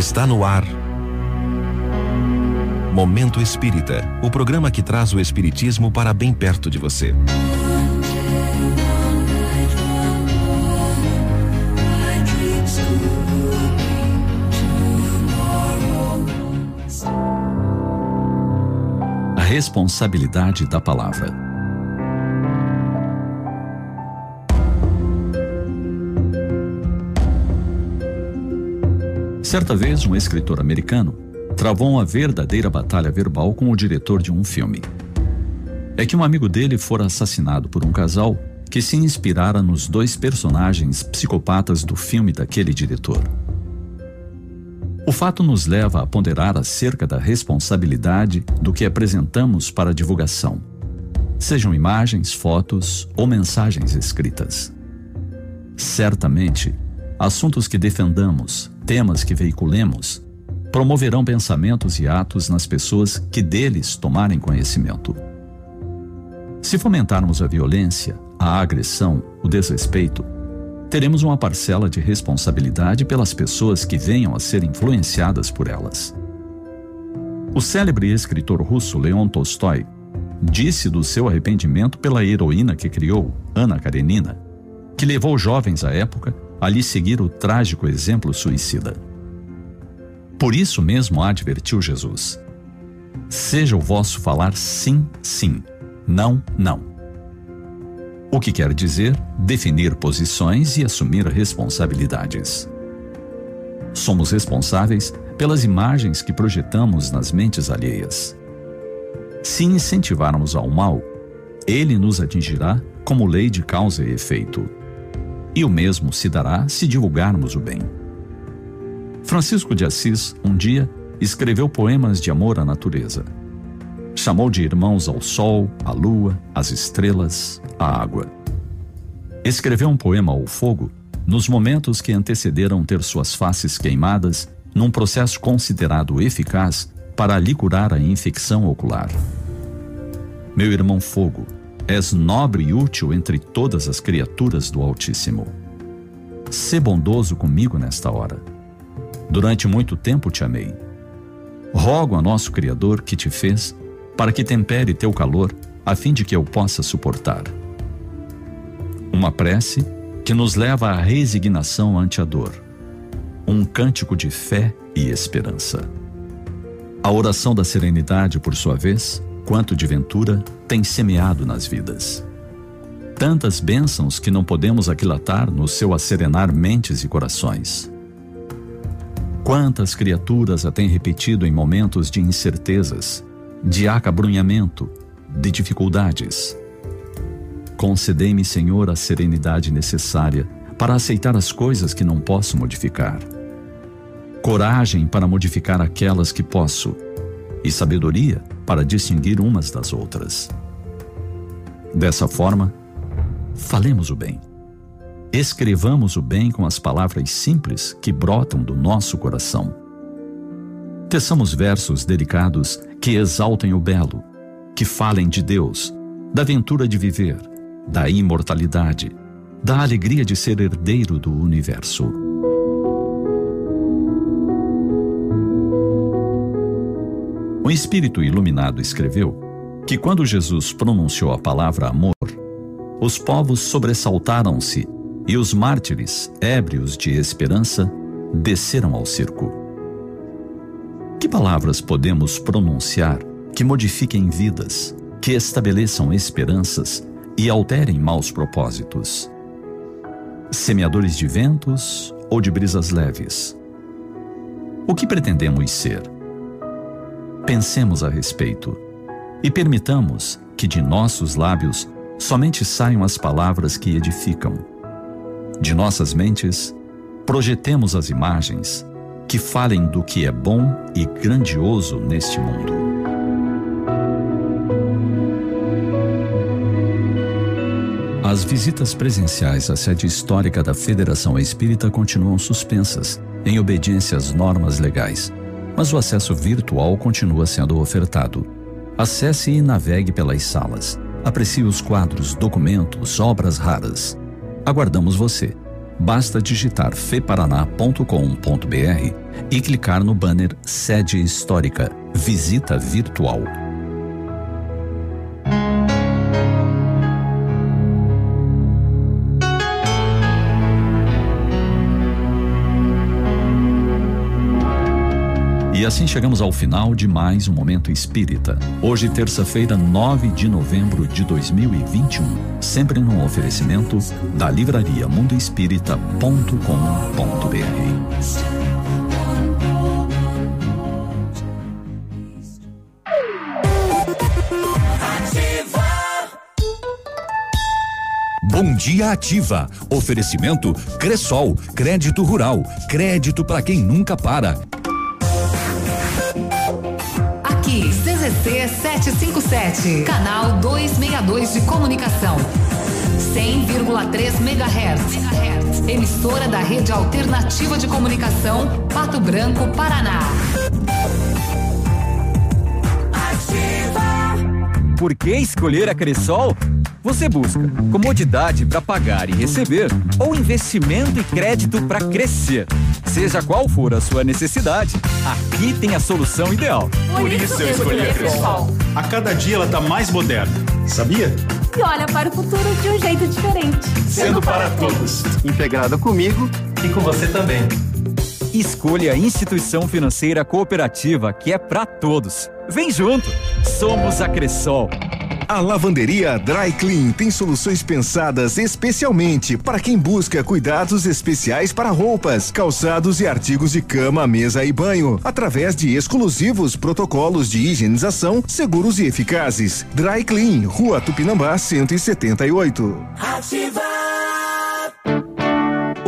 Está no ar. Momento Espírita o programa que traz o Espiritismo para bem perto de você. A responsabilidade da palavra. Certa vez, um escritor americano travou uma verdadeira batalha verbal com o diretor de um filme. É que um amigo dele fora assassinado por um casal que se inspirara nos dois personagens psicopatas do filme daquele diretor. O fato nos leva a ponderar acerca da responsabilidade do que apresentamos para divulgação, sejam imagens, fotos ou mensagens escritas. Certamente, assuntos que defendamos, temas que veiculemos, promoverão pensamentos e atos nas pessoas que deles tomarem conhecimento. Se fomentarmos a violência, a agressão, o desrespeito, teremos uma parcela de responsabilidade pelas pessoas que venham a ser influenciadas por elas. O célebre escritor russo Leon Tolstói disse do seu arrependimento pela heroína que criou, Ana Karenina, que levou jovens à época ali seguir o trágico exemplo suicida. Por isso mesmo advertiu Jesus: Seja o vosso falar sim, sim, não, não. O que quer dizer definir posições e assumir responsabilidades. Somos responsáveis pelas imagens que projetamos nas mentes alheias. Se incentivarmos ao mal, ele nos atingirá como lei de causa e efeito. E o mesmo se dará se divulgarmos o bem. Francisco de Assis, um dia, escreveu poemas de amor à natureza. Chamou de irmãos ao sol, à lua, às estrelas, à água. Escreveu um poema ao fogo nos momentos que antecederam ter suas faces queimadas num processo considerado eficaz para lhe curar a infecção ocular. Meu irmão fogo, És nobre e útil entre todas as criaturas do Altíssimo. Sê bondoso comigo nesta hora. Durante muito tempo te amei. Rogo a nosso Criador que te fez, para que tempere teu calor, a fim de que eu possa suportar. Uma prece que nos leva à resignação ante a dor. Um cântico de fé e esperança. A oração da serenidade, por sua vez, quanto de ventura tem semeado nas vidas. Tantas bênçãos que não podemos aquilatar no seu acerenar mentes e corações. Quantas criaturas a têm repetido em momentos de incertezas, de acabrunhamento, de dificuldades. Concedei-me, Senhor, a serenidade necessária para aceitar as coisas que não posso modificar. Coragem para modificar aquelas que posso e sabedoria para distinguir umas das outras. Dessa forma, falemos o bem. Escrevamos o bem com as palavras simples que brotam do nosso coração. Teçamos versos delicados que exaltem o belo, que falem de Deus, da ventura de viver, da imortalidade, da alegria de ser herdeiro do universo. Um espírito iluminado escreveu que quando Jesus pronunciou a palavra amor, os povos sobressaltaram-se e os mártires, ébrios de esperança, desceram ao circo. Que palavras podemos pronunciar que modifiquem vidas, que estabeleçam esperanças e alterem maus propósitos? Semeadores de ventos ou de brisas leves? O que pretendemos ser? Pensemos a respeito e permitamos que de nossos lábios somente saiam as palavras que edificam. De nossas mentes, projetemos as imagens que falem do que é bom e grandioso neste mundo. As visitas presenciais à sede histórica da Federação Espírita continuam suspensas, em obediência às normas legais mas o acesso virtual continua sendo ofertado. Acesse e navegue pelas salas. Aprecie os quadros, documentos, obras raras. Aguardamos você. Basta digitar feparaná.com.br e clicar no banner Sede Histórica Visita Virtual. Assim chegamos ao final de mais um Momento Espírita. Hoje, terça-feira, 9 de novembro de 2021. Sempre num oferecimento da livraria mundoespírita.com.br. Bom Dia Ativa. Oferecimento Cressol, crédito rural, crédito para quem nunca para. 757, canal 262 de comunicação. 100,3 MHz. Emissora da Rede Alternativa de Comunicação, Pato Branco, Paraná. Ativa. Por que escolher a Cressol? Você busca comodidade para pagar e receber ou investimento e crédito para crescer. Seja qual for a sua necessidade, aqui tem a solução ideal. Por, Por isso, eu escolhi a Cressol. A cada dia ela está mais moderna, sabia? E olha para o futuro de um jeito diferente. Sendo para todos. Integrada comigo e com você também. Escolha a instituição financeira cooperativa que é para todos. Vem junto! Somos a Cressol. A lavanderia Dry Clean tem soluções pensadas especialmente para quem busca cuidados especiais para roupas, calçados e artigos de cama, mesa e banho, através de exclusivos protocolos de higienização seguros e eficazes. Dry Clean, Rua Tupinambá 178. Ativa!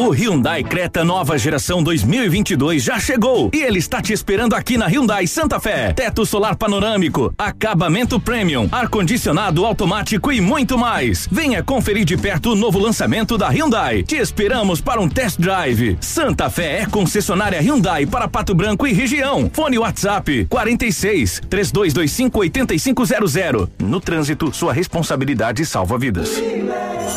O Hyundai Creta nova geração 2022 já chegou e ele está te esperando aqui na Hyundai Santa Fé. Teto solar panorâmico, acabamento premium, ar condicionado automático e muito mais. Venha conferir de perto o novo lançamento da Hyundai. Te esperamos para um test drive. Santa Fé é concessionária Hyundai para Pato Branco e região. Fone WhatsApp 46 3225 8500. No trânsito, sua responsabilidade salva vidas.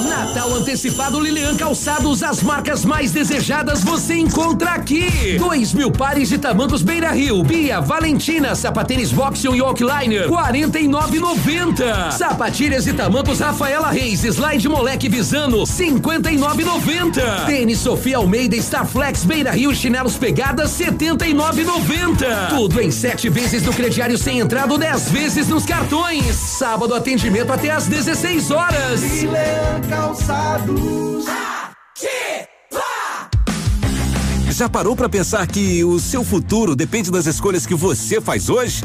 Natal antecipado Lilian Calçados, as marcas mais desejadas você encontra aqui. Dois mil pares de tamancos Beira Rio, Bia, Valentina, sapatênis Boxion e nove noventa. Sapatilhas e tamancos Rafaela Reis, Slide Moleque Visano, cinquenta e nove noventa. Tênis Sofia Almeida, Starflex Beira Rio, chinelos pegadas, setenta e nove noventa. Tudo em sete vezes no crediário sem entrada, dez vezes nos cartões. Sábado atendimento até às 16 horas. Milan Calçados. Já parou para pensar que o seu futuro depende das escolhas que você faz hoje?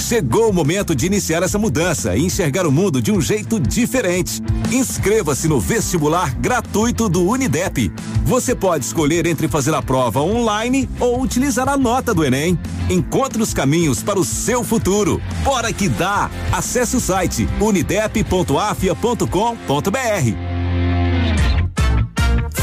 Chegou o momento de iniciar essa mudança e enxergar o mundo de um jeito diferente. Inscreva-se no vestibular gratuito do Unidep. Você pode escolher entre fazer a prova online ou utilizar a nota do Enem. Encontre os caminhos para o seu futuro. Bora que dá! Acesse o site unidep.afia.com.br.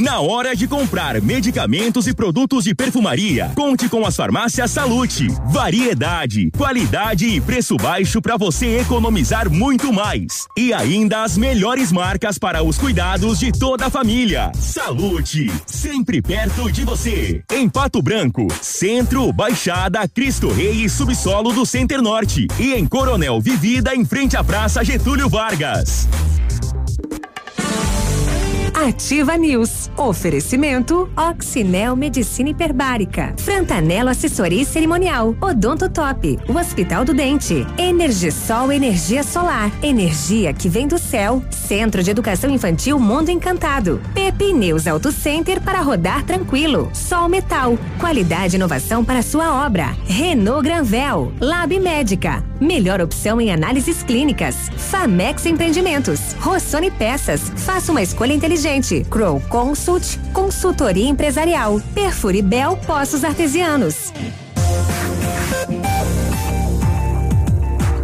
Na hora de comprar medicamentos e produtos de perfumaria, conte com as farmácias Salute. Variedade, qualidade e preço baixo para você economizar muito mais. E ainda as melhores marcas para os cuidados de toda a família. Salute, sempre perto de você. Em Pato Branco, Centro, Baixada, Cristo Rei e Subsolo do Center Norte. E em Coronel Vivida, em frente à Praça Getúlio Vargas. Ativa News. Oferecimento Oxinel Medicina Hiperbárica. Frantanelo Assessoria Cerimonial. Odonto Top. O Hospital do Dente. Energisol Energia Solar. Energia que vem do céu. Centro de Educação Infantil Mundo Encantado. Pepineus Auto Center para rodar tranquilo. Sol Metal. Qualidade e inovação para sua obra. Renault Granvel. Lab Médica. Melhor opção em análises clínicas. Famex Empreendimentos. Rossoni Peças. Faça uma escolha inteligente gente. Crow Consult, consultoria empresarial. Perfure Bel Poços Artesianos.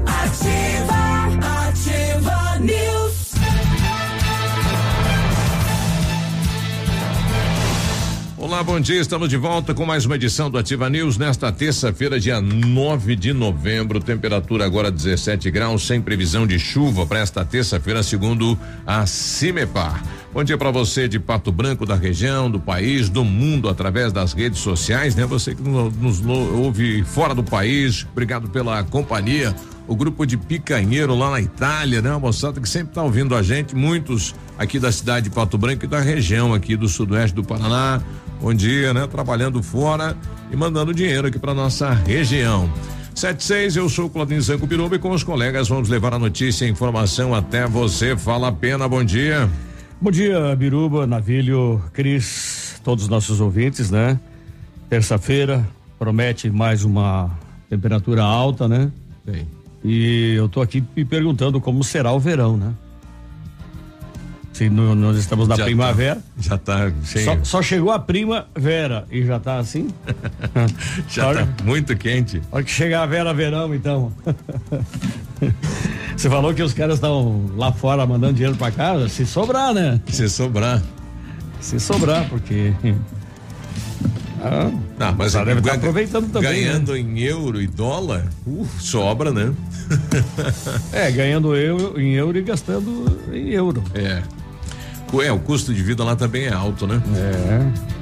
Ativa, ativa News. Olá, bom dia. Estamos de volta com mais uma edição do Ativa News nesta terça-feira, dia 9 de novembro. Temperatura agora 17 graus, sem previsão de chuva para esta terça-feira, segundo a Cimepar. Bom dia para você de Pato Branco, da região, do país, do mundo, através das redes sociais, né? Você que nos, ouve fora do país, obrigado pela companhia o grupo de Picanheiro lá na Itália, né? A moçada que sempre está ouvindo a gente, muitos aqui da cidade de Pato Branco e da região aqui do sudoeste do Paraná. Bom dia, né? Trabalhando fora e mandando dinheiro aqui para nossa região. 76, eu sou Claudinho Zanco Piruba e com os colegas vamos levar a notícia e informação até você. Fala a pena, bom dia. Bom dia, Biruba, Navilho, Cris, todos os nossos ouvintes, né? Terça-feira promete mais uma temperatura alta, né? Sim. E eu tô aqui me perguntando como será o verão, né? Se no, nós estamos na Já tá- primavera. já tá cheio. Só, só chegou a primavera e já tá assim? Já Olha- tá muito quente. Hora que chegar a Vera Verão, então. Você falou que os caras estão lá fora mandando dinheiro pra casa? Se sobrar, né? Se sobrar. Se sobrar, porque. Ah, Ah, mas deve estar aproveitando também, né? Ganhando em euro e dólar, uh, sobra, né? é, ganhando euro, em euro e gastando em euro. É. É, o custo de vida lá também é alto, né? É.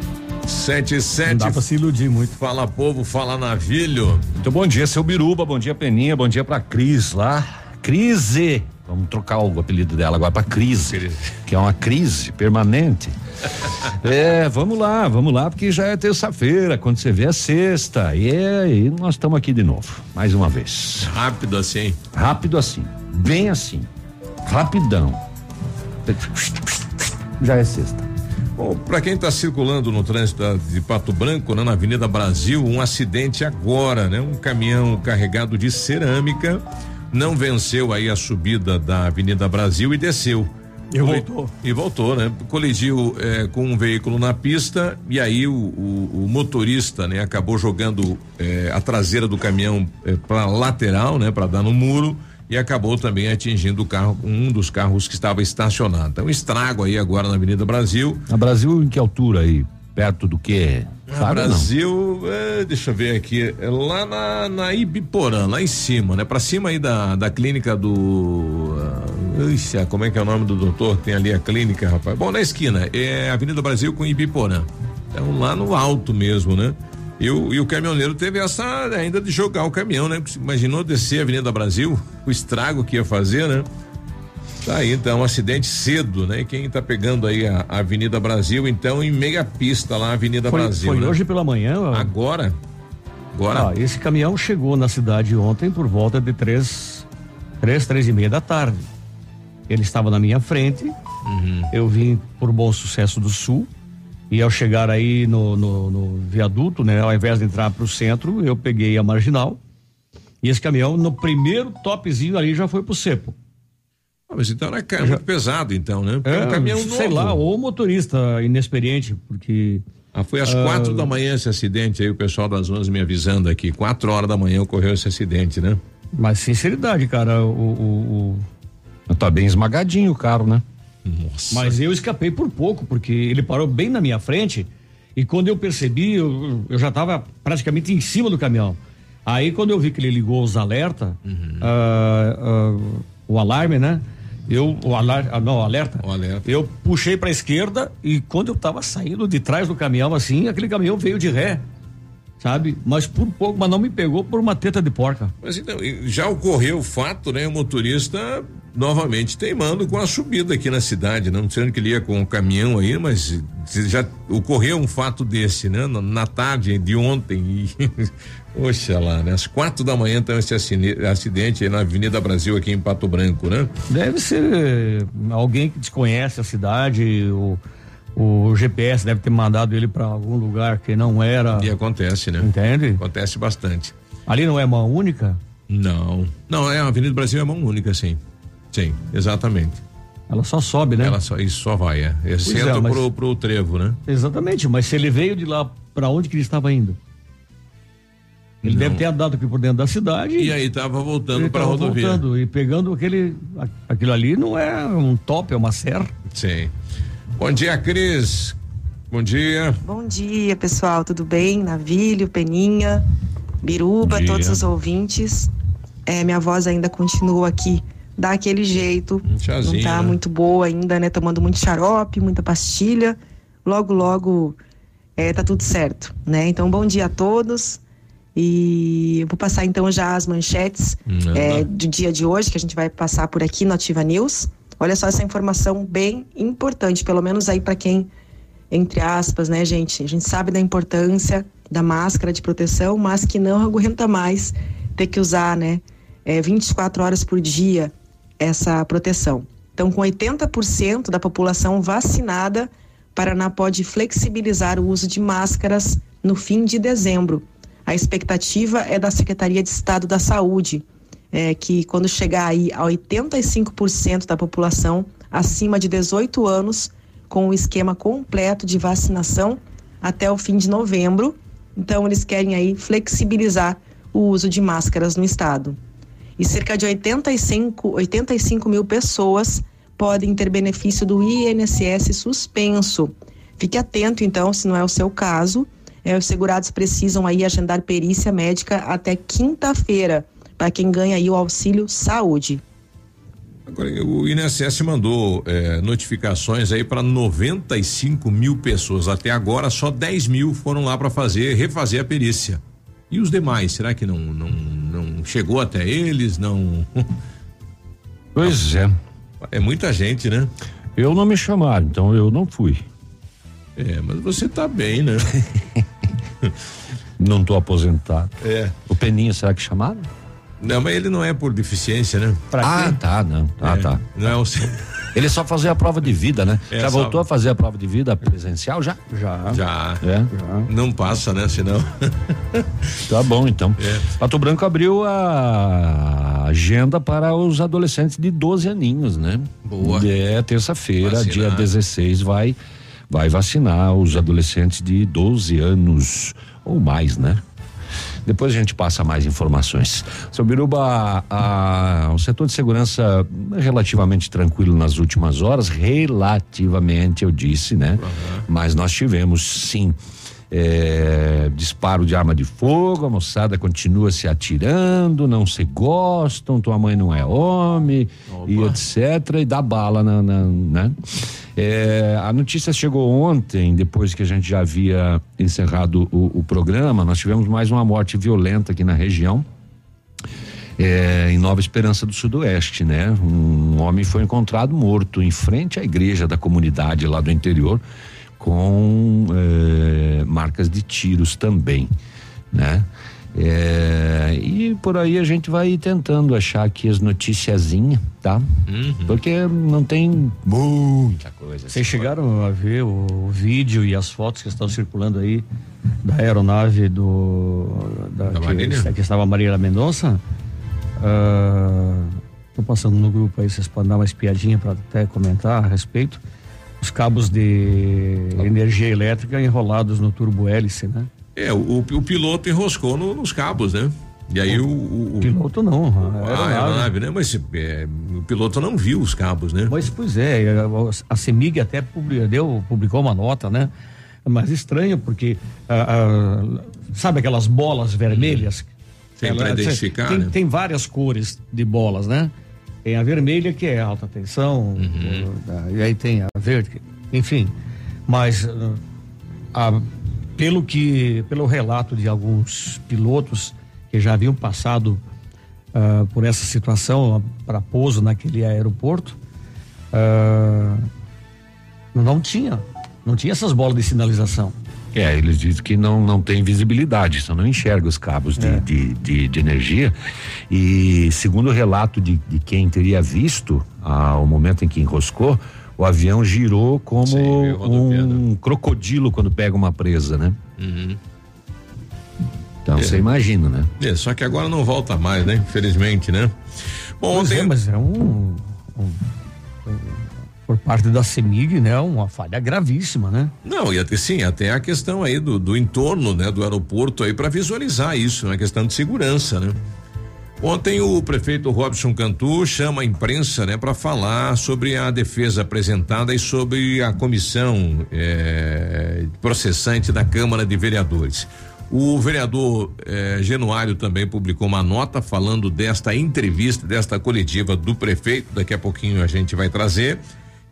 Sete, Não sete. dá pra se iludir muito. Fala povo, fala navilho. Muito bom dia, seu Biruba, bom dia, Peninha, bom dia pra Cris lá. Crise. Vamos trocar o apelido dela agora pra crise, que é uma crise permanente. é, vamos lá, vamos lá, porque já é terça-feira, quando você vê é sexta, e, é, e nós estamos aqui de novo, mais uma vez. Rápido assim. Rápido assim, bem assim, rapidão. Já é sexta. Bom, para quem está circulando no trânsito de Pato Branco, né, na Avenida Brasil, um acidente agora, né? Um caminhão carregado de cerâmica não venceu aí a subida da Avenida Brasil e desceu. E voltou. E voltou, né? Colidiu eh, com um veículo na pista e aí o, o- o motorista, né? Acabou jogando eh, a traseira do caminhão eh, para lateral, né? Para dar no muro e acabou também atingindo o carro, um dos carros que estava estacionado. Então, estrago aí agora na Avenida Brasil. Na Brasil, em que altura aí? Perto do que? Ah, Brasil, é, deixa eu ver aqui, é lá na, na Ibiporã, lá em cima, né? Pra cima aí da, da clínica do. Uh, ixi, como é que é o nome do doutor? Tem ali a clínica, rapaz. Bom, na esquina, é Avenida Brasil com Ibiporã. Então lá no alto mesmo, né? E o, e o caminhoneiro teve essa ainda de jogar o caminhão, né? Imaginou descer a Avenida Brasil, o estrago que ia fazer, né? Tá aí, então, um acidente cedo, né? E quem tá pegando aí a, a Avenida Brasil, então, em meia pista lá, Avenida Foi, Brasil. foi né? hoje pela manhã. Agora? Agora? Ah, esse caminhão chegou na cidade ontem por volta de três, três, três e meia da tarde. Ele estava na minha frente. Uhum. Eu vim por Bom Sucesso do Sul. E ao chegar aí no, no, no viaduto, né, ao invés de entrar para o centro, eu peguei a marginal. E esse caminhão, no primeiro topzinho ali, já foi pro cepo. Ah, mas então era ca- muito pesado, então, né? Porque é um caminhão novo. sei lá, ou motorista inexperiente, porque. Ah, foi às quatro da manhã esse acidente aí, o pessoal das 11 me avisando aqui. Quatro horas da manhã ocorreu esse acidente, né? Mas sinceridade, cara, o. o, o... Tá bem esmagadinho o carro, né? Nossa. Mas eu escapei por pouco, porque ele parou bem na minha frente e quando eu percebi, eu, eu já estava praticamente em cima do caminhão. Aí quando eu vi que ele ligou os alerta, Uhum. ah, ah, o alarme, né? Eu, o alarme, não, o alerta. O alerta. Eu puxei para a esquerda e quando eu estava saindo de trás do caminhão assim, aquele caminhão veio de ré, sabe? Mas por pouco, mas não me pegou por uma teta de porca. Mas então, já ocorreu o fato, né? O motorista novamente teimando com a subida aqui na cidade, não dizendo que ele ia com o caminhão aí, mas já ocorreu um fato desse, né? Na, tarde de ontem e Oxa lá, né? Às quatro da manhã então esse acidente aí na Avenida Brasil aqui em Pato Branco, né? Deve ser alguém que desconhece a cidade, o, o GPS deve ter mandado ele para algum lugar que não era. E acontece, né? Entende? Acontece bastante. Ali não é mão única? Não. Não, é a Avenida Brasil é mão única, sim. Sim, exatamente. Ela só sobe, né? Ela só, isso só vai, é. É é, mas- pro, pro trevo, né? Exatamente, mas se ele veio de lá, para onde que ele estava indo? Ele Não. deve ter andado aqui por dentro da cidade. E aí tava voltando para a rodovia. voltando e pegando aquele. Aquilo ali não é um top, é uma serra. Sim. Bom dia, Cris. Bom dia. Bom dia, pessoal. Tudo bem? Navilho, Peninha, Biruba, todos os ouvintes. É, minha voz ainda continua aqui daquele jeito. Não tá né? muito boa ainda, né? Tomando muito xarope, muita pastilha. Logo, logo é, tá tudo certo, né? Então, bom dia a todos. E eu vou passar então já as manchetes é, do dia de hoje, que a gente vai passar por aqui no Ativa News. Olha só essa informação bem importante, pelo menos aí para quem, entre aspas, né, gente? A gente sabe da importância da máscara de proteção, mas que não aguenta mais ter que usar, né, é, 24 horas por dia essa proteção. Então, com 80% da população vacinada, Paraná pode flexibilizar o uso de máscaras no fim de dezembro. A expectativa é da Secretaria de Estado da Saúde, é, que quando chegar aí a 85% da população acima de 18 anos, com o esquema completo de vacinação até o fim de novembro. Então, eles querem aí flexibilizar o uso de máscaras no estado. E cerca de 85, 85 mil pessoas podem ter benefício do INSS suspenso. Fique atento, então, se não é o seu caso. É, os segurados precisam aí agendar perícia médica até quinta-feira, para quem ganha aí o auxílio saúde. Agora, o INSS mandou eh, notificações aí para 95 mil pessoas. Até agora, só 10 mil foram lá para fazer, refazer a perícia. E os demais, será que não, não, não chegou até eles? Não. Pois é. É muita gente, né? Eu não me chamaram, então eu não fui. É, mas você tá bem, né? Não tô aposentado. É. O Peninha, será que chamaram? Não, mas ele não é por deficiência, né? ah, tá, não. Ah, É, tá. Não é o. Ele só fazia a prova de vida, né? É, já só- voltou a fazer a prova de vida presencial? Já? Já. Já. É? Não passa, né? Senão. Tá bom, então. É. Pato Branco abriu a agenda para os adolescentes de 12 aninhos, né? Boa. É, terça-feira, dia 16, vai, vai vacinar os adolescentes de 12 anos ou mais, né? Depois a gente passa mais informações. Seu Biruba, a- o setor de segurança relativamente tranquilo nas últimas horas, relativamente, eu disse, né? Mas nós tivemos sim. É, disparo de arma de fogo, a moçada continua se atirando, não se gostam, tua mãe não é homem, e etc. E dá bala na, na- né? É, a notícia chegou ontem, depois que a gente já havia encerrado o, o programa, nós tivemos mais uma morte violenta aqui na região. é, em Nova Esperança do Sudoeste, né? Um homem foi encontrado morto em frente à igreja da comunidade lá do interior, com é, marcas de tiros também, né? É, e por aí a gente vai tentando achar aqui as noticiazinhas, tá? Porque não tem muita coisa. Vocês chegaram a ver o, o vídeo e as fotos que estão circulando aí da aeronave do da, que, Marília? que estava a Marília Mendonça? Estou passando no grupo aí, vocês podem dar uma espiadinha para até comentar a respeito. Os cabos de energia elétrica enrolados no turbo hélice, né? É, o, o piloto enroscou no- nos cabos, né? E aí o. o, o piloto não, a a aeronave. aeronave, né? Mas é, o piloto não viu os cabos, né? Mas, pois é, a CEMIG até publi- deu, publicou uma nota, né? Mas estranho, porque ah, ah, sabe aquelas bolas vermelhas? Pra Ela- identificar, tem, né? tem várias cores de bolas, né? Tem a vermelha, que é alta tensão, Uhum. ah, e aí tem a verde, enfim. Mas ah, a- pelo que, pelo relato de alguns pilotos que já haviam passado ah, por essa situação para pouso naquele aeroporto, ah, não tinha, não tinha essas bolas de sinalização. É, eles dizem que não, não tem visibilidade, só não enxerga os cabos de, É. de, de, de energia. E segundo o relato de, de quem teria visto ao momento em que enroscou, o avião girou como Sim, um crocodilo quando pega uma presa, né? Uhum. Então É. você imagina, né? É, só que agora não volta mais, né? Infelizmente, né? Bom, Pois ontem. é, mas é um, um- um- por parte da CEMIG, né, uma falha gravíssima, né? Não, e até sim, até a questão aí do, do entorno, né, do aeroporto aí para visualizar isso, é uma questão de segurança, né? Ontem o prefeito Robson Cantu chama a imprensa, né, para falar sobre a defesa apresentada e sobre a comissão eh, processante da Câmara de Vereadores. O vereador eh, Genuário também publicou uma nota falando desta entrevista, desta coletiva do prefeito. Daqui a pouquinho a gente vai trazer.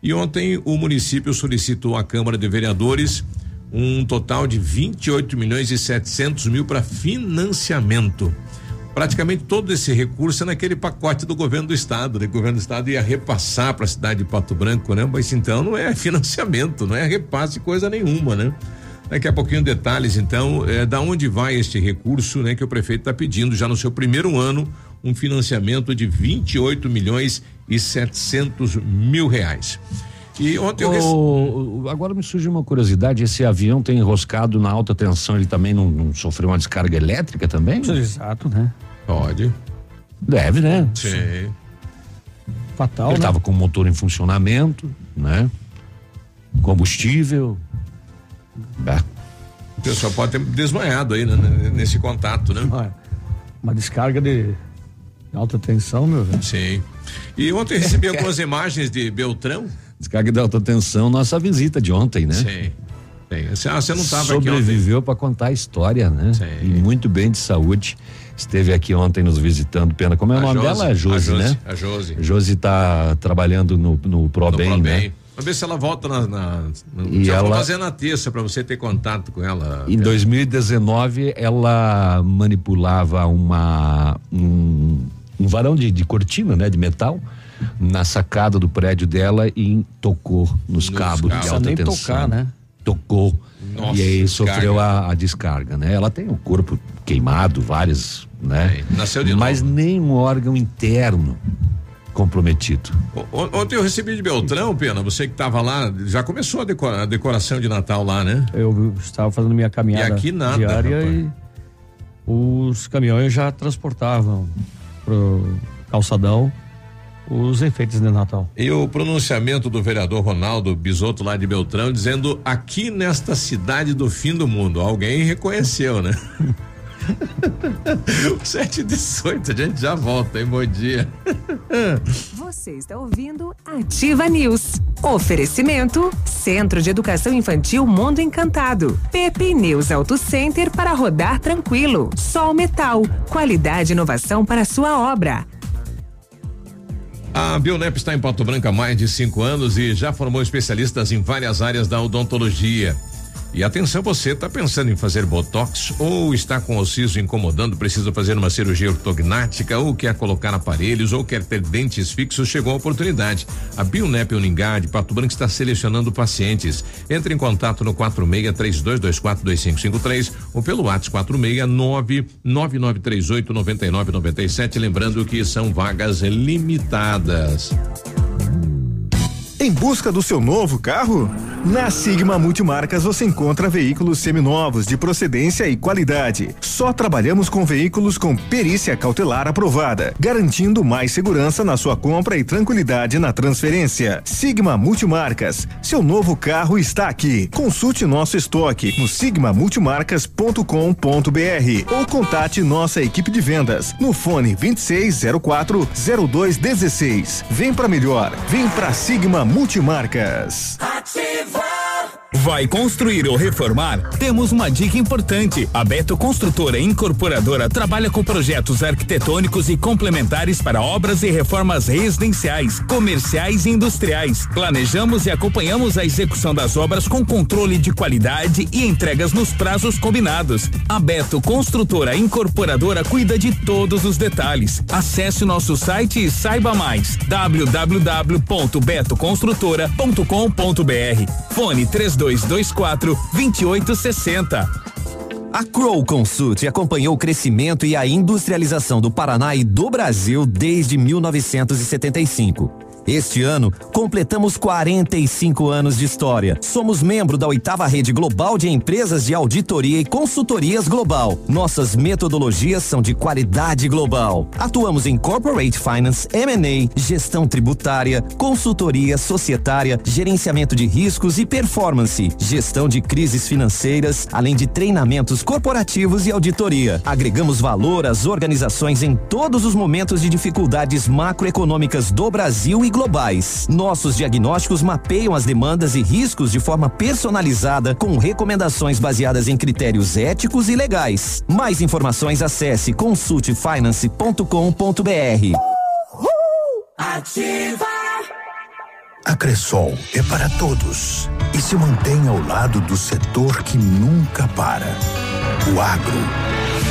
E ontem o município solicitou à Câmara de Vereadores um total de 28 milhões e 700 mil para financiamento praticamente todo esse recurso é naquele pacote do governo do estado, né? O governo do estado ia repassar para a cidade de Pato Branco, né? Mas então não é financiamento, não é repasse coisa nenhuma, né? Daqui a pouquinho detalhes, então, é, da onde vai este recurso, né? Que o prefeito está pedindo já no seu primeiro ano um financiamento de 28 milhões e 700 mil reais. E ontem eu rece... Agora me surge uma curiosidade: esse avião tem enroscado na alta tensão, ele também não, não sofreu uma descarga elétrica também? Exato, né? Pode. Deve, né? Sim. Fatal. Ele estava né? com o motor em funcionamento, né? Combustível. É. O pessoal pode ter desmanhado aí, né? Nesse contato, né? Uma, uma descarga de alta tensão, meu velho. Sim. E ontem recebi algumas imagens de Beltrão. Descarga de alta tensão, nossa visita de ontem, né? Sim. Sim. Ah, você não estava aqui Sobreviveu para contar a história, né? Sim. E muito bem de saúde. Esteve aqui ontem nos visitando, pena. Como é o nome Josi, dela? A Josi, a Josi, né? A Josi. Josi tá trabalhando no, no ProBem, no Pro né? Vamos ver se ela volta na. na, E já ela- vou fazer na terça para você ter contato com ela. Em 2019, ela manipulava uma um, um varão de, de cortina, né, de metal, na sacada do prédio dela e tocou nos, cabos cabos. de alta Nem tensão. tocar, né? Tocou. Nossa, e aí descarga. sofreu a, a descarga, né? Ela tem o corpo queimado, várias, né? nasceu de Mas nem um órgão interno comprometido. O- Ontem eu recebi de Beltrão, Pena, você que estava lá, já começou a, decora- a decoração de Natal lá, né? Eu estava fazendo minha caminhada E aqui nada, diária rapaz. e os caminhões já transportavam pro calçadão os enfeites de Natal. E o pronunciamento do vereador Ronaldo Bisotto lá de Beltrão dizendo aqui nesta cidade do fim do mundo. Alguém reconheceu, né? 7 e 18, a gente já volta, hein? Bom dia. Você está ouvindo Ativa News. Oferecimento Centro de Educação Infantil Mundo Encantado. Pepe News Auto Center para rodar tranquilo. Sol Metal. Qualidade e inovação para sua obra. A Bionep está em Pato Branco há mais de cinco anos e já formou especialistas em várias áreas da odontologia. E atenção, você está pensando em fazer botox ou está com o siso incomodando, precisa fazer uma cirurgia ortognática ou quer colocar aparelhos ou quer ter dentes fixos, chegou a oportunidade. A Bionep Uningá de Pato Branco está selecionando pacientes. Entre em contato no 46 3224 2553 ou pelo WhatsApp 469 9938 9997, lembrando que são vagas limitadas. Em busca do seu novo carro? Na Sigma Multimarcas você encontra veículos seminovos de procedência e qualidade. Só trabalhamos com veículos com perícia cautelar aprovada, garantindo mais segurança na sua compra e tranquilidade na transferência. Sigma Multimarcas, seu novo carro está aqui. Consulte nosso estoque no sigmamultimarcas.com.br ou contate nossa equipe de vendas no fone 2604 0216. Vem para melhor, vem para Sigma Multimarcas multimarcas. Ativa! Vai construir ou reformar? Temos uma dica importante. A Beto Construtora Incorporadora trabalha com projetos arquitetônicos e complementares para obras e reformas residenciais, comerciais e industriais. Planejamos e acompanhamos a execução das obras com controle de qualidade e entregas nos prazos combinados. A Beto Construtora Incorporadora cuida de todos os detalhes. Acesse nosso site e saiba mais. www.betoconstrutora.com.br Fone 3224 2860. A Crow Consult acompanhou o crescimento e a industrialização do Paraná e do Brasil desde 1975. Este ano, completamos 45 anos de história. Somos membro da oitava rede global de empresas de auditoria e consultorias global. Nossas metodologias são de qualidade global. Atuamos em corporate finance, M&A, gestão tributária, consultoria societária, gerenciamento de riscos e performance, gestão de crises financeiras, além de treinamentos corporativos e auditoria. Agregamos valor às organizações em todos os momentos de dificuldades macroeconômicas do Brasil e globais. Nossos diagnósticos mapeiam as demandas e riscos de forma personalizada, com recomendações baseadas em critérios éticos e legais. Mais informações acesse consultefinance.com.br. Ativa! A Cressol é para todos e se mantém ao lado do setor que nunca para. O agro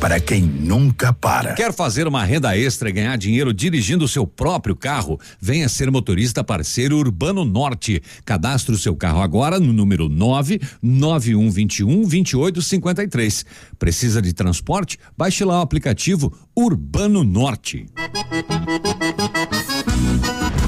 para quem nunca para. Quer fazer uma renda extra e ganhar dinheiro dirigindo o seu próprio carro? Venha ser motorista parceiro Urbano Norte. Cadastre o seu carro agora no número 99121 2853. Precisa de transporte? Baixe lá o aplicativo Urbano Norte.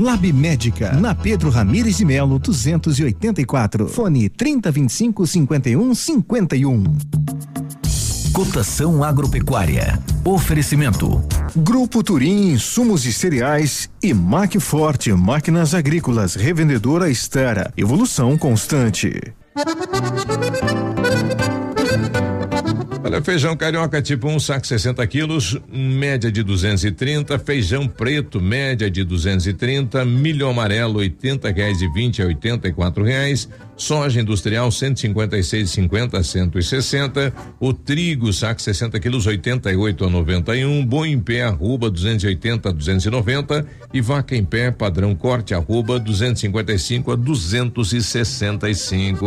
Lab Médica, na Pedro Ramires de Melo, 284. Fone 3025 51 51. Cotação agropecuária. Oferecimento. Grupo Turim, insumos e cereais e Macforte, máquinas agrícolas, revendedora Estera. Evolução constante. Olha, feijão carioca tipo 1, um, saco 60 quilos, média de 230. Feijão preto, média de 230. Milho amarelo, 80 reais e 20 a 84 reais. Soja industrial, 156,50 a 160. O trigo, saco 60 quilos, 88 a 91. Boi em pé, arroba 280 a 290. E vaca em pé, padrão corte, arroba 255 a 265.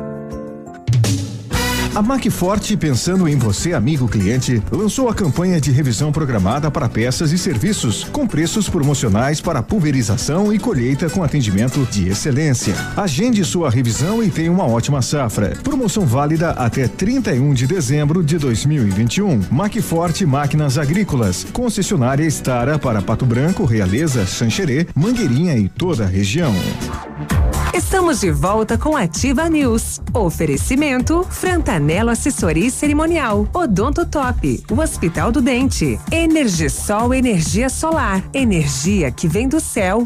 A Macforte, pensando em você, amigo cliente, lançou a campanha de revisão programada para peças e serviços, com preços promocionais para pulverização e colheita com atendimento de excelência. Agende sua revisão e tenha uma ótima safra. Promoção válida até 31 de dezembro de 2021. Macforte Máquinas Agrícolas, concessionária Estara para Pato Branco, Realeza, Xanxerê, Mangueirinha e toda a região. Estamos de volta com Ativa News. Oferecimento Frantanelo Assessoria Cerimonial, Odonto Top, o Hospital do Dente, Energisol Energia Solar, energia que vem do céu.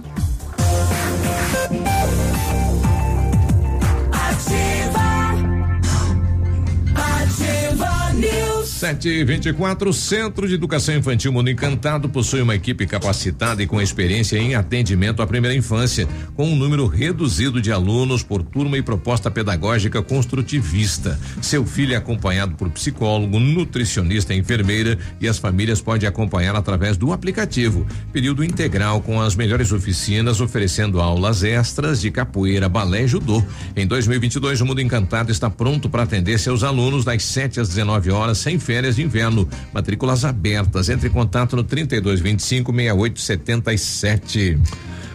Sete e vinte e quatro, Centro de Educação Infantil Mundo Encantado possui uma equipe capacitada e com experiência em atendimento à primeira infância, com um número reduzido de alunos por turma e proposta pedagógica construtivista. Seu filho é acompanhado por psicólogo, nutricionista, enfermeira e as famílias podem acompanhar através do aplicativo. Período integral com as melhores oficinas oferecendo aulas extras de capoeira, balé e judô. Em 2022, o Mundo Encantado está pronto para atender seus alunos das 7 às 19 horas sem férias férias de inverno. Matrículas abertas. Entre em contato no 3225 6877.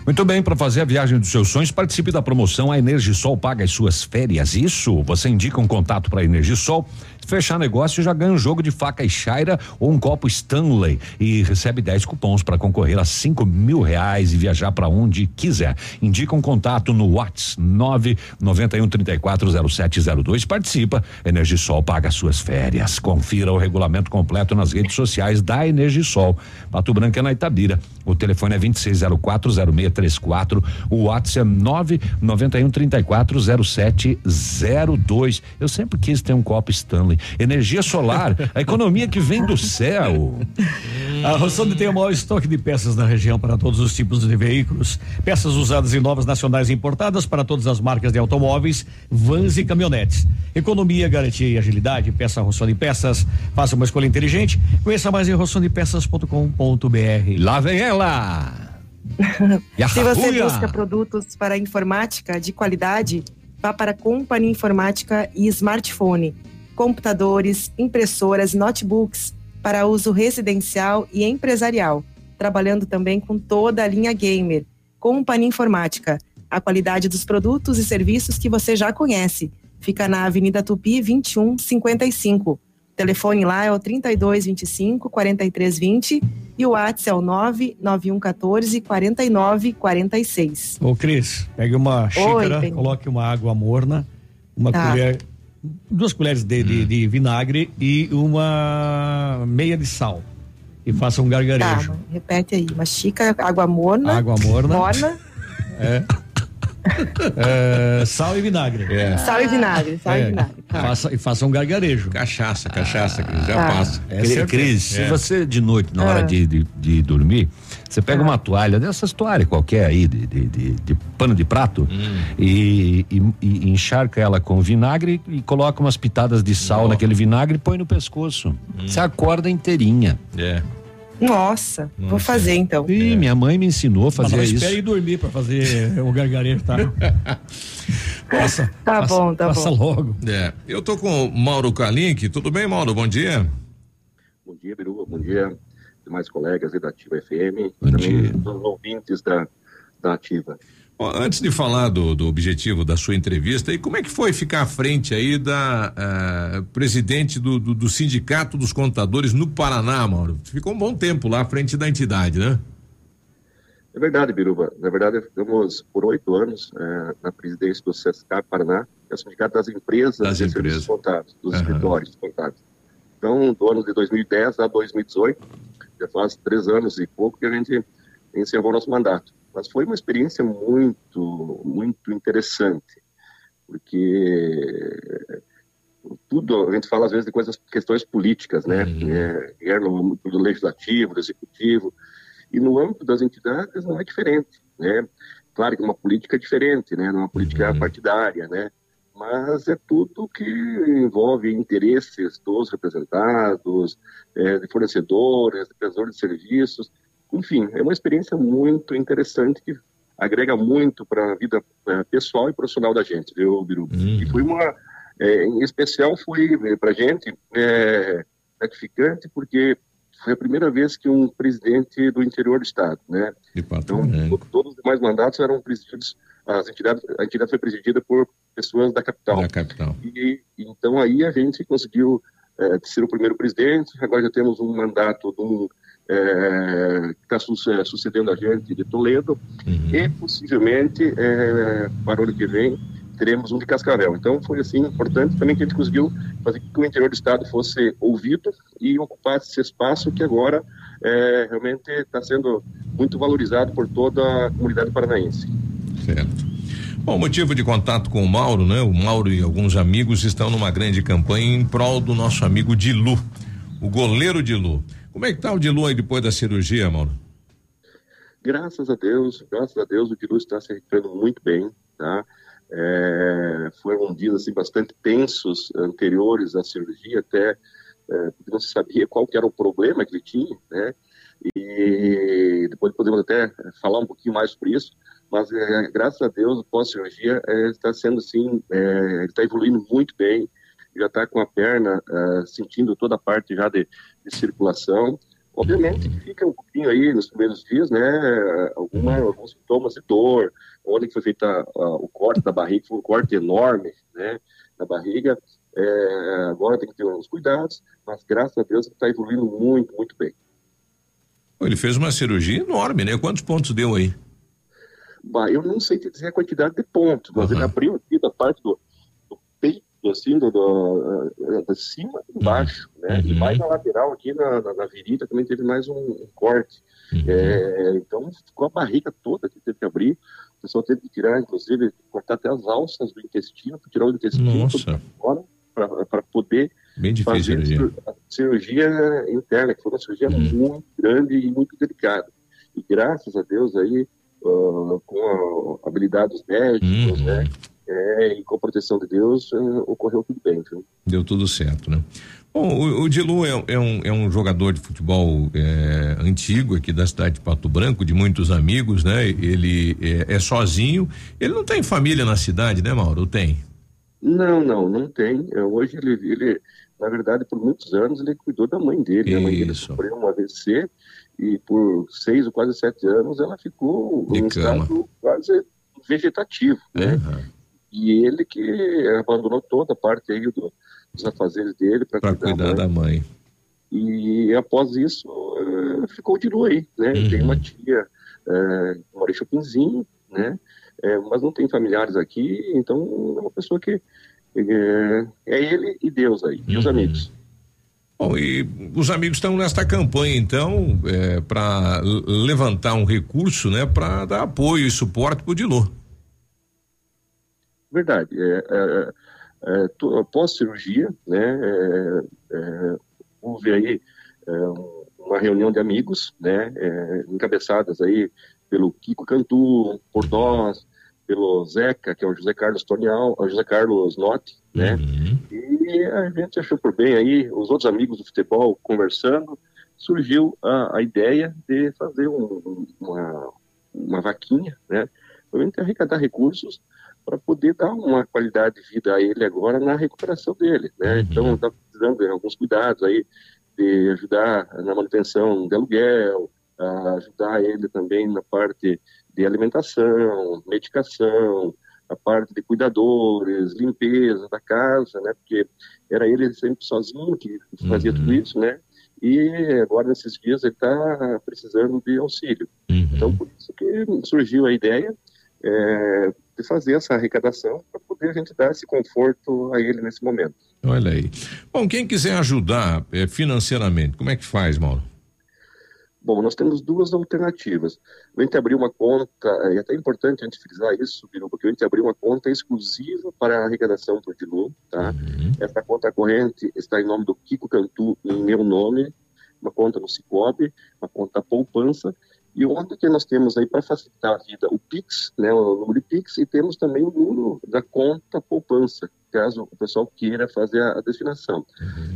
Muito bem, para fazer a viagem dos seus sonhos, participe da promoção A Energisol paga as suas férias. Isso, você indica um contato para a Energisol Fechar negócio já ganha um jogo de faca e chaira ou um copo Stanley e recebe 10 cupons para concorrer a 5 mil reais e viajar para onde quiser. Indica um contato no WhatsApp 991 340702. Participa. Energisol paga suas férias. Confira o regulamento completo nas redes sociais da Energisol. Pato Branco é na Itabira. O telefone é 26040634. O WhatsApp é 991 340702. Eu sempre quis ter um copo Stanley. Energia solar, a economia que vem do céu. A Rossoni tem o maior estoque de peças na região para todos os tipos de veículos. Peças usadas em novas nacionais e importadas para todas as marcas de automóveis, vans e caminhonetes. Economia, garantia e agilidade. Peça Rossoni Peças. Faça uma escolha inteligente. Conheça mais em rossonepeças.com.br. Lá vem ela! E a Se você busca produtos para informática de qualidade, vá para a Company Informática e Smartphone. Computadores, impressoras, notebooks para uso residencial e empresarial. Trabalhando também com toda a linha gamer. Company Informática. A qualidade dos produtos e serviços que você já conhece. Fica na Avenida Tupi 2155. O telefone lá é o 3225 4320 e o WhatsApp é o 99114 4946. Ô, Cris, pegue uma xícara, Benny. coloque uma água morna, uma Tá. colher, duas colheres de, de, de vinagre e uma meia de sal. E faça um gargarejo. Tá, repete aí. Uma xícara, água morna. Água morna. Morna, É. É, sal e vinagre. sal e vinagre. Sal É. e vinagre. Faça, e faça um gargarejo. Cachaça, cachaça, Cris, já Tá. passa. É. Cris, se É. você de noite, na hora Ah. de, de, de dormir, você pega uma toalha, dessas toalhas qualquer aí, de, de, de- de pano de prato, e, e, e encharca ela com vinagre e coloca umas pitadas de sal naquele vinagre e põe no pescoço. Você acorda inteirinha. É. Nossa, vou fazer então. Ih, minha mãe me ensinou a Mas fazer não isso. espere ir dormir para fazer o gargarejo, tá? Passa. Tá passa- bom, tá passa bom. logo. É. Eu tô com o Mauro Kalink. Tudo bem, Mauro? Bom dia. Bom dia, Biruba. Bom dia, demais colegas da Ativa FM. Bom também dos ouvintes da, da Ativa. Ó, antes de falar do, do objetivo da sua entrevista, e como é que foi ficar à frente aí da eh, presidente do, do, do Sindicato dos Contadores no Paraná, Mauro? Ficou um bom tempo lá à frente da entidade, né? É verdade, Biruba. Na verdade, ficamos por oito anos eh, na presidência do CSK Paraná, que é o Sindicato das Empresas Das de empresas. Serviços Contábeis, dos Aham. escritórios contábeis. Então, do ano de 2010 a 2018, já faz três anos e pouco que a gente encerrou nosso mandato. Mas foi uma experiência muito, muito interessante, porque tudo, a gente fala às vezes de coisas, questões políticas, né? É, quer no âmbito do legislativo, do executivo, e no âmbito das entidades não é diferente, né? Claro que uma política é diferente, né? Uma política partidária, né? Mas é tudo que envolve interesses dos representados, é, de fornecedores, de prestadores de serviços, enfim, é uma experiência muito interessante que agrega muito para a vida eh, pessoal e profissional da gente, viu, Biru? E foi uma, eh, em especial, foi para a gente eh, gratificante porque foi a primeira vez que um presidente do interior do estado, né? Então, to- todos os demais mandatos eram presididos, as entidades, a entidade foi presidida por pessoas da capital. Da capital. E então aí a gente conseguiu eh, ser o primeiro presidente. Agora já temos um mandato de um, eh, que está sucedendo a gente de Toledo e possivelmente eh, para o ano que vem teremos um de Cascavel. Então foi assim importante também que a gente conseguiu fazer com que o interior do estado fosse ouvido e ocupasse esse espaço que agora eh, realmente está sendo muito valorizado por toda a comunidade paranaense. Certo. Bom, motivo de contato com o Mauro, né? O Mauro e alguns amigos estão numa grande campanha em prol do nosso amigo Dilu, o goleiro Dilu. Como é que tá o Dilu aí depois da cirurgia, Mauro? Graças a Deus, graças a Deus, o Dilu está se recuperando muito bem, tá? É, foram dias assim bastante tensos anteriores à cirurgia, até é, porque não se sabia qual que era o problema que ele tinha, né? E depois podemos até falar um pouquinho mais sobre isso, mas é, graças a Deus, pós-cirurgia, é, está sendo assim, é, está evoluindo muito bem, já está com a perna é, sentindo toda a parte já de, de circulação. Obviamente fica um pouquinho aí nos primeiros dias, né? Alguma, alguns sintomas de dor, onde foi feito a- a- o corte da barriga, foi um corte enorme, né? Na barriga, É, agora tem que ter uns cuidados, mas graças a Deus está evoluindo muito, muito bem. Ele fez uma cirurgia enorme, né? Quantos pontos deu aí? Bah, eu não sei te dizer a quantidade de pontos, mas ele abriu aqui da parte do, do peito, assim, do, do, eh, da cima e embaixo, né? E mais na lateral aqui, na, na, na virilha, também teve mais um, um corte. É, então ficou a barriga toda que teve que abrir. O pessoal teve que tirar, inclusive, cortar até as alças do intestino, para tirar o intestino para poder Bem difícil fazer cirurgia. a cirurgia interna, que foi uma cirurgia muito grande e muito delicada. E graças a Deus aí, ah, com a habilidade dos médicos, né, é, e com a proteção de Deus, eh, ocorreu tudo bem, viu? Deu tudo certo, né? Bom, o, o Dilu é, é um, é um jogador de futebol é, antigo aqui da cidade de Pato Branco, de muitos amigos, né? Ele é, é sozinho. Ele não tem família na cidade, né, Mauro? Tem. Não, não, não tem. Eh, Hoje ele, ele, na verdade, por muitos anos ele cuidou da mãe dele. A mãe dele sofreu um AVC e por seis ou quase sete anos ela ficou em estado quase vegetativo, né? E ele que abandonou toda a parte aí do, dos afazeres dele para Para cuidar da mãe. E após isso, eh, ficou de lua aí, né? Uhum. Tem uma tia, uh, mora em Chopinzinho, né? Eh, mas não tem familiares aqui, então é uma pessoa que eh, é ele e Deus aí, e os Uhum. amigos. Bom, e os amigos estão nesta campanha, então, é, para levantar um recurso, né? Para dar apoio e suporte para o Dilu. Verdade. É, é, é, to- após cirurgia, né, é, é, houve aí é, um- uma reunião de amigos, né, é, encabeçadas aí pelo Kiko Cantu, por nós, pelo Zeca, que é o José Carlos Tonial, o José Carlos Notti, né, e a gente achou por bem aí, os outros amigos do futebol conversando, surgiu a, a ideia de fazer um- uma, uma vaquinha, né, para arrecadar recursos para poder dar uma qualidade de vida a ele agora na recuperação dele, né? Então está precisando de alguns cuidados aí de ajudar na manutenção de aluguel, ajudar ele também na parte de alimentação, medicação, a parte de cuidadores, limpeza da casa, né? Porque era ele sempre sozinho que fazia tudo isso, né? E agora nesses dias ele está precisando de auxílio. Então por isso que surgiu a ideia é, de fazer essa arrecadação para poder a gente dar esse conforto a ele nesse momento. Olha aí. Bom, quem quiser ajudar é, financeiramente, como é que faz, Mauro? Bom, nós temos duas alternativas. A gente abriu uma conta, é até importante a gente frisar isso, Biru, porque a gente abriu uma conta exclusiva para a arrecadação do Dilu, tá? Essa conta corrente está em nome do Kiko Cantu, em meu nome, uma conta no Cicobi, uma conta poupança, e onde que nós temos aí para facilitar a vida o Pix, né, o número de Pix, e temos também o número da conta poupança, caso o pessoal queira fazer a, destinação.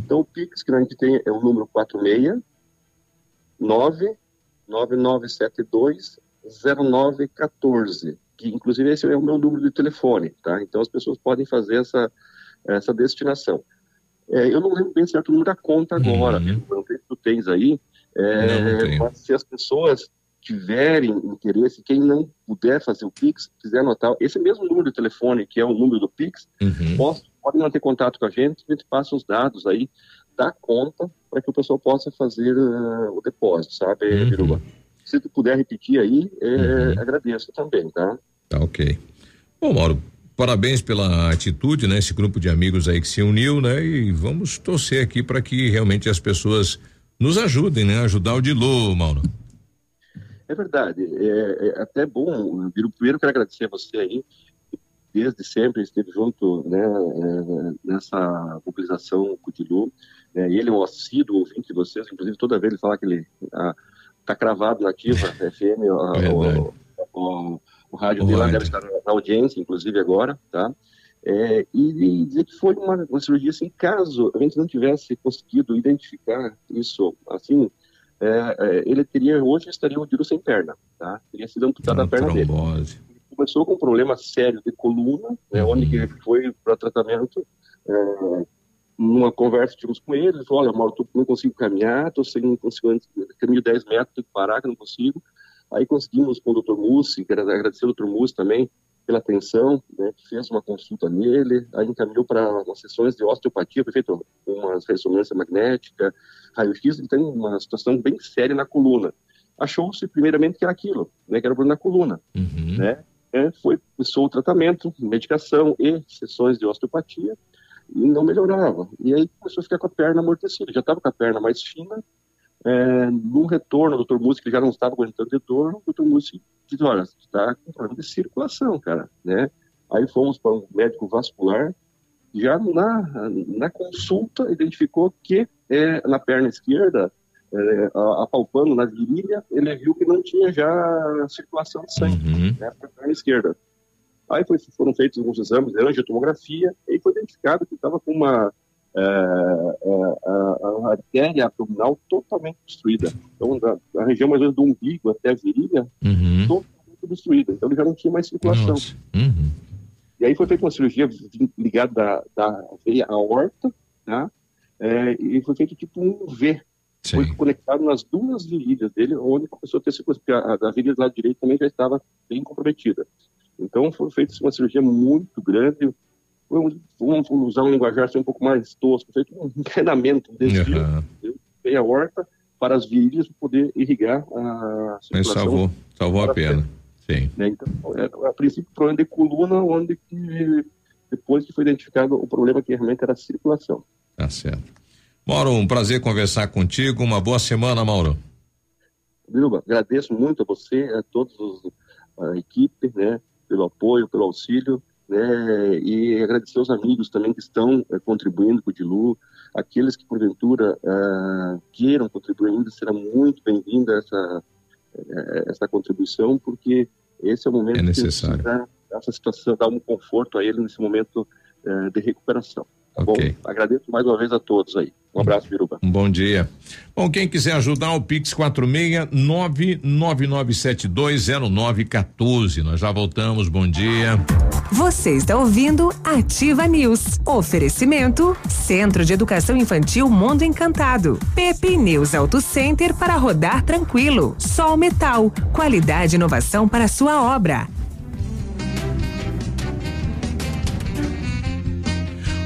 Então o Pix que a gente tem é o número 46 9972 0914, que inclusive esse é o meu número de telefone, tá? Então as pessoas podem fazer essa, essa destinação. É, eu não lembro bem certo o número da conta agora, eu não sei se tu tens aí, é, Não, não se as pessoas tiverem interesse, quem não puder fazer o Pix, quiser anotar esse mesmo número de telefone, que é o número do Pix, posso, pode manter contato com a gente, a gente passa os dados aí da conta para que o pessoal possa fazer eh, o depósito, sabe, Uhum. Biruba? Se tu puder repetir aí, eh, agradeço também, tá? Tá ok. Bom, Mauro, parabéns pela atitude, né? Esse grupo de amigos aí que se uniu, né? E vamos torcer aqui para que realmente as pessoas nos ajudem, né? Ajudar o Dilu, Mauro. É verdade. É, é até bom, Biru, primeiro quero agradecer a você aí, desde sempre esteve junto né, é, nessa mobilização com o Dilu. Né, e ele é um assíduo ouvinte de vocês, inclusive toda vez ele fala que ele está cravado na ativa FM, a- o, o, o rádio dele lá deve estar na audiência, inclusive agora, tá? É, e, e dizer que foi uma, uma cirurgia assim, caso a gente não tivesse conseguido identificar isso assim, é, é, ele teria, hoje estaria o Dilu sem perna, tá? Teria sido amputada a perna dele. Trombose. Começou com um problema sério de coluna, né, onde que ele foi para tratamento, é, numa conversa tivemos com ele, ele falou, olha, Mauro, tô- não consigo caminhar, estou sem, não consigo, caminho 10 metros, tenho que parar, que não consigo. Aí conseguimos com o Dr. Mussi, quero agradecer ao Dr. Mussi também, pela atenção, né, que fez uma consulta nele, aí encaminhou para umas sessões de osteopatia, foi feito umas ressonância magnética, raio-x, ele tem uma situação bem séria na coluna. Achou-se primeiramente que era aquilo, né, que era o problema na coluna, né? É, foi, começou o tratamento, medicação e sessões de osteopatia, e não melhorava. E aí começou a ficar com a perna amortecida, já estava com a perna mais fina, é, no retorno, o Dr. Música já não estava aguentando retorno, o Dr. Música disse, olha, você está com problema de circulação, cara, né? Aí fomos para um médico vascular, já na, na consulta identificou que é, na perna esquerda, é, apalpando na virilha, ele viu que não tinha já circulação de sangue Uhum. né, para a perna esquerda. Aí foi, foram feitos alguns exames de angiotomografia e foi identificado que estava com uma é, é, a, a artéria abdominal totalmente destruída. Então, da, da região mais ou menos do umbigo até a virilha, Uhum. totalmente destruída. Então, ele já não tinha mais circulação. Uhum. E aí foi feita uma cirurgia ligada da, da veia aorta, tá? É, e foi feito tipo um V. Foi conectado nas duas virilhas dele, onde começou a ter circulação, porque a, a virilha do lado direito também já estava bem comprometida. Então foi feita uma cirurgia muito grande, foi um- vamos usar um linguajar assim, um pouco mais tosco, feito um treinamento, um desvio veia aorta para as virilhas para poder irrigar a Mas circulação. salvou, salvou a pena. Sim. né? Então, é, a princípio, problema de coluna, onde que, depois que foi identificado o problema que realmente era a circulação. Tá certo. Mauro, um prazer conversar contigo. Uma boa semana, Mauro. Bilba, agradeço muito a você, a todos os, a equipe, né, pelo apoio, pelo auxílio, né, e agradecer aos amigos também que estão eh, contribuindo com o Dilu, aqueles que porventura ah, queiram contribuir ainda, será muito bem-vinda essa eh, essa contribuição, porque esse é o momento É necessário. que essa situação dá um conforto a ele nesse momento de recuperação. Tá Ok. bom? Agradeço mais uma vez a todos aí. Um abraço, Biruba. Um bom dia. Bom, quem quiser ajudar, o Pix 46999720914. Nós já voltamos. Bom dia. Você está ouvindo Ativa News. Oferecimento Centro de Educação Infantil Mundo Encantado. Pepe News Auto Center para rodar tranquilo. Sol Metal. Qualidade e inovação para sua obra.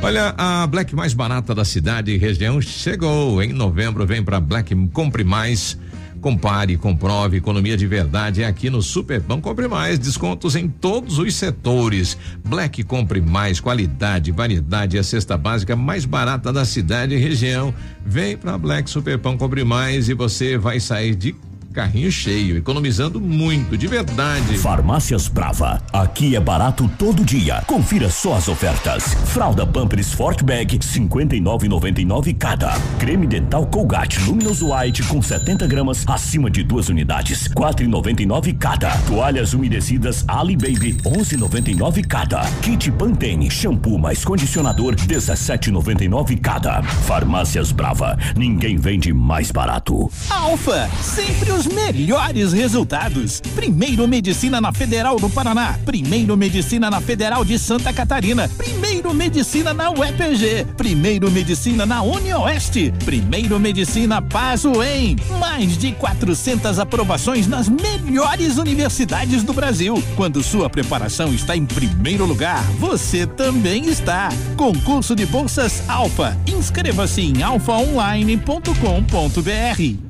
Olha, a Black mais barata da cidade e região chegou. Em novembro vem para Black Compre Mais. Compare, comprove, economia de verdade é aqui no Superpão Compre Mais, descontos em todos os setores. Black Compre Mais, qualidade, variedade e a cesta básica mais barata da cidade e região. Vem para Black Superpão Compre Mais e você vai sair de carrinho cheio, economizando muito, de verdade. Farmácias Brava. Aqui é barato todo dia. Confira só as ofertas. Fralda Pampers Forte Bag 59,99 cada. Creme dental Colgate Luminous White com 70 gramas acima de duas unidades 4,99 cada. Toalhas umedecidas Ali Baby 11,99 cada. Kit Pantene shampoo mais condicionador 17,99 cada. Farmácias Brava. Ninguém vende mais barato. Alfa, sempre os melhores resultados. Primeiro Medicina na Federal do Paraná. Primeiro Medicina na Federal de Santa Catarina. Primeiro Medicina na UEPG. Primeiro Medicina na UniOeste. Primeiro Medicina Pazuem. Mais de 400 aprovações nas melhores universidades do Brasil. Quando sua preparação está em primeiro lugar, você também está. Concurso de bolsas Alfa. Inscreva-se em alfaonline.com.br.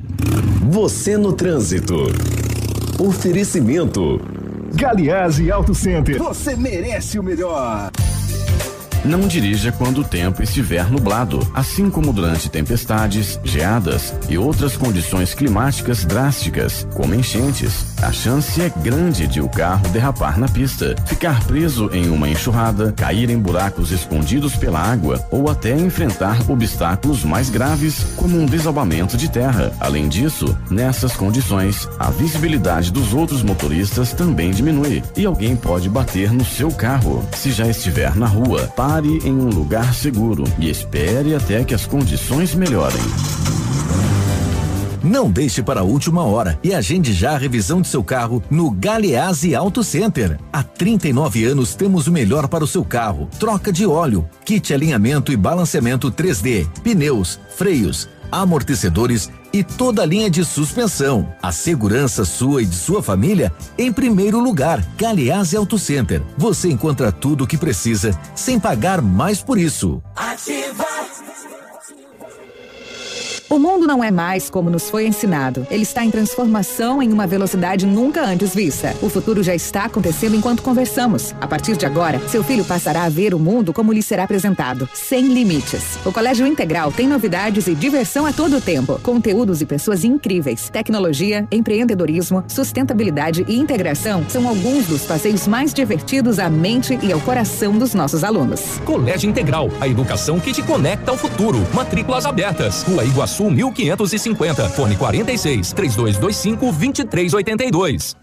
Você no trânsito. Oferecimento. Galiase Auto Center. Você merece o melhor. Não dirija quando o tempo estiver nublado, assim como durante tempestades, geadas e outras condições climáticas drásticas, como enchentes. A chance é grande de o carro derrapar na pista, ficar preso em uma enxurrada, cair em buracos escondidos pela água ou até enfrentar obstáculos mais graves, como um desabamento de terra. Além disso, nessas condições, a visibilidade dos outros motoristas também diminui e alguém pode bater no seu carro. Se já estiver na rua, pare em um lugar seguro e espere até que as condições melhorem. Não deixe para a última hora e agende já a revisão de seu carro no Galeazzi Auto Center. Há 39 anos temos o melhor para o seu carro: troca de óleo, kit alinhamento e balanceamento 3D, pneus, freios, amortecedores e toda a linha de suspensão. A segurança sua e de sua família em primeiro lugar. Galeazzi Auto Center. Você encontra tudo o que precisa sem pagar mais por isso. Ativa. O mundo não é mais como nos foi ensinado. Ele está em transformação em uma velocidade nunca antes vista. O futuro já está acontecendo enquanto conversamos. A partir de agora, seu filho passará a ver o mundo como lhe será apresentado, sem limites. O Colégio Integral tem novidades e diversão a todo tempo. Conteúdos e pessoas incríveis. Tecnologia, empreendedorismo, sustentabilidade e integração são alguns dos passeios mais divertidos à mente e ao coração dos nossos alunos. Colégio Integral, a educação que te conecta ao futuro. Matrículas abertas. Rua Iguaçu 1550. Fone 46 3225 2382.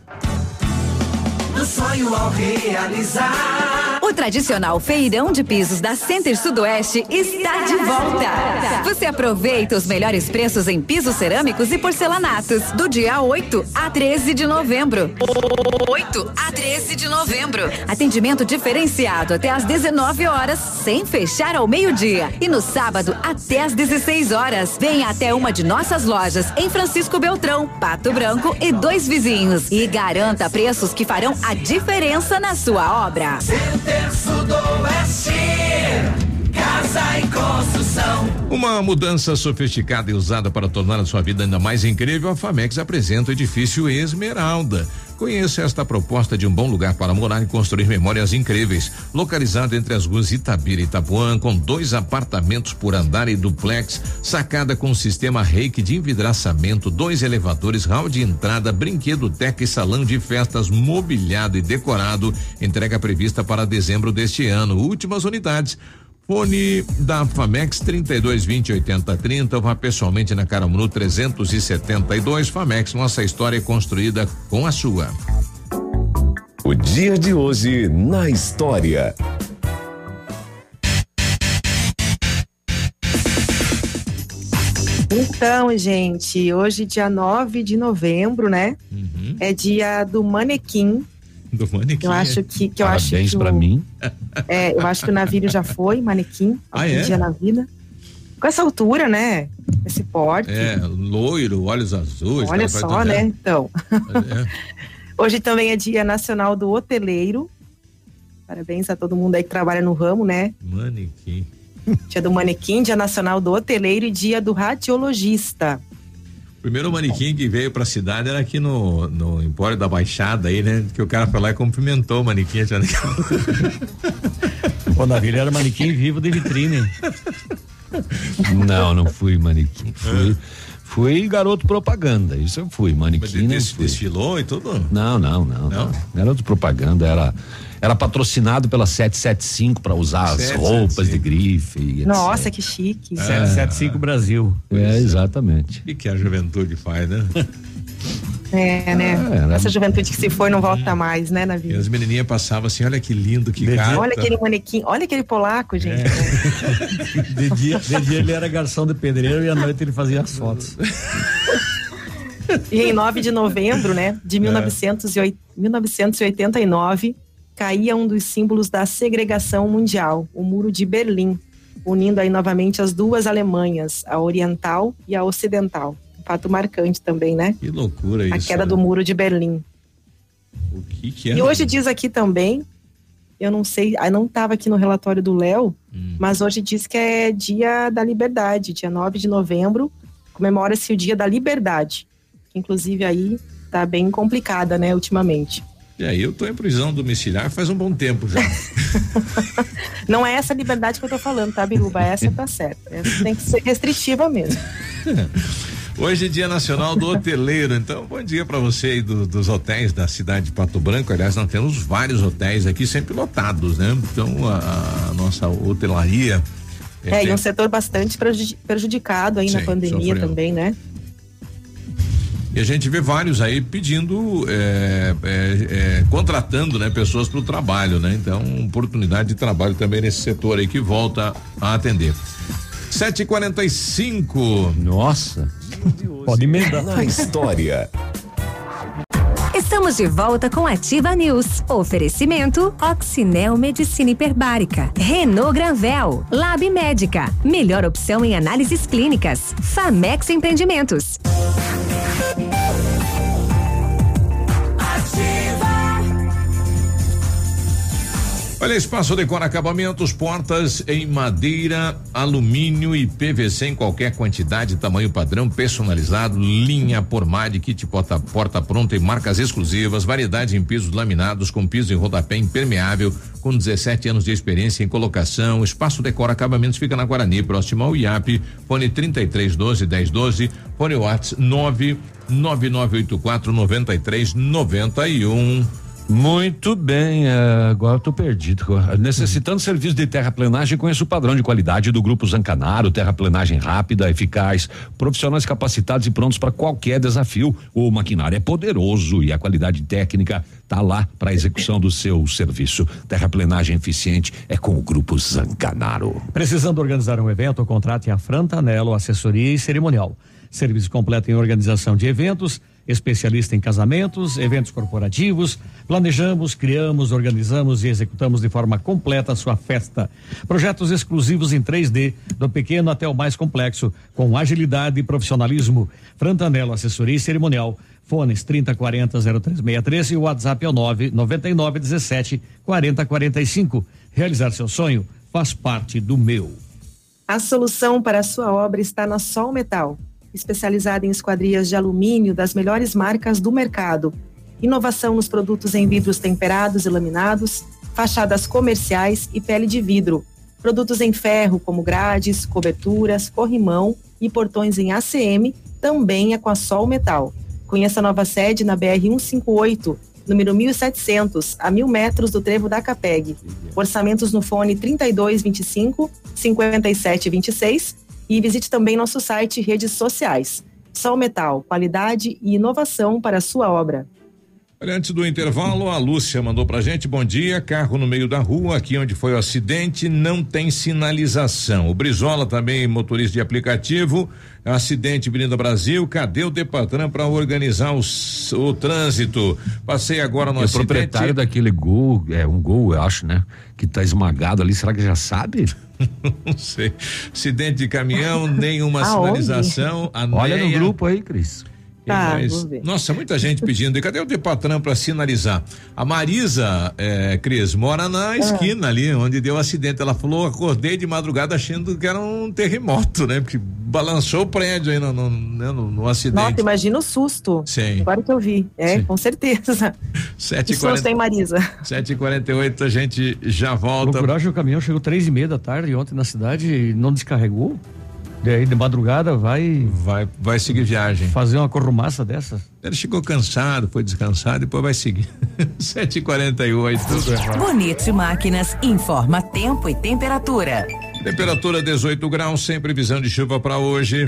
Do sonho ao realizar. O tradicional feirão de pisos da Center Sudoeste está de volta. Você aproveita os melhores preços em pisos cerâmicos e porcelanatos do dia 8 a 13 de novembro. 8 a 13 de novembro. Atendimento diferenciado até às 19 horas, sem fechar ao meio-dia. E no sábado até às 16 horas. Venha até uma de nossas lojas em Francisco Beltrão, Pato Branco e dois vizinhos. E garanta preços que farão a diferença na sua obra. Center Uma mudança sofisticada e usada para tornar a sua vida ainda mais incrível, a Famex apresenta o edifício Esmeralda. Conheça esta proposta de um bom lugar para morar e construir memórias incríveis. Localizado entre as ruas Itabira e Itapuã, com dois apartamentos por andar e duplex, sacada com sistema reiki de envidraçamento, dois elevadores, hall de entrada, brinquedo teca e salão de festas mobiliado e decorado. Entrega prevista para dezembro deste ano. Últimas unidades. Fone da Famex 3220 8030, vá pessoalmente na Caramuru 372. Famex, nossa história é construída com a sua. O dia de hoje na história. Então, gente, hoje, dia 9 de novembro, né? Uhum. É dia do manequim. Do manequim. Eu acho que, que eu acho Parabéns que pra o- mim. É, eu acho que o navio já foi manequim Ah, é? dia na vida. Com essa altura, né? Esse porte. É, loiro, olhos azuis. Olha faz só, né? é. Então. É. Hoje também é dia nacional do hoteleiro. Parabéns a todo mundo aí que trabalha no ramo, né? Manequim. Dia do manequim, dia nacional do hoteleiro e dia do radiologista. O primeiro manequim que veio pra cidade era aqui no, no Empório da Baixada aí, né? Que o cara foi lá e cumprimentou o manequim. já- O navio era manequim vivo de vitrine. Não, não fui manequim. Fui, fui garoto propaganda. Isso eu fui. Manequim des- fui. Desfilou e tudo? Não, não, não. não. Garoto propaganda era era patrocinado pela 775 para usar as 775. roupas de grife. e etc. Nossa, que chique. 775 Brasil. É, exatamente. O que a juventude faz, né? É, né? É, né? Essa juventude que se foi não volta mais, né, na E vida. as menininhas passavam assim, olha que lindo, que gata. Olha aquele manequim, olha aquele polaco, gente. De dia, de dia ele era garçom de pedreiro e à noite ele fazia as fotos. E em 9 de novembro, né, de 1908 1989, caía um dos símbolos da segregação mundial, o Muro de Berlim, unindo aí novamente as duas Alemanhas, a oriental e a ocidental. Fato marcante também, né? Que loucura A isso. queda né? do Muro de Berlim. O que que é? E hoje diz aqui também, eu não sei, ah, não estava aqui no relatório do Léo, Hum. mas hoje diz que é dia da liberdade, dia 9 de novembro, comemora-se o dia da liberdade, que inclusive aí tá bem complicada, né, ultimamente. E aí, eu tô em prisão domiciliar faz um bom tempo já. Não é essa liberdade que eu tô falando, tá, Biruba? Essa tá certa. Essa tem que ser restritiva mesmo. Hoje é dia nacional do hoteleiro, então bom dia pra você aí do- dos hotéis da cidade de Pato Branco. Aliás, nós temos vários hotéis aqui sempre lotados, né? Então a, a nossa hotelaria. É, e tem- um setor bastante prejudi- prejudicado aí na Sim, pandemia sofreu. também, né? E a gente vê vários aí pedindo, é, é, é, contratando, né, pessoas para o trabalho, né? Então, oportunidade de trabalho também nesse setor aí que volta a atender. 7h45. Nossa. Pode emendar. Na história. Estamos de volta com Ativa News. Oferecimento Oxinel Medicina Hiperbárica, Renault Granvel, Lab Médica, melhor opção em análises clínicas, Famex Empreendimentos. Olha, Espaço Decor Acabamentos, portas em madeira, alumínio e PVC em qualquer quantidade, tamanho padrão, personalizado, linha por MAD, kit porta, porta pronta e marcas exclusivas, variedade em pisos laminados com piso em rodapé impermeável, com 17 anos de experiência em colocação. Espaço Decor Acabamentos fica na Guarani, próximo ao IAP, fone 33 12 10 12, fone WhatsApp 9 9984 93 91. Muito bem, é, agora tô perdido. Necessitando serviço de terraplenagem, conheço o padrão de qualidade do Grupo Zancanaro, terraplenagem rápida, eficaz, profissionais capacitados e prontos para qualquer desafio. O maquinário é poderoso e a qualidade técnica tá lá para execução do seu serviço. Terraplenagem eficiente é com o Grupo Zancanaro. Precisando organizar um evento, contrate a Frantanelo Assessoria e Cerimonial. Serviço completo em organização de eventos, especialista em casamentos, eventos corporativos. Planejamos, criamos, organizamos e executamos de forma completa a sua festa. Projetos exclusivos em 3D, do pequeno até o mais complexo, com agilidade e profissionalismo. Frantanelo Assessoria e Cerimonial. Fones 3040 0363 e o WhatsApp é o 999 17 4045. Realizar seu sonho faz parte do meu. A solução para a sua obra está na Sol Metal, especializada em esquadrias de alumínio das melhores marcas do mercado. Inovação nos produtos em vidros temperados e laminados, fachadas comerciais e pele de vidro. Produtos em ferro, como grades, coberturas, corrimão e portões em ACM, também é com a Sol Metal. Conheça a nova sede na BR 158, número 1700, a mil metros do trevo da Capeg. Orçamentos no fone 3225 5726 e visite também nosso site e redes sociais. Sol Metal, qualidade e inovação para a sua obra. Olha, antes do intervalo, a Lúcia mandou pra gente, bom dia, carro no meio da rua, aqui onde foi o acidente, não tem sinalização. O Brizola também, motorista de aplicativo, acidente Avenida Brasil, cadê o Depatran para organizar os, o trânsito? Passei agora no E o acidente. proprietário daquele gol, é um gol, eu acho, né? Que tá esmagado ali, será que já sabe? Não sei. Acidente de caminhão, nenhuma Aonde? sinalização. Olha no grupo aí, Cris. Tá, mais? Nossa, muita gente pedindo. E cadê o Depatran para sinalizar? A Marisa, é, Cris, mora Ah. na esquina ali, onde deu o acidente. Ela falou: acordei de madrugada achando que era um terremoto, né? Porque balançou o prédio aí no, no, né, no- no acidente. Nossa, imagina o susto. Sim. Agora que eu vi. É, com certeza. Sete Que e susto, quarenta- hein, Marisa? 7h48, a gente já volta. O caminhão chegou três e meia da tarde ontem na cidade e não descarregou. Daí de madrugada vai. Vai, vai seguir viagem. Fazer uma corrumaça dessas. Ele chegou cansado, foi descansado, depois vai seguir. 7h48. Tudo errado. Bonito Máquinas informa tempo e temperatura. Temperatura 18 graus, sem previsão de chuva para hoje.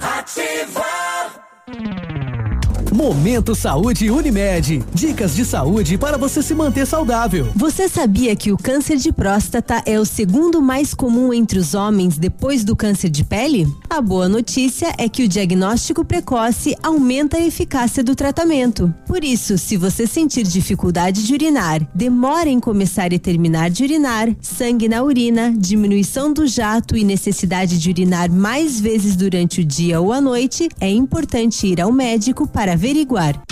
Ativa! Momento Saúde Unimed. Dicas de saúde para você se manter saudável. Você sabia que o câncer de próstata é o segundo mais comum entre os homens depois do câncer de pele? A boa notícia é que o diagnóstico precoce aumenta a eficácia do tratamento. Por isso, se você sentir dificuldade de urinar, demora em começar e terminar de urinar, sangue na urina, diminuição do jato e necessidade de urinar mais vezes durante o dia ou a noite, é importante ir ao médico para averiguar.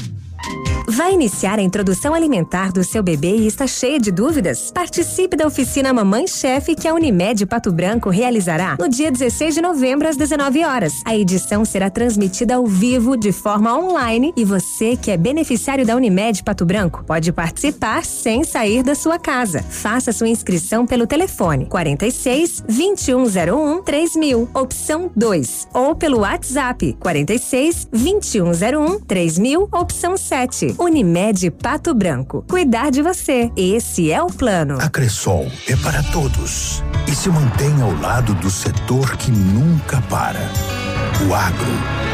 Vai iniciar a introdução alimentar do seu bebê e está cheia de dúvidas? Participe da oficina Mamãe Chefe que a Unimed Pato Branco realizará no dia 16 de novembro às 19 horas. A edição será transmitida ao vivo de forma online e você que é beneficiário da Unimed Pato Branco pode participar sem sair da sua casa. Faça sua inscrição pelo telefone 46 2101 3000, opção 2, ou pelo WhatsApp 46 2101 3000, opção 7. Unimed Pato Branco. Cuidar de você. Esse é o plano. A Cressol é para todos e se mantém ao lado do setor que nunca para. O agro.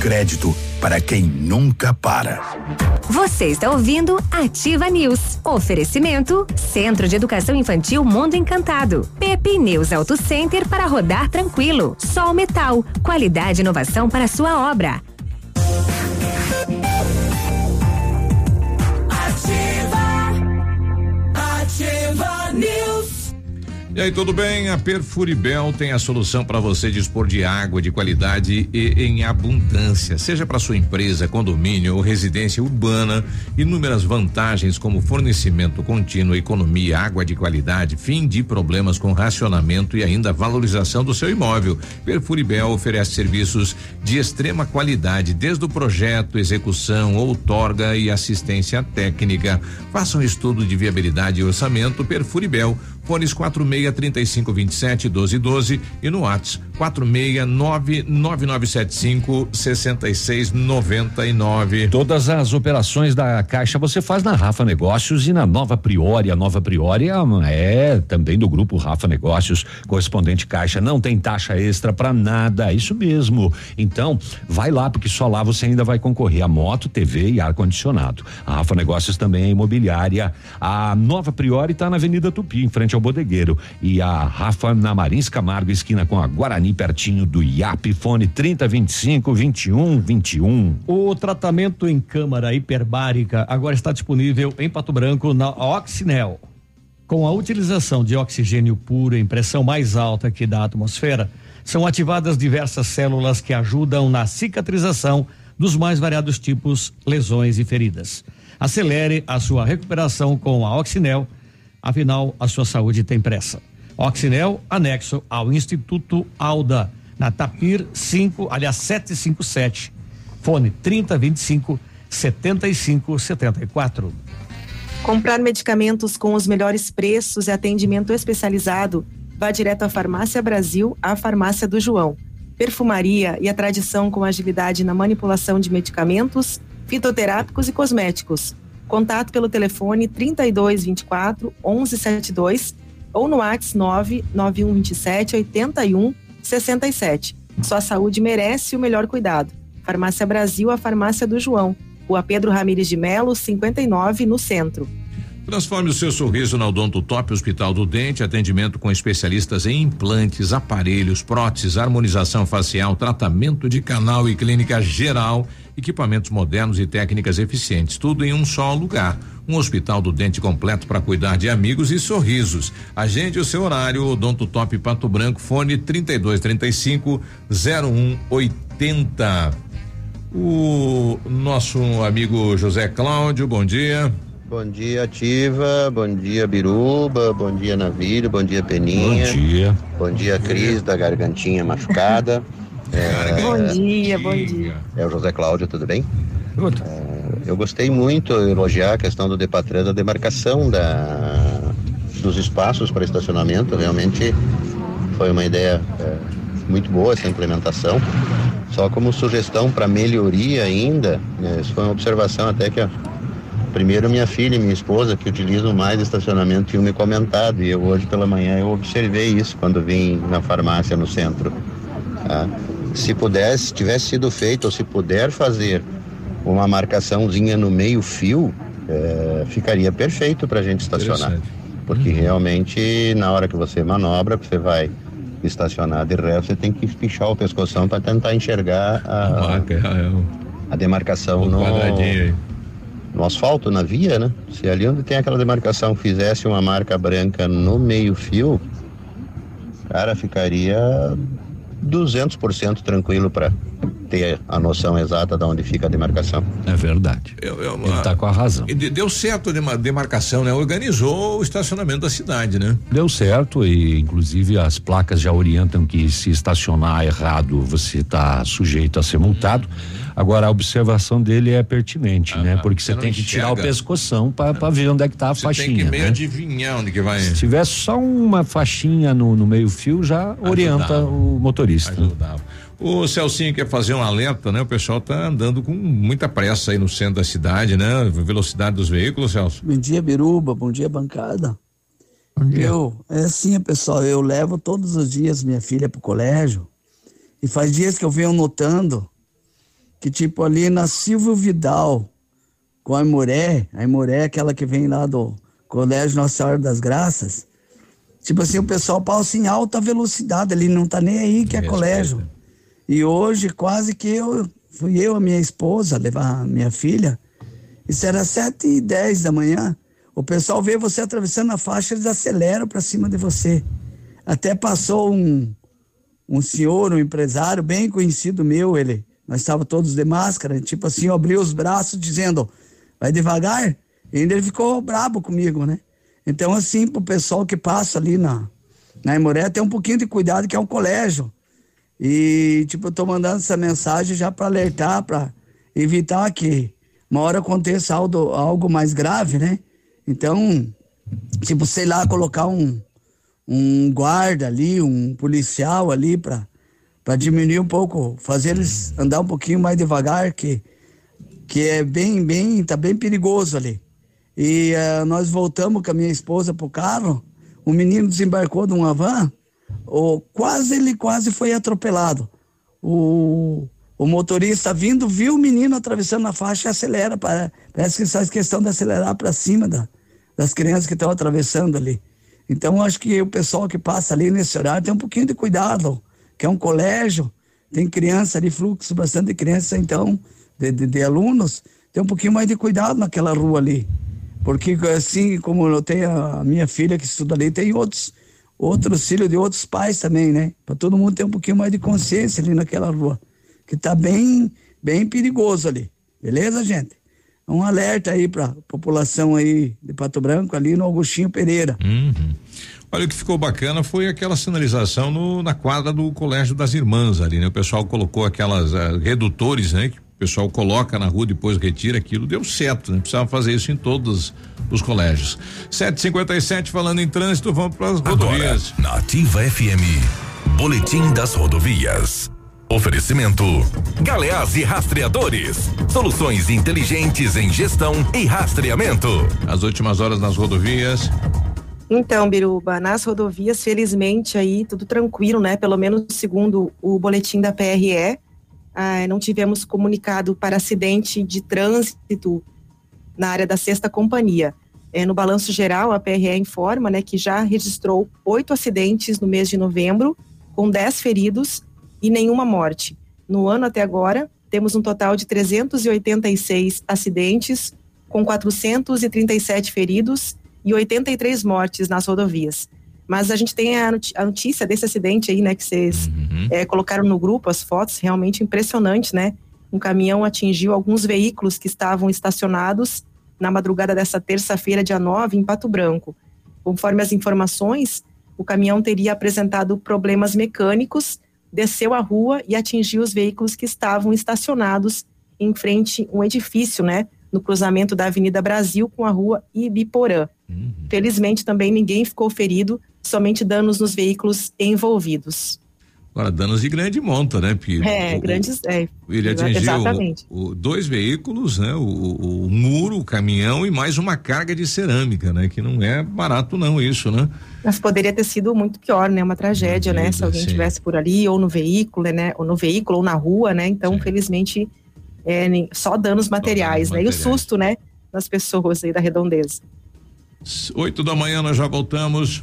Crédito para quem nunca para. Você está ouvindo Ativa News. Oferecimento Centro de Educação Infantil Mundo Encantado. Pepe News Auto Center para rodar tranquilo. Sol Metal. Qualidade e inovação para sua obra. E aí, tudo bem? A Perfuribel tem a solução para você dispor de água de qualidade e em abundância, seja para sua empresa, condomínio ou residência urbana. Inúmeras vantagens como fornecimento contínuo, economia, água de qualidade, fim de problemas com racionamento e ainda valorização do seu imóvel. Perfuribel oferece serviços de extrema qualidade, desde o projeto, execução, outorga e assistência técnica. Faça um estudo de viabilidade e orçamento Perfuribel. Fones 46 35 27 12 12 e no WhatsApp 469 9975 66 99. Todas as operações da Caixa você faz na Rafa Negócios e na Nova Priori. A Nova Priori é também do grupo Rafa Negócios, correspondente Caixa. Não tem taxa extra para nada, é isso mesmo. Então, vai lá, porque só lá você ainda vai concorrer a moto, TV e ar-condicionado. A Rafa Negócios também é imobiliária. A Nova Priori está na Avenida Tupi, em frente ao Bodegueiro. E a Rafa na Marins Camargo, esquina com a Guarani, pertinho do IAP. Fone 3025 21 21. O tratamento em câmara hiperbárica agora está disponível em Pato Branco na Oxinel. Com a utilização de oxigênio puro em pressão mais alta que da atmosfera, são ativadas diversas células que ajudam na cicatrização dos mais variados tipos, lesões e feridas. Acelere a sua recuperação com a Oxinel, afinal, a sua saúde tem pressa. Oxinel, anexo ao Instituto Alda, na Tapir 5, aliás 757. Fone 3025 7574. Comprar medicamentos com os melhores preços e atendimento especializado, vá direto à Farmácia Brasil, a Farmácia do João. Perfumaria e a tradição com agilidade na manipulação de medicamentos, fitoterápicos e cosméticos. Contato pelo telefone 3224 1172 ou no WhatsApp 99127 81 67. Sua saúde merece o melhor cuidado. Farmácia Brasil, a farmácia do João. Rua Pedro Ramires de Melo, 59, no centro. Transforme o seu sorriso na Odonto Top Hospital do Dente, atendimento com especialistas em implantes, aparelhos, próteses, harmonização facial, tratamento de canal e clínica geral, equipamentos modernos e técnicas eficientes, tudo em um só lugar. Um hospital do dente completo para cuidar de amigos e sorrisos. Agende o seu horário, Odonto Top Pato Branco, fone 3235 0180. O nosso amigo José Cláudio, bom dia. Bom dia, Ativa. Bom dia, Biruba. Bom dia, Navírio. Bom dia, Peninha. Bom dia. Bom dia, Cris, da gargantinha machucada. É, Bom dia, bom dia. É o José Cláudio, tudo bem? É, eu gostei muito, elogiar a questão do Depatran da demarcação da, dos espaços para estacionamento. Realmente foi uma ideia é, muito boa essa implementação. Só como sugestão para melhoria ainda, né, isso foi uma observação até que a, primeiro minha filha e minha esposa que utilizam mais estacionamento tinham me comentado e eu hoje pela manhã eu observei isso quando vim na farmácia no centro. tá? Se pudesse, tivesse sido feito ou se puder fazer uma marcaçãozinha no meio fio, eh, ficaria perfeito para a gente estacionar. Porque realmente na hora que você manobra, você vai estacionado. E resto, você tem que pichar o pescoção para tentar enxergar a, é, a demarcação no, no asfalto, na via, né? Se ali onde tem aquela demarcação fizesse uma marca branca no meio-fio, cara, ficaria 200% tranquilo para ter a noção exata de onde fica a demarcação. É verdade. Ele tá com a razão. E de- deu certo a dema- demarcação, né? Organizou o estacionamento da cidade, né? Deu certo e inclusive as placas já orientam que se estacionar errado você está sujeito a ser multado. Agora a observação dele é pertinente, né? Porque você Ah, tem que tirar o enxerga. pescoção para ver onde é que tá a Você tem faixinha, que meio né? adivinhar onde que vai. Se tiver só uma faixinha no, no meio fio já orienta Ajudava. o motorista. Ajudava. O Celcinho quer fazer um alerta, né? O pessoal tá andando com muita pressa aí no centro da cidade, né? Velocidade dos veículos, Celso. Bom dia, Biruba. Bom dia, bancada. Eu, é assim, pessoal, eu levo todos os dias minha filha pro colégio e faz dias que eu venho notando que, tipo, ali na Silvio Vidal, com a Imoré, a Imoré é aquela que vem lá do Colégio Nossa Senhora das Graças, tipo assim, o pessoal passa em alta velocidade, ali não tá nem aí que é colégio. E hoje, quase que eu, fui eu, a minha esposa, levar a minha filha, isso era sete e dez da manhã. O pessoal vê você atravessando a faixa, eles aceleram para cima de você. Até passou um, um senhor, um empresário bem conhecido meu, ele, nós estávamos todos de máscara, tipo assim, abriu os braços dizendo, vai devagar. E ainda ele ficou brabo comigo, né? Então, assim, pro pessoal que passa ali na, na Imoré, tem um pouquinho de cuidado, que é um colégio. E, tipo, eu tô mandando essa mensagem já para alertar, para evitar que uma hora aconteça algo, algo mais grave, né? Então, tipo, sei lá, colocar um, um guarda ali, um policial ali para para diminuir um pouco, fazer eles andar um pouquinho mais devagar, que que é bem, bem, tá bem perigoso ali. E eh, nós voltamos com a minha esposa pro carro, o menino desembarcou de uma van, o, quase ele quase foi atropelado. O, o motorista vindo, viu o menino atravessando a faixa e acelera. para- Parece que faz questão de acelerar para cima da, das crianças que estão atravessando ali. Então, acho que o pessoal que passa ali nesse horário tem um pouquinho de cuidado, que é um colégio, tem criança ali, fluxo bastante de criança, então, de, de, de alunos, tem um pouquinho mais de cuidado naquela rua ali. Porque, assim, como eu tenho a minha filha que estuda ali, tem outros, outros filhos de outros pais também, né? Para todo mundo ter um pouquinho mais de consciência ali naquela rua, que tá bem, bem perigoso ali. Beleza, gente? Um alerta aí para população aí de Pato Branco, ali no Augustinho Pereira. Uhum. Olha, o que ficou bacana foi aquela sinalização no- na quadra do Colégio das Irmãs ali, né? O pessoal colocou aquelas ah, redutores, né? Que o pessoal coloca na rua, depois retira aquilo, deu certo, né? Precisava fazer isso em todos os colégios. 757 falando em trânsito, vamos para as rodovias. Na Ativa FM, Boletim das Rodovias. Oferecimento: Galeás e Rastreadores. Soluções inteligentes em gestão e rastreamento. As últimas horas nas rodovias. Então, Biruba, nas rodovias, felizmente aí tudo tranquilo, né? Pelo menos segundo o boletim da PRE, ah, não tivemos comunicado para acidente de trânsito na área da sexta companhia. Eh, no balanço geral, a PRE informa, né, que já registrou oito acidentes no mês de novembro, com dez feridos e nenhuma morte. No ano até agora, temos um total de 386 acidentes, com 437 feridos e 83 mortes nas rodovias. Mas a gente tem a notícia desse acidente aí, né, que vocês eh, colocaram no grupo, as fotos, realmente impressionante, né? Um caminhão atingiu alguns veículos que estavam estacionados na madrugada dessa terça-feira, dia 9, em Pato Branco. Conforme as informações, o caminhão teria apresentado problemas mecânicos, desceu a rua e atingiu os veículos que estavam estacionados em frente a um edifício, né? No cruzamento da Avenida Brasil com a rua Ibiporã. Felizmente também ninguém ficou ferido, somente danos nos veículos envolvidos. Agora, danos de grande monta, né? Porque É, o- grandes. É, Ele atingiu Exatamente. o- o- dois veículos, né? O, o- muro, o caminhão e mais uma carga de cerâmica, né? Que não é barato não isso, né? Mas poderia ter sido muito pior, né? Uma tragédia, né? Se alguém sim. estivesse por ali, ou no veículo, né? Ou no veículo, ou na rua, né? Então, felizmente, é, só danos materiais, né? E o materiais. susto, né? Das pessoas aí da redondeza. Oito da manhã nós já voltamos.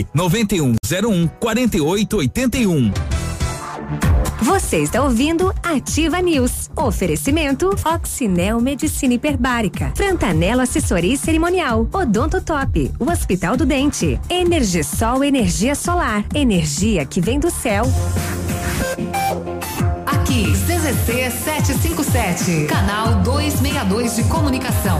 9101 4881. Você está ouvindo Ativa News. Oferecimento Oxinel Medicina Hiperbárica, Frantanelo Assessoria Cerimonial, Odonto Top, o Hospital do Dente, Energisol Energia Solar, energia que vem do céu. Aqui, CZC 757, canal 262 de comunicação.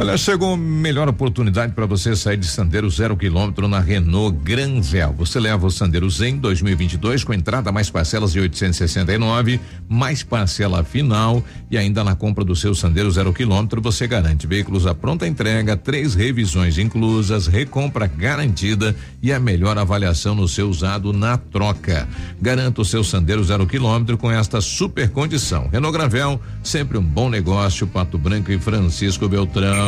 Olha, chegou a melhor oportunidade para você sair de Sandero zero quilômetro na Renault Granvel. Você leva o Sandero Zen 2022 com entrada mais parcelas de 869, mais parcela final e ainda na compra do seu Sandero zero quilômetro você garante veículos à pronta entrega, três revisões inclusas, recompra garantida e a melhor avaliação no seu usado na troca. Garanta o seu Sandero zero quilômetro com esta super condição. Renault Granvel, sempre um bom negócio. Pato Branco e Francisco Beltrão.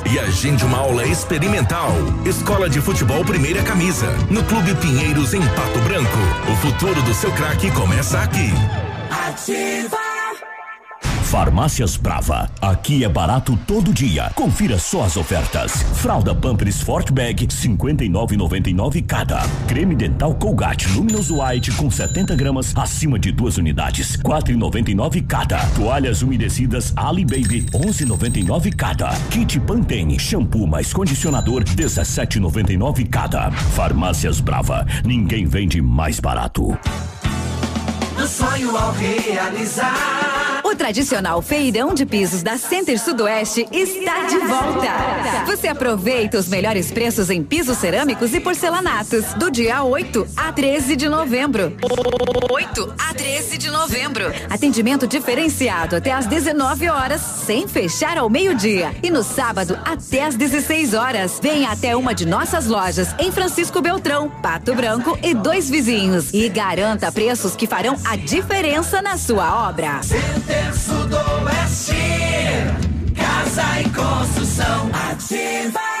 e agende uma aula experimental. Escola de Futebol Primeira Camisa, no Clube Pinheiros, em Pato Branco. O futuro do seu craque começa aqui. Ativa. Farmácias Brava. Aqui é barato todo dia. Confira só as ofertas. Fralda Pampers Sport Bag 59,99 cada. Creme dental Colgate Luminous White com 70 gramas acima de duas unidades 4,99 cada. Toalhas umedecidas Ali Baby 11,99 cada. Kit Pantene shampoo mais condicionador 17,99 cada. Farmácias Brava. Ninguém vende mais barato. Do sonho ao realizar. O tradicional feirão de pisos da Center Sudoeste está de volta. Você aproveita os melhores preços em pisos cerâmicos e porcelanatos do dia 8 a 13 de novembro. 8 a 13 de novembro. Atendimento diferenciado até às 19 horas, sem fechar ao meio-dia. E no sábado até às 16 horas. Venha até uma de nossas lojas em Francisco Beltrão, Pato Branco e dois vizinhos. E garanta preços que farão a diferença na sua obra. Center Sudoeste. Casa e construção ativa.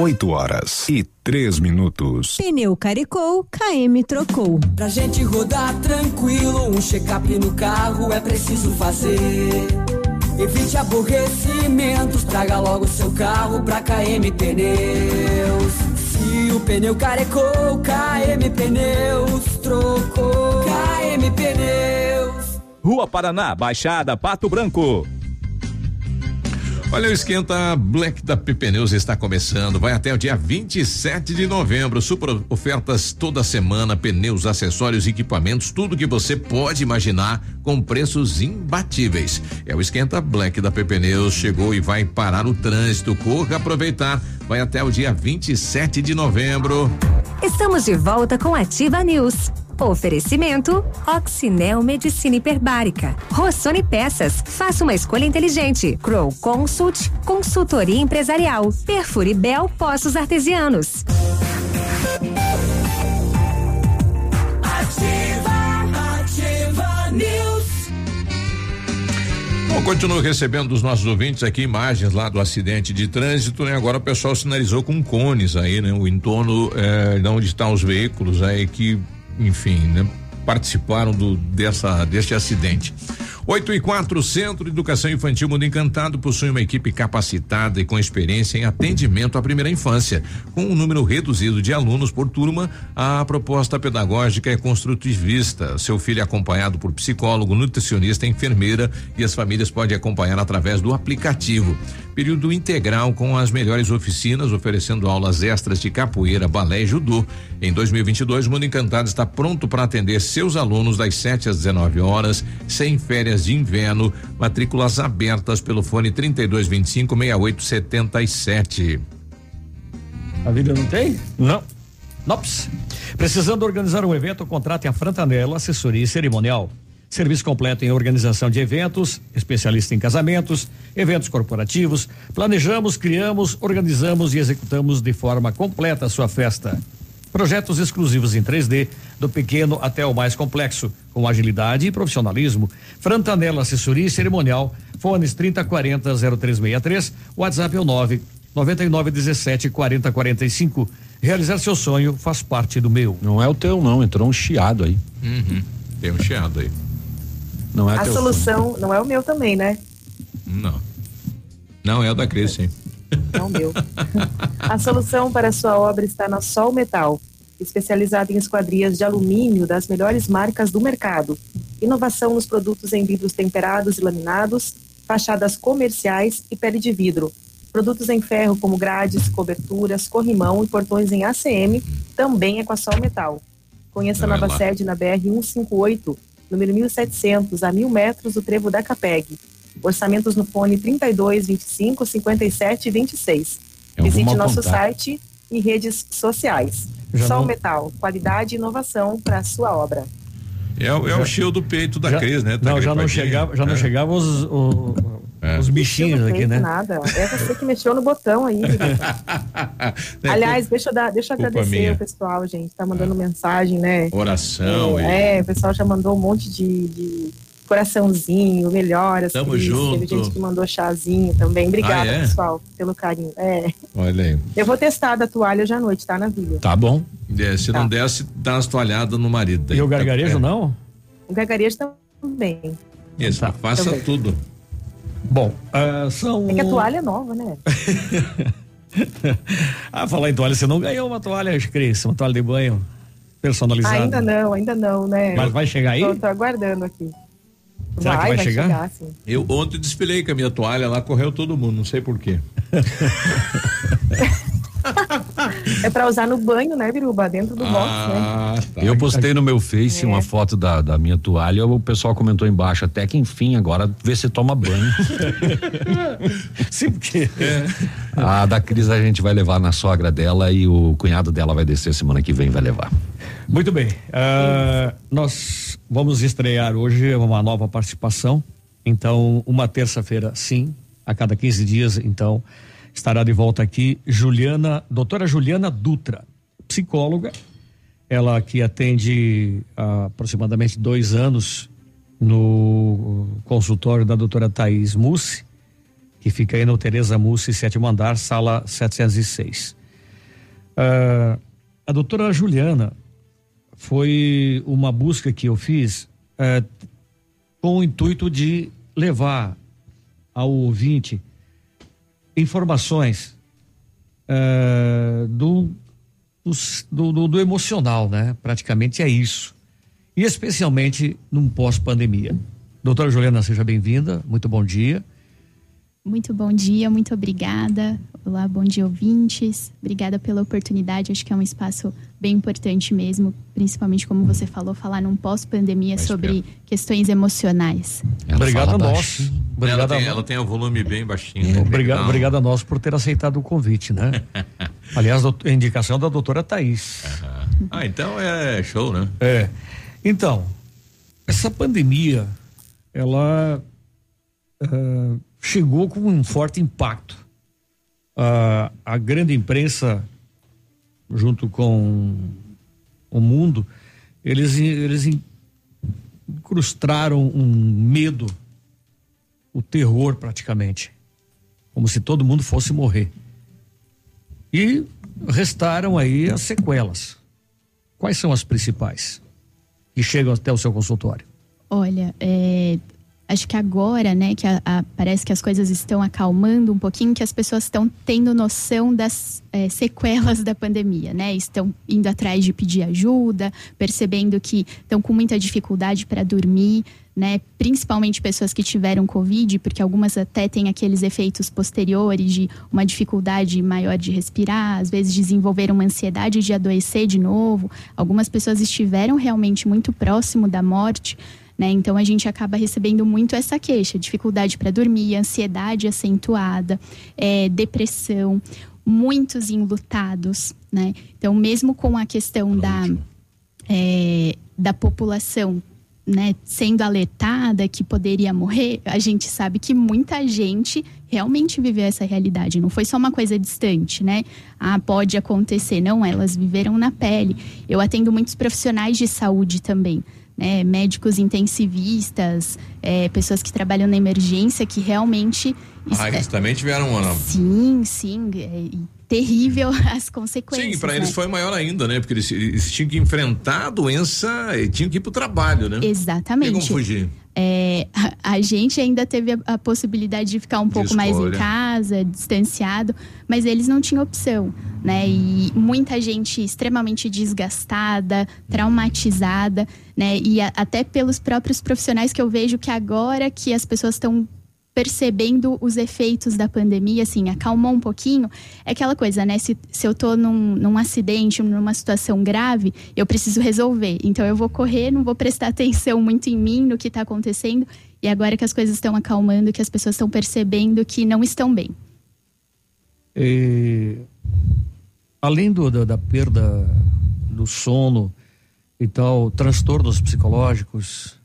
8 horas e três minutos. Pneu carecou, KM trocou. Pra gente rodar tranquilo, um check-up no carro é preciso fazer. Evite aborrecimentos, traga logo seu carro pra KM Pneus. Se o pneu carecou, KM Pneus trocou. KM Pneus. Rua Paraná, Baixada, Pato Branco. Olha, o Esquenta Black da Pneus está começando. Vai até o dia 27 de novembro. Super ofertas toda semana, pneus, acessórios, equipamentos, tudo que você pode imaginar com preços imbatíveis. É o Esquenta Black da Pneus. Chegou e vai parar o trânsito. Corra aproveitar. Vai até o dia 27 de novembro. Estamos de volta com Ativa News. Oferecimento Oxinel Medicina Hiperbárica. Rossoni Peças. Faça uma escolha inteligente. Crow Consult. Consultoria Empresarial. Perfuribel Poços Artesianos. Continuo recebendo dos nossos ouvintes aqui imagens lá do acidente de trânsito, né? Agora o pessoal sinalizou com cones aí, né? O entorno é, de onde estão os veículos aí que, enfim, né? Participaram do, dessa, deste acidente. 8 e 4, Centro de Educação Infantil Mundo Encantado possui uma equipe capacitada e com experiência em atendimento à primeira infância. Com um número reduzido de alunos por turma, a proposta pedagógica é construtivista. Seu filho é acompanhado por psicólogo, nutricionista, enfermeira e as famílias podem acompanhar através do aplicativo. Período integral com as melhores oficinas, oferecendo aulas extras de capoeira, balé e judô. Em 2022, o Mundo Encantado está pronto para atender seus alunos das 7 às 19 horas, sem férias de inverno. Matrículas abertas pelo fone 3225 6877. A vida não tem? Não. Nops. Precisando organizar um evento, contrate a Frantanella Assessoria Cerimonial. Serviço completo em organização de eventos, especialista em casamentos, eventos corporativos. Planejamos, criamos, organizamos e executamos de forma completa a sua festa. Projetos exclusivos em 3D, do pequeno até o mais complexo, com agilidade e profissionalismo. Frantanella Assessoria e Cerimonial, fones 3040 0363, WhatsApp é o 9 9917 4045. Realizar seu sonho faz parte do meu. Não é o teu, não, entrou um chiado aí. Uhum. Tem um chiado aí. Não é a solução não é o meu também, né? Não. Não é o da Cris, sim. Não meu. a solução para a sua obra está na Sol Metal, especializada em esquadrias de alumínio das melhores marcas do mercado. Inovação nos produtos em vidros temperados e laminados, fachadas comerciais e pele de vidro. Produtos em ferro como grades, coberturas, corrimão e portões em ACM também é com a Sol Metal. Conheça a nova lá. sede na BR 158, número 1700, a mil metros do trevo da Capeg. Orçamentos no fone 32 25 57 26. É um Visite vamos nosso site e redes sociais. Já Sol não- Metal, qualidade e inovação para a sua obra. É, o- é o cheio do peito da Cris, né? Tá Não, já não chegava, já não É. chegava os, o- É. os bichinhos Não aqui, né? Nada. É você que mexeu no botão aí. É, Aliás, deixa eu, dar, deixa eu agradecer minha. o pessoal, gente. Tá mandando mensagem, né? Oração e- É, o pessoal já mandou um monte de, de coraçãozinho, melhoras. Tamo Cris. junto. Teve gente que mandou chazinho também. Obrigada, Ah, é? pessoal, pelo carinho. É. Olha aí. Eu vou testar da toalha hoje à noite, tá, na Vila? Tá bom. É, se não desce, dá umas toalhadas no marido. daí. E o gargarejo É. não? O gargarejo também. Isso, faça Também. tudo. Bom, ah, são. É que a toalha é nova, né? Ah, falar em toalha, você não ganhou uma toalha, Cris, uma toalha de banho personalizada. Ainda não, ainda não, né? Mas vai chegar aí? Tô, tô aguardando aqui. Será que vai chegar? chegar sim. Eu ontem desfilei com a minha toalha lá, correu todo mundo, não sei porquê. É pra usar no banho, né, Biruba? Dentro do box, né? tá. Eu postei no meu Face É. uma foto da, da minha toalha, o pessoal comentou embaixo, até que enfim, agora vê se toma banho. Sim, porque. A da Cris a gente vai levar na sogra dela e o cunhado dela vai descer semana que vem vai levar. Muito bem. ah, nós vamos estrear hoje uma nova participação. Então, uma terça-feira, sim, a cada 15 dias, então, estará de volta aqui Juliana, doutora Juliana Dutra, psicóloga. Ela que atende há aproximadamente dois anos no consultório da doutora Thaís Mussi, que fica aí no Tereza Mussi, sétimo andar, sala 706. Ah, a doutora Juliana foi uma busca que eu fiz eh, com o intuito de levar ao ouvinte informações eh, do, do, do, do emocional, né? Praticamente é isso. E especialmente num pós-pandemia. Doutora Juliana, seja bem-vinda. Muito bom dia. Muito bom dia, muito obrigada. Olá, bom dia, ouvintes. Obrigada pela oportunidade. Acho que é um espaço bem importante mesmo, principalmente como você falou, falar num pós-pandemia sobre questões emocionais. Obrigado a nós. ela, tem, a ela tem o volume bem baixinho. né? Obrigado, Não. obrigado a nós por ter aceitado o convite, né? Aliás, a indicação da doutora Thaís. Ah, então é show, né? É. Então, essa pandemia, ela ah, chegou com um forte impacto. Ah, a grande imprensa, junto com o mundo, eles, eles incrustaram um medo o terror praticamente, como se todo mundo fosse morrer. E restaram aí as sequelas. Quais são as principais que chegam até o seu consultório? Olha, é, acho que agora, né, que a, a, parece que as coisas estão acalmando um pouquinho, que as pessoas estão tendo noção das é, sequelas da pandemia, né? Estão indo atrás de pedir ajuda, percebendo que estão com muita dificuldade para dormir, né? Principalmente pessoas que tiveram Covid, porque algumas até têm aqueles efeitos posteriores de uma dificuldade maior de respirar, às vezes desenvolveram uma ansiedade de adoecer de novo. Algumas pessoas estiveram realmente muito próximo da morte. Né? Então a gente acaba recebendo muito essa queixa, dificuldade para dormir, ansiedade acentuada, é, depressão, muitos enlutados, né? Então mesmo com a questão da é, da população né, sendo alertada que poderia morrer, a gente sabe que muita gente realmente viveu essa realidade. Não foi só uma coisa distante, né? Ah, pode acontecer. Não, elas viveram na pele. Eu atendo muitos profissionais de saúde também né, médicos intensivistas, é, pessoas que trabalham na emergência, que realmente. Ah, eles também tiveram uma. Sim, sim. É, terrível as consequências. Sim, para né? eles foi maior ainda, né? Porque eles, eles, tinham que enfrentar a doença e tinham que ir para o trabalho, né? Exatamente. Tem como fugir. É, a, gente ainda teve a, a, possibilidade de ficar um pouco mais em casa, distanciado, mas eles não tinham opção, né? E muita gente extremamente desgastada, traumatizada, né? E a, até pelos próprios profissionais que eu vejo que agora que as pessoas estão percebendo os efeitos da pandemia, assim, acalmou um pouquinho, é aquela coisa, né? Se, se eu tô num, num acidente, numa situação grave, eu preciso resolver. Então eu vou correr, não vou prestar atenção muito em mim, no que está acontecendo. E agora que as coisas estão acalmando, que as pessoas estão percebendo que não estão bem. E, além do, da, da perda do sono e tal, transtornos psicológicos,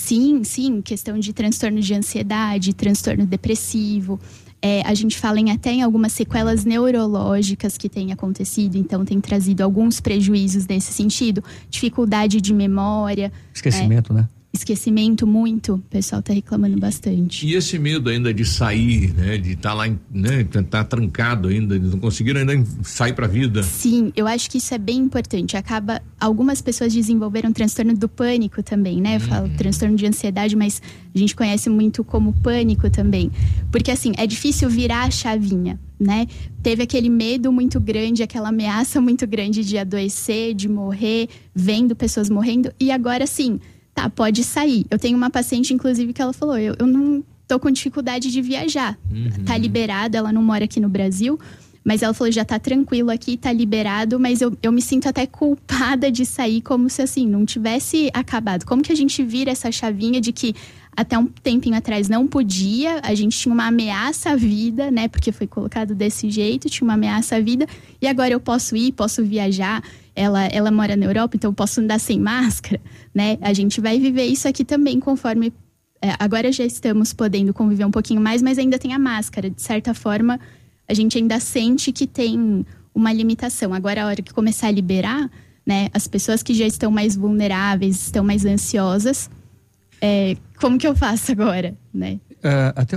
Sim, sim, questão de transtorno de ansiedade, transtorno depressivo. É, a gente fala em, até em algumas sequelas neurológicas que têm acontecido, então tem trazido alguns prejuízos nesse sentido. Dificuldade de memória. Esquecimento, é, né? Esquecimento muito, o pessoal está reclamando bastante. E esse medo ainda de sair, né, de estar tá lá, né, tá trancado ainda, não conseguiram ainda sair para a vida. Sim, eu acho que isso é bem importante. Acaba algumas pessoas desenvolveram transtorno do pânico também, né? Eu falo uhum. transtorno de ansiedade, mas a gente conhece muito como pânico também, porque assim é difícil virar a chavinha. Né? Teve aquele medo muito grande, aquela ameaça muito grande de adoecer, de morrer, vendo pessoas morrendo, e agora sim, tá, pode sair. Eu tenho uma paciente, inclusive, que ela falou: eu, eu não tô com dificuldade de viajar. Uhum. Tá liberada, ela não mora aqui no Brasil. Mas ela falou, já tá tranquilo aqui, tá liberado, mas eu, eu me sinto até culpada de sair como se assim, não tivesse acabado. Como que a gente vira essa chavinha de que até um tempinho atrás não podia, a gente tinha uma ameaça à vida, né? Porque foi colocado desse jeito, tinha uma ameaça à vida, e agora eu posso ir, posso viajar. Ela, ela mora na Europa, então eu posso andar sem máscara, né? A gente vai viver isso aqui também conforme. É, agora já estamos podendo conviver um pouquinho mais, mas ainda tem a máscara. De certa forma, a gente ainda sente que tem uma limitação. Agora, a hora que começar a liberar, né? As pessoas que já estão mais vulneráveis, estão mais ansiosas, é, como que eu faço agora, né? Uh, até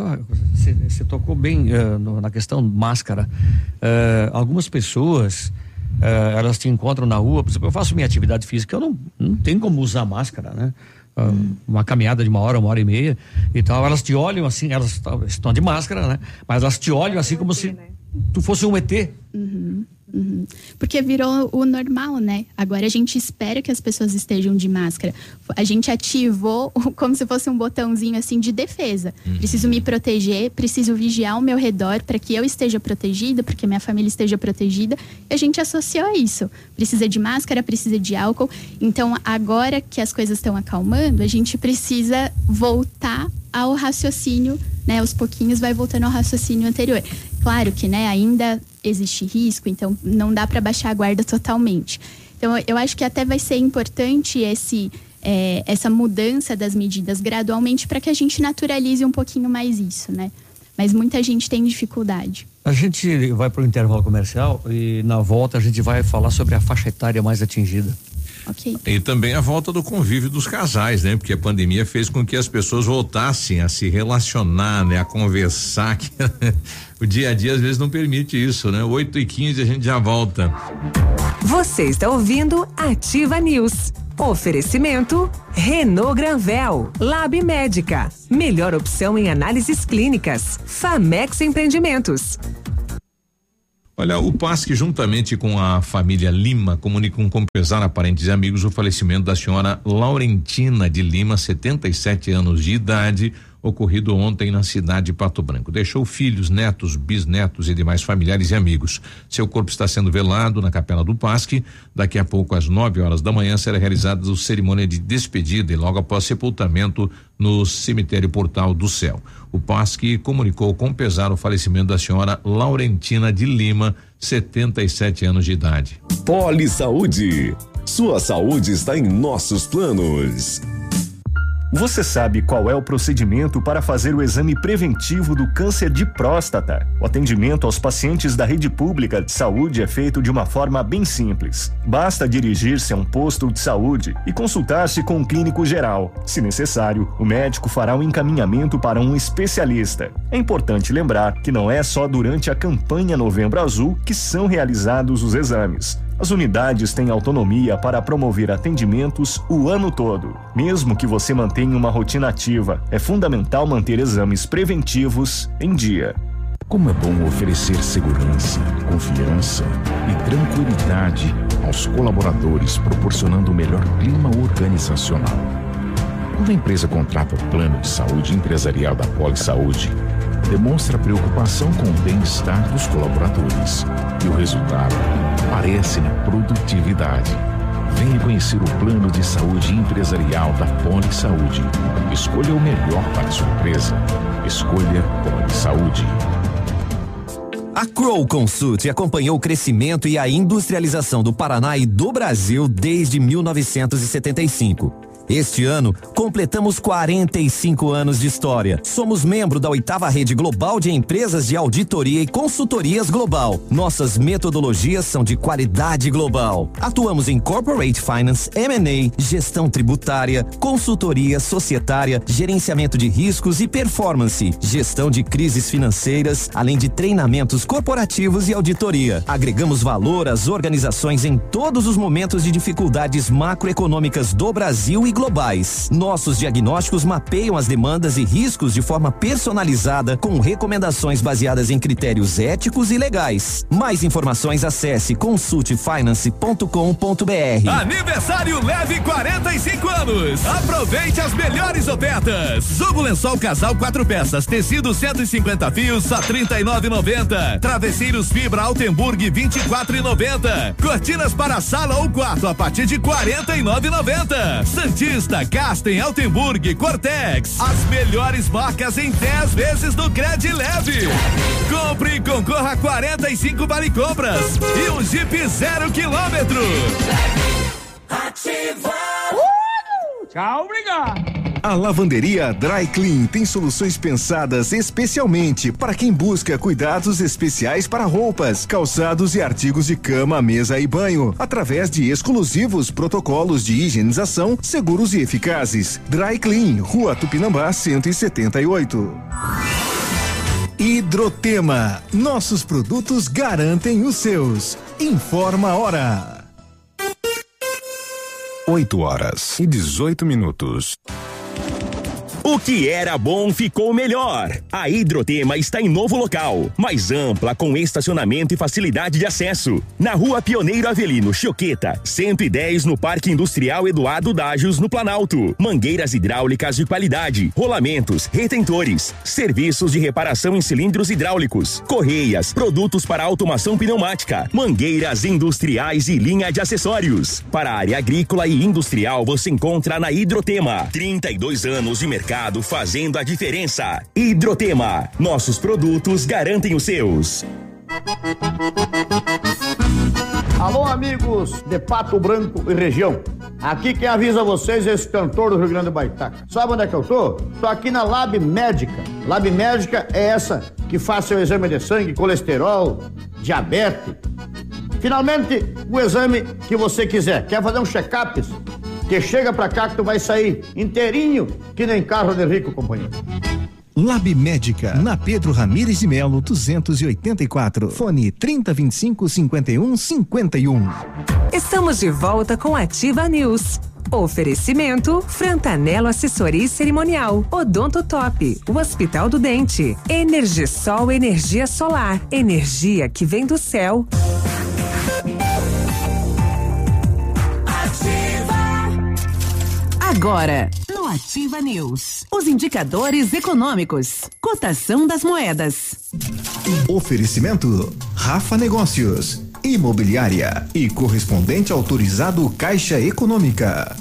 você, tocou bem uh, no, na questão máscara. Uh, algumas pessoas elas te encontram na rua, por exemplo, eu faço minha atividade física, eu não, não tenho como usar máscara, né? Hum. Uma caminhada de uma hora, uma hora e meia e tal, elas te olham assim, elas estão de máscara, né? Mas elas te olham assim como se né? tu fosse um ET. Uhum. Uhum. Porque virou o normal, né? Agora a gente espera que as pessoas estejam de máscara. A gente ativou como se fosse um botãozinho assim de defesa. Uhum. Preciso me proteger, preciso vigiar ao meu redor para que eu esteja protegida, para que minha família esteja protegida. E a gente associou a isso. Precisa de máscara, precisa de álcool. Então, agora que as coisas estão acalmando, a gente precisa voltar ao raciocínio, né? Aos pouquinhos vai voltando ao raciocínio anterior. Claro que, né, ainda existe risco, então não dá para baixar a guarda totalmente. Então, eu acho que até vai ser importante esse, é, essa mudança das medidas gradualmente para que a gente naturalize um pouquinho mais isso, né? Mas muita gente tem dificuldade. A gente vai para o intervalo comercial e na volta a gente vai falar sobre a faixa etária mais atingida. Ok. E também a volta do convívio dos casais, né? Porque a pandemia fez com que as pessoas voltassem a se relacionar, né? A conversar. Que o dia a dia às vezes não permite isso, né? 8 e 15 a gente já volta. Você está ouvindo Ativa News. Oferecimento Renault Granvel, Lab Médica, melhor opção em análises clínicas. Famex Empreendimentos. Olha, o PASC, juntamente com a família Lima, comunicam com pesar a parentes e amigos o falecimento da senhora Laurentina de Lima, 77 anos de idade, ocorrido ontem na cidade de Pato Branco. Deixou filhos, netos, bisnetos e demais familiares e amigos. Seu corpo está sendo velado na capela do Pasque. Daqui a pouco, às 9 horas da manhã, será realizada a cerimônia de despedida e logo após sepultamento no cemitério Portal do Céu. O Pasque comunicou com pesar o falecimento da senhora Laurentina de Lima, 77 anos de idade. Poli Saúde. Sua saúde está em nossos planos. Você sabe qual é o procedimento para fazer o exame preventivo do câncer de próstata? O atendimento aos pacientes da rede pública de saúde é feito de uma forma bem simples. Basta dirigir-se a um posto de saúde e consultar-se com um clínico geral. Se necessário, o médico fará um encaminhamento para um especialista. É importante lembrar que não é só durante a campanha Novembro Azul que são realizados os exames. As unidades têm autonomia para promover atendimentos o ano todo. Mesmo que você mantenha uma rotina ativa, é fundamental manter exames preventivos em dia. Como é bom oferecer segurança, confiança e tranquilidade aos colaboradores, proporcionando o melhor clima organizacional. Quando a empresa contrata o plano de saúde empresarial da Poli Saúde, demonstra preocupação com o bem-estar dos colaboradores e o resultado aparece na produtividade. Venha conhecer o plano de saúde empresarial da Poli Saúde. Escolha o melhor para a sua empresa. Escolha Poli Saúde. A Crow Consult acompanhou o crescimento e a industrialização do Paraná e do Brasil desde 1975. Este ano, completamos 45 anos de história. Somos membro da oitava rede global de empresas de auditoria e consultorias global. Nossas metodologias são de qualidade global. Atuamos em corporate finance, M&A, gestão tributária, consultoria societária, gerenciamento de riscos e performance, gestão de crises financeiras, além de treinamentos corporativos e auditoria. Agregamos valor às organizações em todos os momentos de dificuldades macroeconômicas do Brasil e globais. Nossos diagnósticos mapeiam as demandas e riscos de forma personalizada, com recomendações baseadas em critérios éticos e legais. Mais informações acesse consultfinance.com.br. Aniversário leve 45 anos. Aproveite as melhores ofertas. Jogo lençol casal quatro peças, tecido 150 fios só 39,90. Travesseiros fibra Altenburg 24,90. Cortinas para sala ou quarto a partir de 49,90. Santista, Casten, Altenburg, Cortex. As melhores marcas em 10 vezes no Cred Leve. Compre e concorra a 45 vale compras e um Jeep zero quilômetro. Ativa! Tchau, obrigado. A lavanderia Dry Clean tem soluções pensadas especialmente para quem busca cuidados especiais para roupas, calçados e artigos de cama, mesa e banho, através de exclusivos protocolos de higienização seguros e eficazes. Dry Clean, Rua Tupinambá 178. Hidrotema. Nossos produtos garantem os seus. Informa a hora. 8 horas e 18 minutos. O que era bom ficou melhor. A Hidrotema está em novo local, mais ampla, com estacionamento e facilidade de acesso. Na rua Pioneiro Avelino Choqueta, 110 no Parque Industrial Eduardo Dágios, no Planalto. Mangueiras hidráulicas de qualidade, rolamentos, retentores, serviços de reparação em cilindros hidráulicos, correias, produtos para automação pneumática, mangueiras industriais e linha de acessórios. Para a área agrícola e industrial, você encontra na Hidrotema. 32 anos de mercado fazendo a diferença. Hidrotema, nossos produtos garantem os seus. Alô, amigos de Pato Branco e região. Aqui quem avisa vocês é esse cantor do Rio Grande do Baitaca. Sabe onde é que eu tô? Tô aqui na Lab Médica. Lab Médica é essa que faz seu exame de sangue, colesterol, diabetes Finalmente, o exame que você quiser. Quer fazer um check-up? Que chega pra cá que tu vai sair inteirinho, que nem carro de rico, companheiro. Lab Médica, na Pedro Ramires de Melo, 284. Fone 3025 5151. Estamos de volta com Ativa News. Oferecimento Frantanelo Assessoria Cerimonial, Odonto Top, o Hospital do Dente, Energisol Energia Solar, energia que vem do céu. Agora, no Ativa News, os indicadores econômicos, cotação das moedas. Oferecimento Rafa Negócios, Imobiliária e correspondente autorizado Caixa Econômica.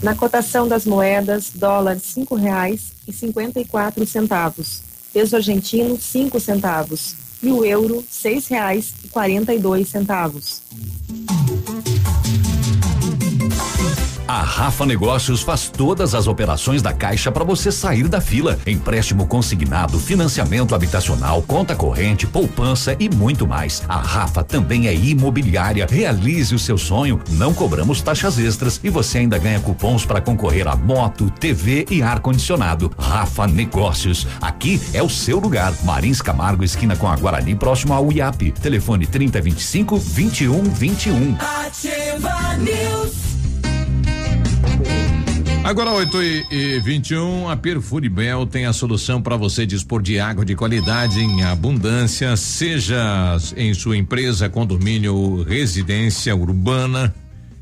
Na cotação das moedas, dólar cinco reais e cinquenta e quatro centavos, peso argentino cinco centavos e o euro seis reais e quarenta e dois centavos. A Rafa Negócios faz todas as operações da Caixa para você sair da fila. Empréstimo consignado, financiamento habitacional, conta corrente, poupança e muito mais. A Rafa também é imobiliária. Realize o seu sonho. Não cobramos taxas extras e você ainda ganha cupons para concorrer a moto, TV e ar condicionado. Rafa Negócios. Aqui é o seu lugar. Marins Camargo, esquina com a Guarani, próximo ao IAP. Telefone 3025 2121. Ativa News. Agora 8 e, e 21, a Perfuribel tem a solução para você dispor de água de qualidade em abundância, seja em sua empresa, condomínio, residência urbana.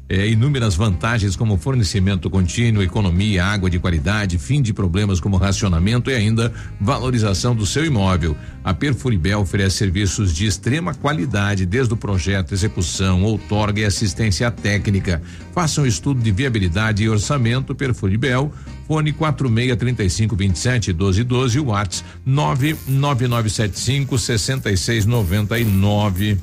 É, inúmeras vantagens como fornecimento contínuo, economia, água de qualidade, fim de problemas como racionamento e ainda valorização do seu imóvel. A Perfuribel oferece serviços de extrema qualidade, desde o projeto, execução, outorga e assistência técnica. Faça um estudo de viabilidade e orçamento Perfuribel. Fone 46 35 27 12 12 WhatsApp 99975 6699.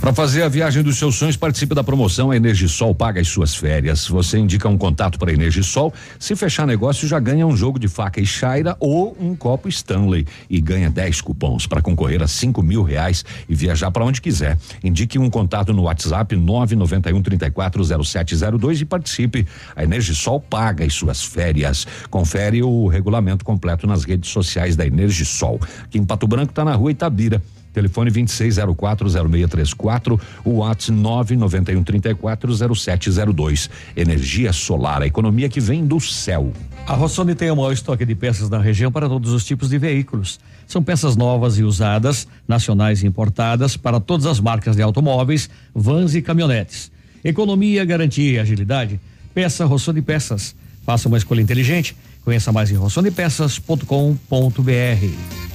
Para fazer a viagem dos seus sonhos, participe da promoção A Energisol paga as suas férias. Você indica um contato para a Energisol. Se fechar negócio, já ganha um jogo de faca e chaira ou um copo Stanley e ganha 10 cupons para concorrer a cinco mil reais e viajar para onde quiser. Indique um contato no WhatsApp 991 340702 e participe. A Energisol paga as suas férias. Confere o regulamento completo nas redes sociais da Energisol. Aqui em Pato Branco está na rua Itabira. Telefone 26040634, o WhatsApp 991340702. Energia solar, a economia que vem do céu. A Rossoni tem o maior estoque de peças da região para todos os tipos de veículos. São peças novas e usadas, nacionais e importadas, para todas as marcas de automóveis, vans e caminhonetes. Economia, garantia e agilidade. Peça Rossoni Peças. Faça uma escolha inteligente. Conheça mais em rossonipeças.com.br.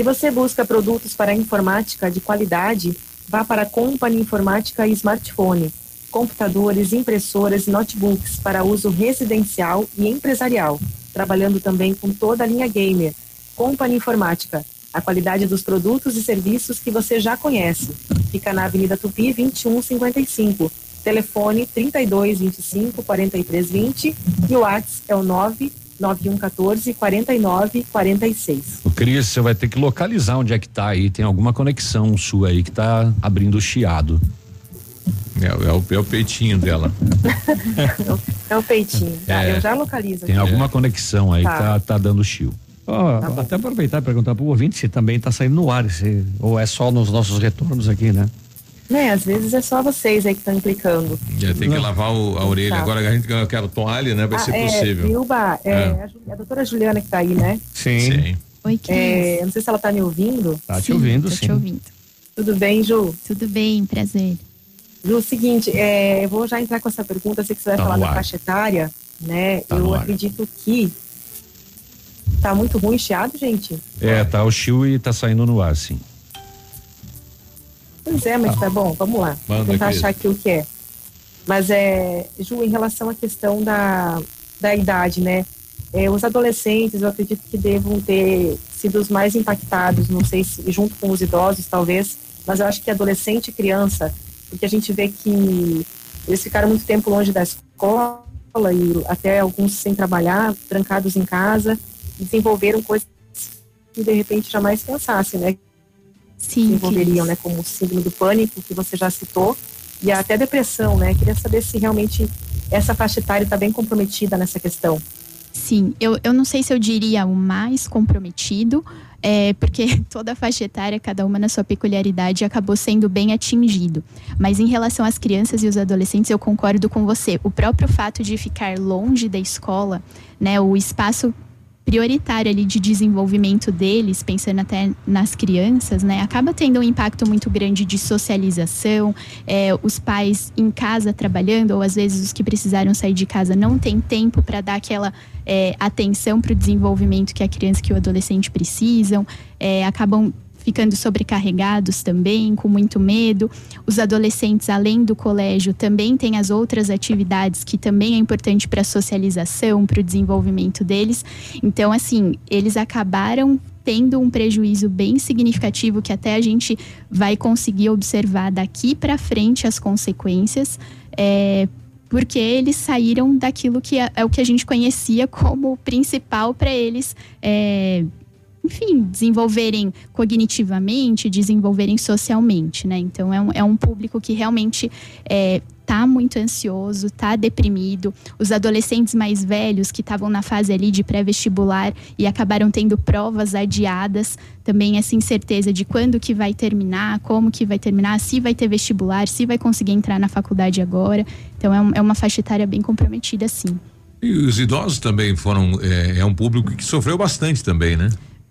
Se você busca produtos para informática de qualidade, vá para a Company Informática e Smartphone. Computadores, impressoras e notebooks para uso residencial e empresarial, trabalhando também com toda a linha gamer. Company Informática, a qualidade dos produtos e serviços que você já conhece. Fica na Avenida Tupi 2155. Telefone 32 25 43 20 e o WhatsApp é o 9 9114 49 46. O Cris, você vai ter que localizar onde é que tá aí. Tem alguma conexão sua aí que tá abrindo o chiado. É, é, o, é o peitinho dela. é o peitinho. Tá, É. eu já localizo. Tem aqui. alguma conexão aí Tá. que tá, tá dando chio. Ó, até aproveitar e perguntar pro ouvinte se também está saindo no ar, se, ou é só nos nossos retornos aqui, né? Né, às vezes é só vocês aí que estão implicando. Já tem que lavar o- a orelha. Tá. Agora a gente eu quero toalha, né? Vai Ah, ser é, possível. Vilba, é, É. A, a doutora Juliana que tá aí, né? Sim. Sim. Oi, Cris. É, não sei se ela tá me ouvindo. Tá te ouvindo, tô sim. te ouvindo. Tudo bem, Ju? Tudo bem, prazer. Ju, o seguinte, é, eu vou já entrar com essa pergunta, sei que você vai Tá falar da ar. faixa etária, né? Tá eu acredito que tá muito ruim chiado, gente. É, tá o chio e tá saindo no ar, sim. Pois é, mas tá bom, vamos lá. Manda, Vou tentar Cris. achar aqui o que é. Mas é, Ju, em relação à questão da, da idade, né? É, os adolescentes, eu acredito que devam ter sido os mais impactados, não sei se junto com os idosos, talvez, mas eu acho que adolescente e criança, porque a gente vê que eles ficaram muito tempo longe da escola e até alguns sem trabalhar, trancados em casa, desenvolveram coisas que de repente jamais pensasse, né? Sim. Que envolveriam, né, como o signo do pânico, que você já citou, e até depressão, né? Queria saber se realmente essa faixa etária está bem comprometida nessa questão. Sim, eu, eu não sei se eu diria o mais comprometido, é, porque toda a faixa etária, cada uma na sua peculiaridade, acabou sendo bem atingido. Mas em relação às crianças e os adolescentes, eu concordo com você. O próprio fato de ficar longe da escola, né, o espaço prioritário ali de desenvolvimento deles, pensando até nas crianças, né, acaba tendo um impacto muito grande de socialização. É, os pais em casa trabalhando, ou às vezes os que precisaram sair de casa não têm tempo para dar aquela é, atenção para o desenvolvimento que a criança que o adolescente precisam, é, acabam ficando sobrecarregados também, com muito medo. Os adolescentes, além do colégio, também têm as outras atividades que também é importante para a socialização, para o desenvolvimento deles. Então, assim, eles acabaram tendo um prejuízo bem significativo que até a gente vai conseguir observar daqui para frente as consequências. É, porque eles saíram daquilo que é, é, o que a gente conhecia como principal para eles é, enfim, desenvolverem cognitivamente, desenvolverem socialmente, né? Então é um, é um público que realmente é, tá muito ansioso, tá deprimido. Os adolescentes mais velhos que estavam na fase ali de pré-vestibular e acabaram tendo provas adiadas, também essa incerteza de quando que vai terminar, como que vai terminar, se vai ter vestibular, se vai conseguir entrar na faculdade agora. Então é, um, é uma faixa etária bem comprometida, sim. E os idosos também foram, é, é um público que sofreu bastante também, né?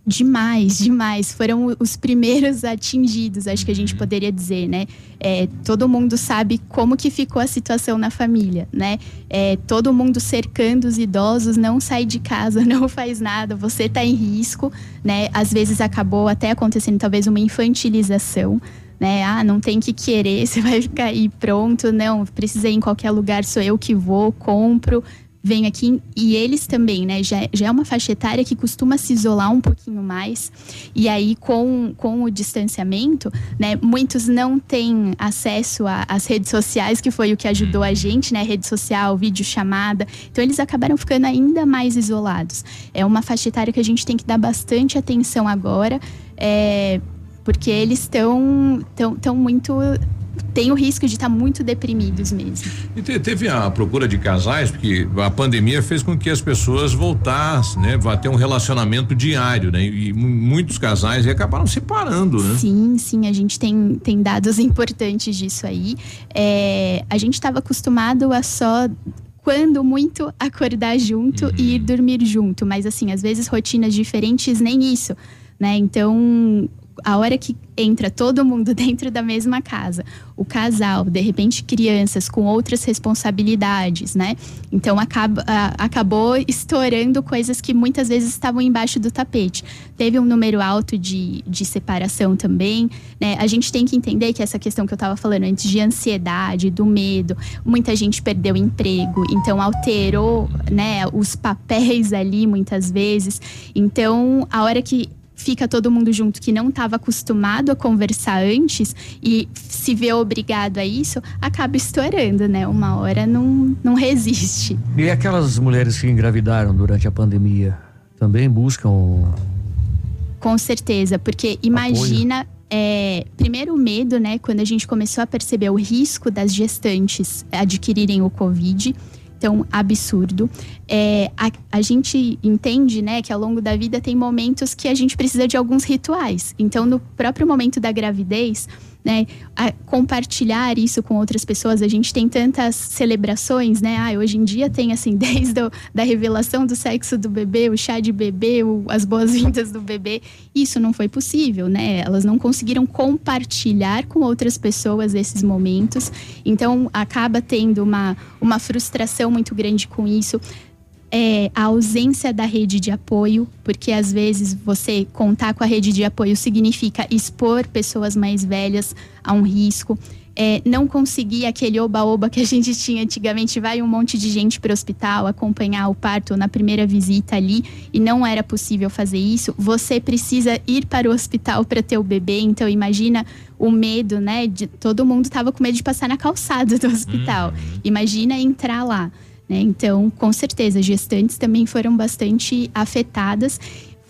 Demais, demais. Foram os primeiros atingidos, acho que a gente poderia dizer, né? É, todo mundo sabe como que ficou a situação na família, né? É, todo mundo cercando os idosos, não sai de casa, não faz nada, você está em risco, né? Às vezes acabou até acontecendo talvez uma infantilização, né? Ah, não tem que querer, você vai ficar aí pronto, não, precisei ir em qualquer lugar, sou eu que vou, compro, venho aqui e eles também, né? Já, já é uma faixa etária que costuma se isolar um pouquinho mais. E aí, com, com o distanciamento, né? Muitos não têm acesso às redes sociais, que foi o que ajudou a gente, né? Rede social, vídeo chamada. Então, eles acabaram ficando ainda mais isolados. É uma faixa etária que a gente tem que dar bastante atenção agora. É, porque eles estão tão, tão muito tem o risco de estar tá muito deprimidos mesmo. E te, teve a procura de casais, porque a pandemia fez com que as pessoas voltassem, né? Vá ter um relacionamento diário, né? E muitos casais acabaram separando, né? Sim, sim, a gente tem, tem dados importantes disso aí. É, a gente estava acostumado a só quando muito acordar junto uhum. e ir dormir junto, mas assim, às vezes rotinas diferentes nem isso, né? Então, a hora que entra todo mundo dentro da mesma casa, o casal, de repente crianças com outras responsabilidades, né? Então acaba, acabou estourando coisas que muitas vezes estavam embaixo do tapete. Teve um número alto de, de separação também, né? A gente tem que entender que essa questão que eu estava falando antes de ansiedade, do medo, muita gente perdeu emprego, então alterou, né, os papéis ali muitas vezes. Então, a hora que fica todo mundo junto que não estava acostumado a conversar antes e se vê obrigado a isso, acaba estourando, né? Uma hora não, não resiste. E aquelas mulheres que engravidaram durante a pandemia também buscam. Com certeza, porque imagina. É, primeiro o medo, né? Quando a gente começou a perceber o risco das gestantes adquirirem o Covid tão absurdo. É, a, a gente entende, né, que ao longo da vida tem momentos que a gente precisa de alguns rituais. Então, no próprio momento da gravidez, né, compartilhar isso com outras pessoas. A gente tem tantas celebrações, né? Ah, hoje em dia tem assim, desde a da revelação do sexo do bebê, o chá de bebê, o, as boas-vindas do bebê. Isso não foi possível, né? Elas não conseguiram compartilhar com outras pessoas esses momentos. Então acaba tendo uma, uma frustração muito grande com isso é a ausência da rede de apoio, porque às vezes você contar com a rede de apoio significa expor pessoas mais velhas a um risco. É, não conseguir aquele oba-oba que a gente tinha antigamente, vai um monte de gente para o hospital acompanhar o parto na primeira visita ali e não era possível fazer isso. Você precisa ir para o hospital para ter o bebê, então imagina o medo, né? De, todo mundo estava com medo de passar na calçada do hospital. Uhum. Imagina entrar lá. Né? Então, com certeza, gestantes também foram bastante afetadas.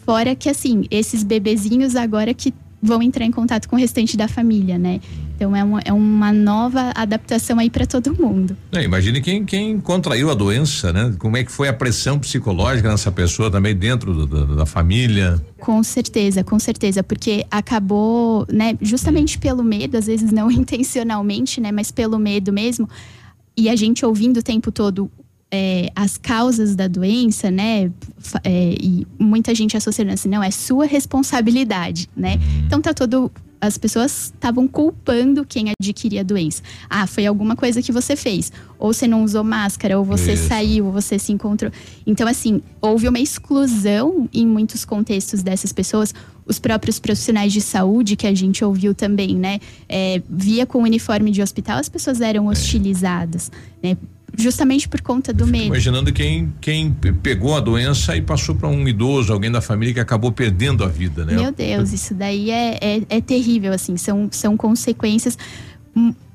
Fora que, assim, esses bebezinhos agora que vão entrar em contato com o restante da família, né? Então é uma, é uma nova adaptação aí para todo mundo. É, imagine quem, quem contraiu a doença, né? Como é que foi a pressão psicológica nessa pessoa também dentro do, do, da família? Com certeza, com certeza, porque acabou, né? Justamente pelo medo, às vezes não intencionalmente, né? Mas pelo medo mesmo. E a gente ouvindo o tempo todo é, as causas da doença, né? É, e muita gente associando assim, não, é sua responsabilidade, né? Então tá todo. As pessoas estavam culpando quem adquiria a doença. Ah, foi alguma coisa que você fez. Ou você não usou máscara, ou você Isso. saiu, ou você se encontrou. Então, assim, houve uma exclusão em muitos contextos dessas pessoas os próprios profissionais de saúde que a gente ouviu também, né? É, via com o uniforme de hospital, as pessoas eram hostilizadas, né? Justamente por conta do medo. Imaginando quem, quem pegou a doença e passou para um idoso, alguém da família que acabou perdendo a vida, né? Meu Deus, isso daí é, é, é terrível, assim, são, são consequências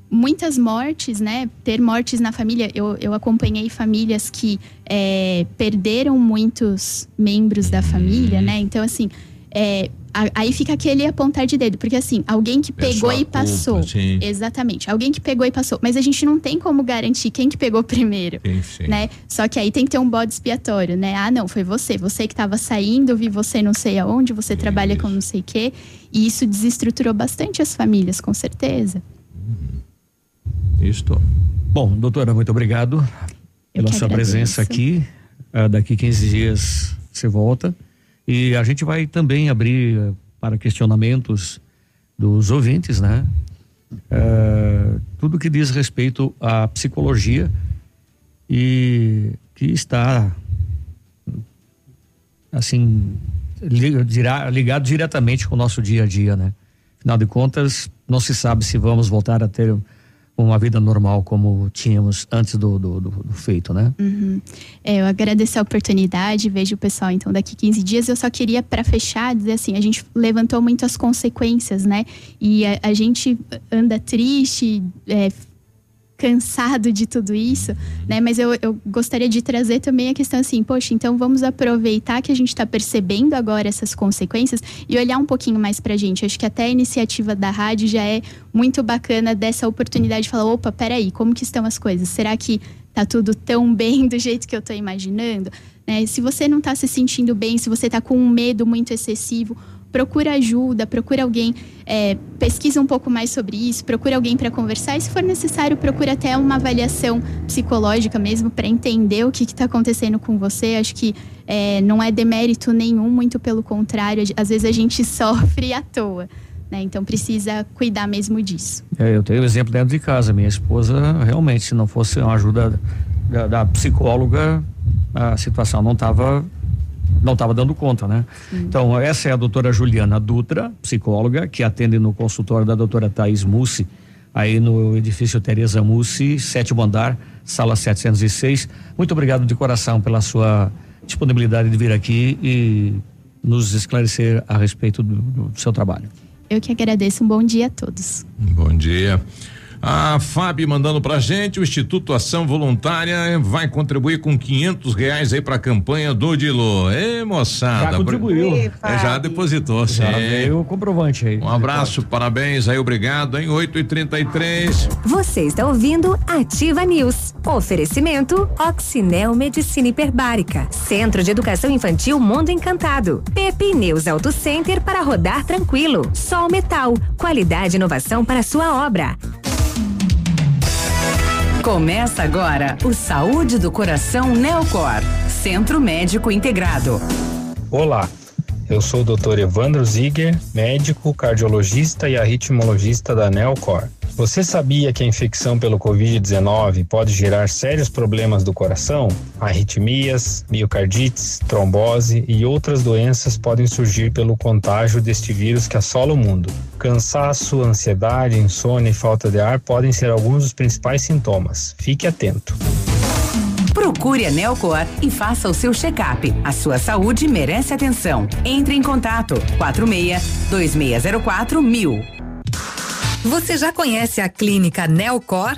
muitas mortes, né? Ter mortes na família. Eu, eu acompanhei famílias que é, perderam muitos membros da família, né? Então, assim, é, aí fica aquele apontar de dedo, porque assim, alguém que pegou e passou. Culpa, exatamente. Alguém que pegou e passou. Mas a gente não tem como garantir quem que pegou primeiro. Sim, sim. Né? Só que aí tem que ter um bode expiatório, né? Ah, não, foi você. Você que estava saindo, eu vi você não sei aonde, você isso. trabalha com não sei o quê. E isso desestruturou bastante as famílias, com certeza. Isso. Bom, doutora, muito obrigado eu pela sua agradeço. presença aqui. Uh, daqui 15 dias você volta. E a gente vai também abrir eh, para questionamentos dos ouvintes, né? É, tudo que diz respeito à psicologia e que está assim ligado diretamente com o nosso dia a dia, né? Afinal de contas, não se sabe se vamos voltar a ter uma vida normal como tínhamos antes do, do, do, do feito, né? Uhum. É, eu agradeço a oportunidade, vejo o pessoal então daqui 15 dias. Eu só queria, para fechar, dizer assim: a gente levantou muito as consequências, né? E a, a gente anda triste, é, cansado de tudo isso, né? Mas eu, eu gostaria de trazer também a questão assim, poxa, então vamos aproveitar que a gente está percebendo agora essas consequências e olhar um pouquinho mais para a gente. Acho que até a iniciativa da rádio já é muito bacana dessa oportunidade de falar, opa, peraí, como que estão as coisas? Será que tá tudo tão bem do jeito que eu estou imaginando? Né? Se você não está se sentindo bem, se você está com um medo muito excessivo, procura ajuda, procura alguém, é, pesquisa um pouco mais sobre isso, procura alguém para conversar e, se for necessário, procura até uma avaliação psicológica mesmo para entender o que está acontecendo com você. Acho que é, não é demérito nenhum, muito pelo contrário, às vezes a gente sofre à toa. Né? Então precisa cuidar mesmo disso. É, eu tenho um exemplo dentro de casa. Minha esposa, realmente, se não fosse uma ajuda da, da psicóloga, a situação não estava não estava dando conta, né? Sim. Então, essa é a doutora Juliana Dutra, psicóloga, que atende no consultório da doutora Thais Mussi, aí no edifício Tereza Mussi, sétimo andar, sala 706. Muito obrigado de coração pela sua disponibilidade de vir aqui e nos esclarecer a respeito do, do seu trabalho. Eu que agradeço. Um bom dia a todos. Bom dia. A Fábio mandando pra gente, o Instituto Ação Voluntária vai contribuir com quinhentos reais aí pra campanha do Dilo. Ê, moçada. Já contribuiu. É, já depositou, já sim. veio o comprovante aí. Um abraço, parabéns aí, obrigado, em oito e trinta e três. Você está ouvindo Ativa News. Oferecimento Oxinel Medicina Hiperbárica. Centro de Educação Infantil Mundo Encantado. Pepe News Auto Center para rodar tranquilo. Sol Metal. Qualidade e inovação para sua obra. Começa agora o Saúde do Coração Neocor, Centro Médico Integrado. Olá, eu sou o Dr. Evandro Ziger, médico, cardiologista e arritmologista da Neocor. Você sabia que a infecção pelo Covid-19 pode gerar sérios problemas do coração? Arritmias, miocardites, trombose e outras doenças podem surgir pelo contágio deste vírus que assola o mundo. Cansaço, ansiedade, insônia e falta de ar podem ser alguns dos principais sintomas. Fique atento. Procure a Neocor e faça o seu check-up. A sua saúde merece atenção. Entre em contato 46 2604 mil. Você já conhece a clínica Neocor?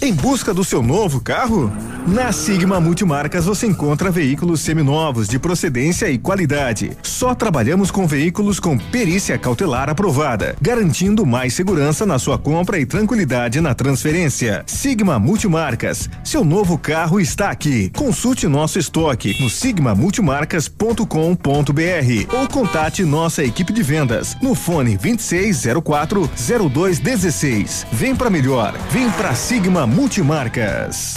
Em busca do seu novo carro? Na Sigma Multimarcas você encontra veículos seminovos de procedência e qualidade. Só trabalhamos com veículos com perícia cautelar aprovada, garantindo mais segurança na sua compra e tranquilidade na transferência. Sigma Multimarcas, seu novo carro está aqui. Consulte nosso estoque no sigmamultimarcas.com.br ou contate nossa equipe de vendas no fone 2604 0216. Vem para melhor, vem para Sigma Multimarcas.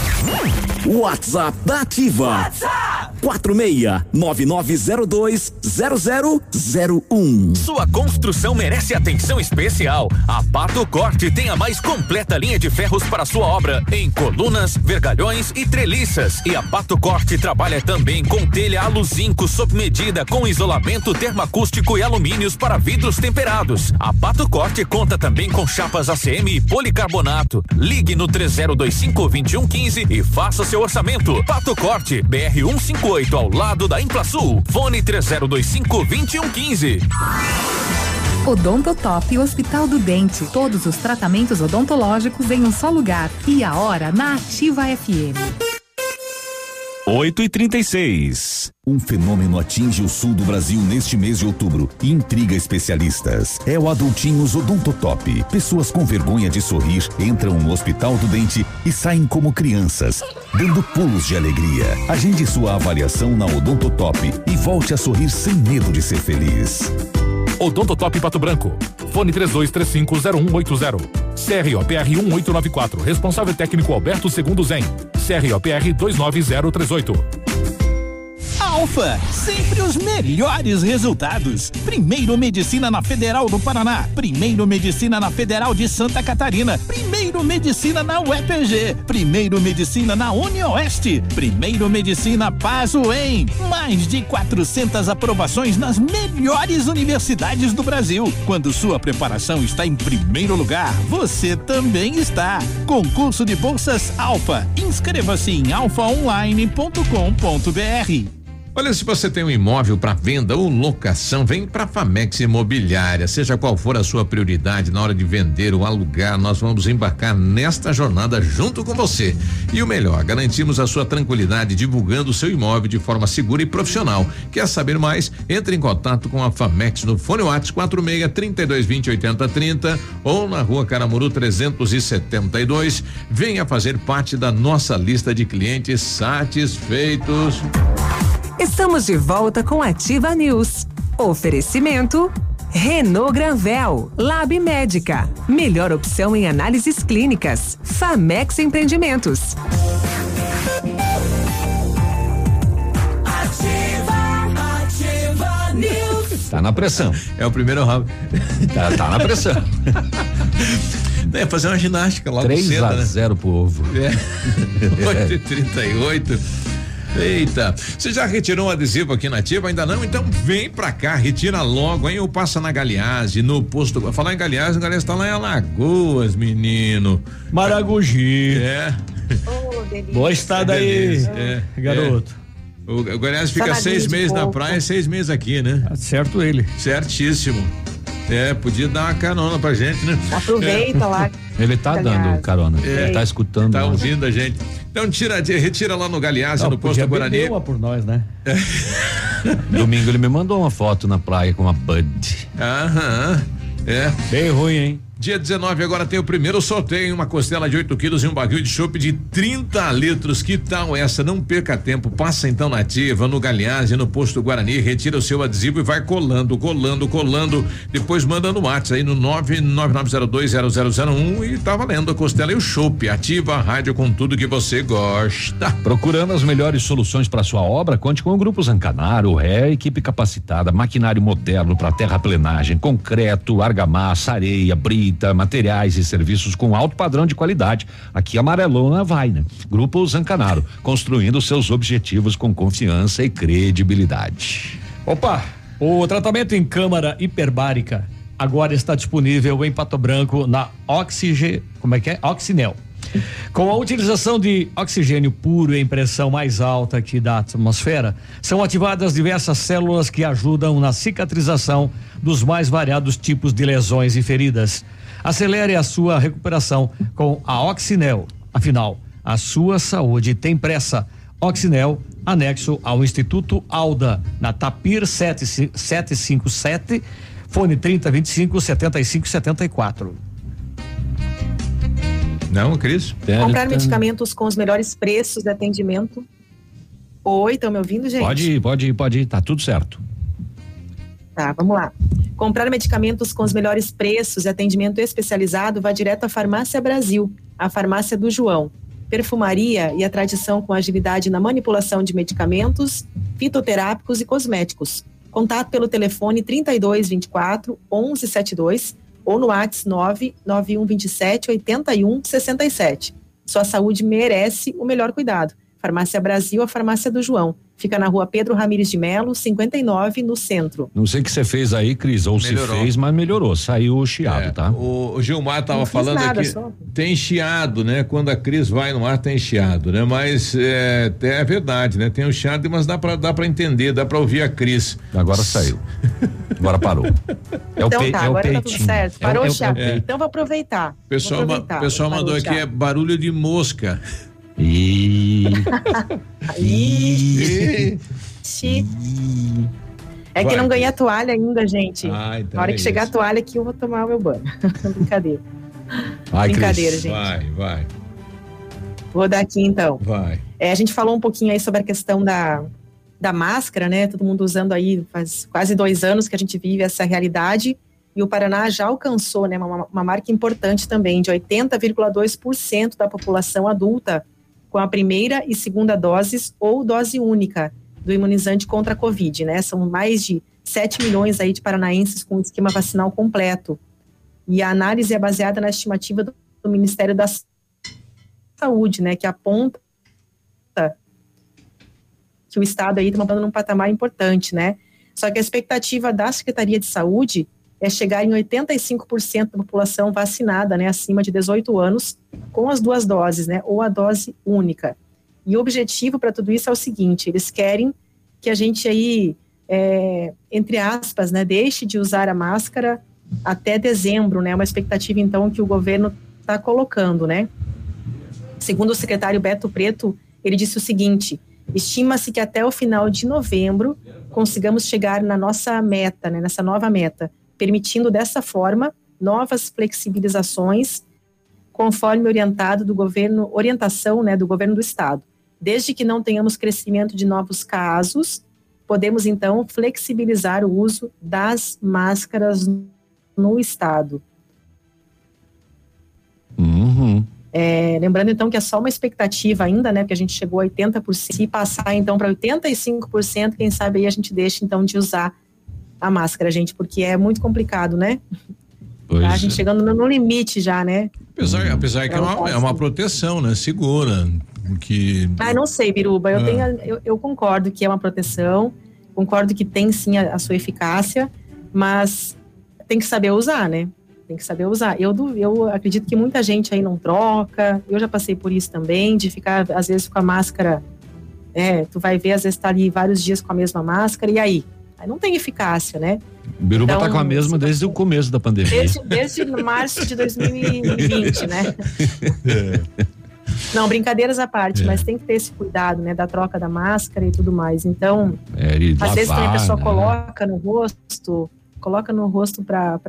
WhatsApp da Ativa. WhatsApp 46-9902-0001. Sua construção merece atenção especial. A Pato Corte tem a mais completa linha de ferros para sua obra em colunas, vergalhões e treliças. E a Pato Corte trabalha também com telha aluzinco sob medida com isolamento termoacústico e alumínios para vidros temperados. A Pato Corte conta também com chapas ACM e policarbonato. Ligue no 3025 2115 e faça seu orçamento. Pato Corte, BR 158 ao lado da Implasul. Fone 3025 2115. Odontotop Hospital do Dente. Todos os tratamentos odontológicos em um só lugar. E a hora na Ativa FM. 8 e 36 Um fenômeno atinge o sul do Brasil neste mês de outubro e intriga especialistas. É o Adultinhos Odontotop. Pessoas com vergonha de sorrir entram no Hospital do Dente e saem como crianças, dando pulos de alegria. Agende sua avaliação na Odontotop e volte a sorrir sem medo de ser feliz. Odontotop Pato Branco. Fone 32350180. CROPR 1894. Responsável técnico Alberto Segundo Zen. CROPR 29038. Alfa, sempre os melhores resultados. Primeiro Medicina na Federal do Paraná, primeiro Medicina na Federal de Santa Catarina, primeiro Medicina na UEPG, primeiro Medicina na UniOeste, primeiro Medicina Pazuem. Mais de 400 aprovações nas melhores universidades do Brasil. Quando sua preparação está em primeiro lugar, você também está. Concurso de bolsas Alfa. Inscreva-se em alfaonline.com.br. Olha, se você tem um imóvel para venda ou locação, vem para Famex Imobiliária. Seja qual for a sua prioridade na hora de vender ou alugar, nós vamos embarcar nesta jornada junto com você. E o melhor, garantimos a sua tranquilidade divulgando o seu imóvel de forma segura e profissional. Quer saber mais? Entre em contato com a Famex no Fone Whats 46 3220 8030 ou na Rua Caramuru 372. Venha fazer parte da nossa lista de clientes satisfeitos. Estamos de volta com Ativa News. Oferecimento Renault Granvel, Lab Médica, melhor opção em análises clínicas. Famex Empreendimentos. Ativa, ativa News. Tá na pressão. É o primeiro rabo. Tá, tá na pressão. É fazer uma ginástica logo 3 cedo, a né? 0 pro ovo. É. 8 e 38 Eita, você já retirou um adesivo aqui na Ativa? Ainda não? Então vem pra cá, retira logo, hein? Ou passa na Galeazzi, no posto. Falar em Galeazzi, a Galeazzi tá lá em Alagoas, menino. Maragogi. É. Boa estada aí, Beleza, é, garoto. é. O, o Galeazzi fica seis meses na praia e seis meses aqui, né? certo ele. Certíssimo. É, podia dar uma carona pra gente, né? Aproveita lá. Ele tá dando carona. É. Tá escutando. Tá nós. ouvindo a gente. Então tira, retira lá no Galeazzi, Não, no posto Guarani. uma por nós, né? Domingo ele me mandou uma foto na praia com uma Bud. Aham. É. Bem ruim, hein? Dia 19 agora tem o primeiro sorteio, uma costela de 8 quilos e um barril de chopp de 30 litros. Que tal essa? Não perca tempo. Passa então na ativa, no Galeazzi, no posto Guarani, retira o seu adesivo e vai colando, colando, colando. Depois manda no WhatsApp aí no 999020001 e tá valendo a costela e o chopp. Ativa a rádio com tudo que você gosta. Procurando as melhores soluções para sua obra, conte com o Grupo Zancanaro, Ré, equipe capacitada, maquinário moderno para terraplenagem, concreto, argamassa, areia, brita, materiais e serviços com alto padrão de qualidade. Aqui Amarelona vai, né? Grupo Zancanaro, construindo seus objetivos com confiança e credibilidade. Opa, o tratamento em câmara hiperbárica agora está disponível em Pato Branco na Oxige, como é que é? Oxinel. Com a utilização de oxigênio puro em pressão mais alta aqui da atmosfera, são ativadas diversas células que ajudam na cicatrização dos mais variados tipos de lesões e feridas. Acelere a sua recuperação com a Oxinel. Afinal, a sua saúde tem pressa. Oxinel, anexo ao Instituto Alda, na Tapir 757, fone 3025 7574. Não, Cris? Comprar medicamentos com os melhores preços de atendimento. Oi, estão me ouvindo, gente? Pode ir, pode ir, pode ir, tá tudo certo. Tá, vamos lá. Comprar medicamentos com os melhores preços e atendimento especializado vá direto à Farmácia Brasil, a farmácia do João. Perfumaria e a tradição com agilidade na manipulação de medicamentos, fitoterápicos e cosméticos. Contato pelo telefone 3224 1172 ou no WhatsApp 99127 8167. Sua saúde merece o melhor cuidado. Farmácia Brasil, a farmácia do João. Fica na rua Pedro Ramires de Melo, 59, no centro. Não sei o que você fez aí, Cris, ou Melhorou. se fez, mas melhorou. Saiu o chiado, É, tá? O, o Gilmar tava Não fiz falando nada, aqui, só. tem chiado, né? Quando a Cris vai no ar tem chiado, né? Mas é, é verdade, né? Tem o chiado, mas dá pra, dá pra entender, dá pra ouvir a Cris. Agora saiu. Agora parou. É o, então pe- tá, é o agora tá peitinho. tudo certo. É Parou é o chiado. é o- Então vou aproveitar. O pessoal, Vou ma- aproveitar. pessoal mandou aqui chiado. é barulho de mosca. E Ixi. É que Vai. não ganhei a toalha ainda, gente. Ah, então Na hora é que chegar isso. a toalha aqui, eu vou tomar o meu banho. Brincadeira. Vai, Cris. Brincadeira, gente. Vai, vai, Vou dar aqui então. vai. É, a gente falou um pouquinho aí sobre a questão da, da máscara, né? Todo mundo usando aí faz quase dois anos que a gente vive essa realidade. E o Paraná já alcançou né, uma, uma marca importante também, de 80,2% da população adulta com a primeira e segunda doses ou dose única do imunizante contra a Covid, né? São mais de 7 milhões aí de paranaenses com esquema vacinal completo. E a análise é baseada na estimativa do, do Ministério da Saúde, né? Que aponta que o Estado aí está mandando num patamar importante, né? Só que a expectativa da Secretaria de Saúde é chegar em 85% da população vacinada, né, acima de 18 anos, com as duas doses, né, ou a dose única. E o objetivo para tudo isso é o seguinte: eles querem que a gente aí, é, entre aspas, né, deixe de usar a máscara até dezembro, né? Uma expectativa então que o governo está colocando, né? Segundo o secretário Beto Preto, ele disse o seguinte: estima-se que até o final de novembro consigamos chegar na nossa meta, né, nessa nova meta, permitindo dessa forma novas flexibilizações conforme orientado do governo, orientação, né, do governo do estado. Desde que não tenhamos crescimento de novos casos, podemos então flexibilizar o uso das máscaras no estado. Uhum. É, lembrando então que é só uma expectativa ainda, né? Porque a gente chegou a 80%. Se passar então para 85%, quem sabe aí a gente deixa então de usar a máscara, gente, porque é muito complicado, né? Pois a gente é. chegando no, no limite já, né? Apesar, apesar que é uma, é uma proteção, né? Segura. Que. Ah, não sei, Biruba. Eu, Ah. tenho, eu, eu concordo que é uma proteção, concordo que tem sim a, a sua eficácia, mas tem que saber usar, né? Tem que saber usar. Eu, eu acredito que muita gente aí não troca. Eu já passei por isso também, de ficar, às vezes, com a máscara. É, tu vai ver, às vezes, tá ali vários dias com a mesma máscara, e aí? Aí não tem eficácia, né? Biruba Então, tá com a mesma desde o começo da pandemia. Desde, desde março de 2020, né? Não, brincadeiras à parte, É. mas tem que ter esse cuidado, né, da troca da máscara e tudo mais. Então, É, às vezes a pessoa né? coloca no rosto, coloca no rosto pra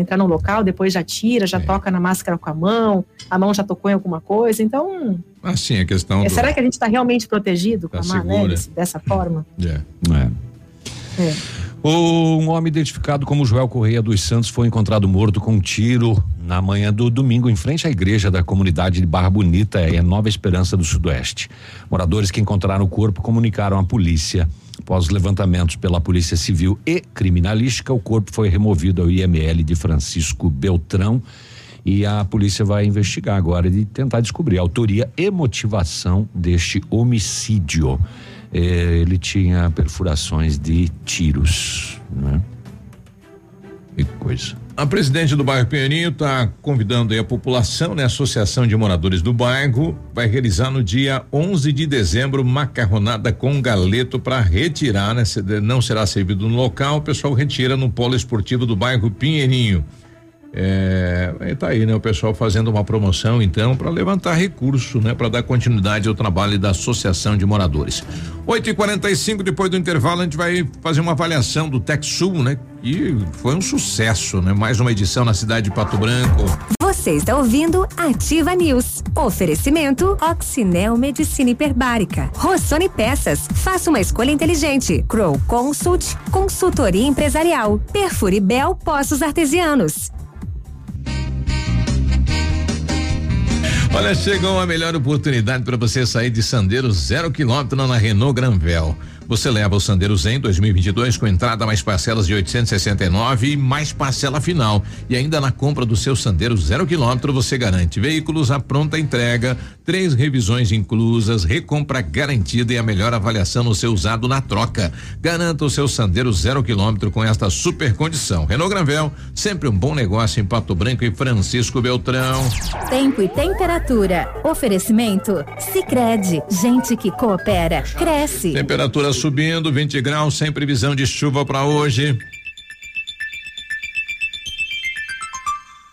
entrar no local, depois já tira, É. já toca na máscara com a mão, a mão já tocou em alguma coisa. Então, Assim, a questão. é, do- será que a gente está realmente protegido com Tá a mão, né, dessa forma? É. É. É. Um homem identificado como Joel Correia dos Santos foi encontrado morto com um tiro na manhã do domingo em frente à igreja da comunidade de Barra Bonita, em Nova Esperança do Sudoeste. Moradores que encontraram o corpo comunicaram à polícia. Após os levantamentos pela Polícia Civil e Criminalística, o corpo foi removido ao IML de Francisco Beltrão e a polícia vai investigar agora e tentar descobrir a autoria e motivação deste homicídio. Eh, ele tinha perfurações de tiros, né? Que coisa. A presidente do bairro Pinheirinho está convidando a população, né? A Associação de Moradores do Bairro vai realizar no dia 11 de dezembro macarronada com galeto para retirar, né? Não será servido no local, o pessoal retira no polo esportivo do bairro Pinheirinho. É, tá aí, né? O pessoal fazendo uma promoção, então, para levantar recurso, né? Para dar continuidade ao trabalho da Associação de Moradores. 8 e 45 depois do intervalo, a gente vai fazer uma avaliação do TechSul, né? E foi um sucesso, né? Mais uma edição na cidade de Pato Branco. Você está ouvindo Ativa News. Oferecimento Oxinel Medicina Hiperbárica. Rossoni Peças. Faça uma escolha inteligente. Crow Consult. Consultoria Empresarial. Perfure Bel Poços Artesianos. Olha, chegou a melhor oportunidade para você sair de Sandero zero quilômetro na Renault Granvel. Você leva o Sandero Zen 2022 com entrada mais parcelas de 869 e mais parcela final. E ainda na compra do seu Sandero zero quilômetro você garante veículos à pronta entrega, três revisões inclusas, recompra garantida e a melhor avaliação no seu usado na troca. Garanta o seu Sandero zero quilômetro com esta super condição. Renault Granvel, sempre um bom negócio em Pato Branco e Francisco Beltrão. Tempo e temperatura. Oferecimento Sicredi. Gente que coopera cresce. Temperatura subindo, 20 graus, sem previsão de chuva para hoje.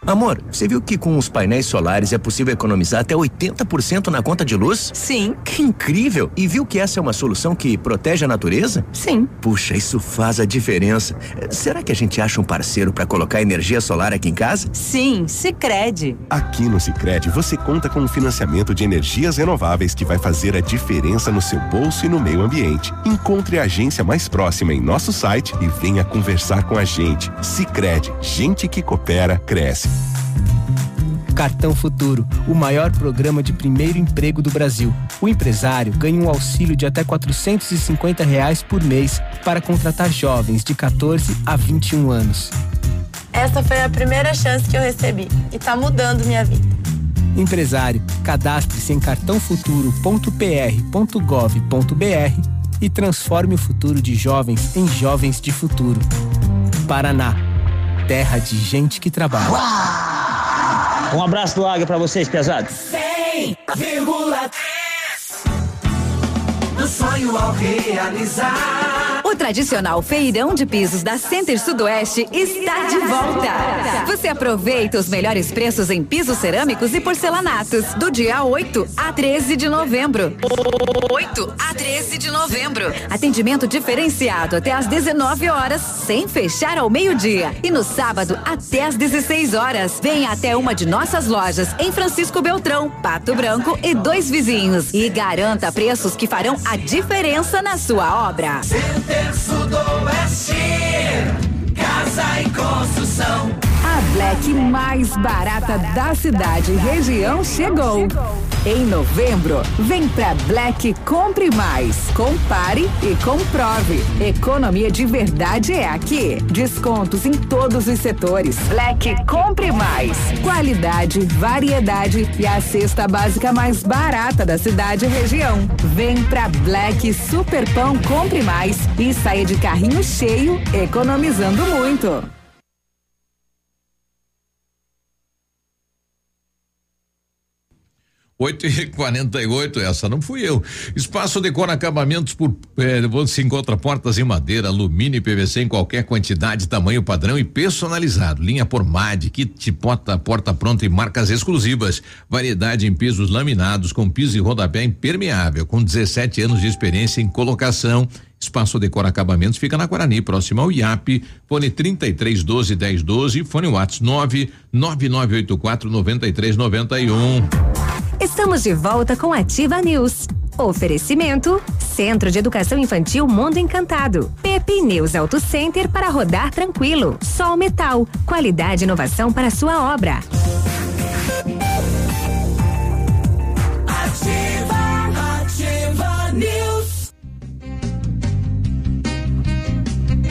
Amor, você viu que com os painéis solares é possível economizar até 80% na conta de luz? Sim. Que incrível! E viu que essa é uma solução que protege a natureza? Sim. Puxa, isso faz a diferença. Será que a gente acha um parceiro para colocar energia solar aqui em casa? Sim, Sicredi. Aqui no Sicredi você conta com um financiamento de energias renováveis que vai fazer a diferença no seu bolso e no meio ambiente. Encontre a agência mais próxima em nosso site e venha conversar com a gente. Sicredi, gente que coopera cresce. Cartão Futuro, o maior programa de primeiro emprego do Brasil. O empresário ganha um auxílio de até 450 reais por mês para contratar jovens de 14 a 21 anos. Essa foi a primeira chance que eu recebi e está mudando minha vida. Empresário, cadastre-se em cartãofuturo.pr.gov.br e transforme o futuro de jovens em jovens de futuro. Paraná, terra de gente que trabalha. Uau! Um abraço do Águia pra vocês, pesados. 100,3 Do sonho ao realizar. O tradicional feirão de pisos da Center Sudoeste está de volta. Você aproveita os melhores preços em pisos cerâmicos e porcelanatos do dia 8 a 13 de novembro. 8 a 13 de novembro. Atendimento diferenciado até às 19 horas, sem fechar ao meio-dia. E no sábado até às 16 horas. Venha até uma de nossas lojas em Francisco Beltrão, Pato Branco e dois vizinhos. E garanta preços que farão a diferença na sua obra. Center Sudoeste, casa e construção. A Black mais barata da cidade e região chegou. Em novembro, vem pra Black Compre Mais. Compare e comprove. Economia de verdade é aqui. Descontos em todos os setores. Black Compre Mais. Qualidade, variedade e a cesta básica mais barata da cidade e região. Vem pra Black Super Pão Compre Mais e saia de carrinho cheio, economizando muito. 8 e 48 essa não fui eu. Espaço decora acabamentos por. Eh, você encontra portas em madeira, alumínio e PVC em qualquer quantidade, tamanho padrão e personalizado. Linha por MAD, kit porta, porta pronta e marcas exclusivas. Variedade em pisos laminados com piso e rodapé impermeável, com 17 anos de experiência em colocação. Espaço Decora Acabamentos fica na Guarani, próximo ao IAP. Fone 33 12 10 12, fone Whats 9 9984 9391. Estamos de volta com Ativa News. Oferecimento: Centro de Educação Infantil Mundo Encantado. Pepe News Auto Center para rodar tranquilo. Sol Metal. Qualidade e inovação para sua obra.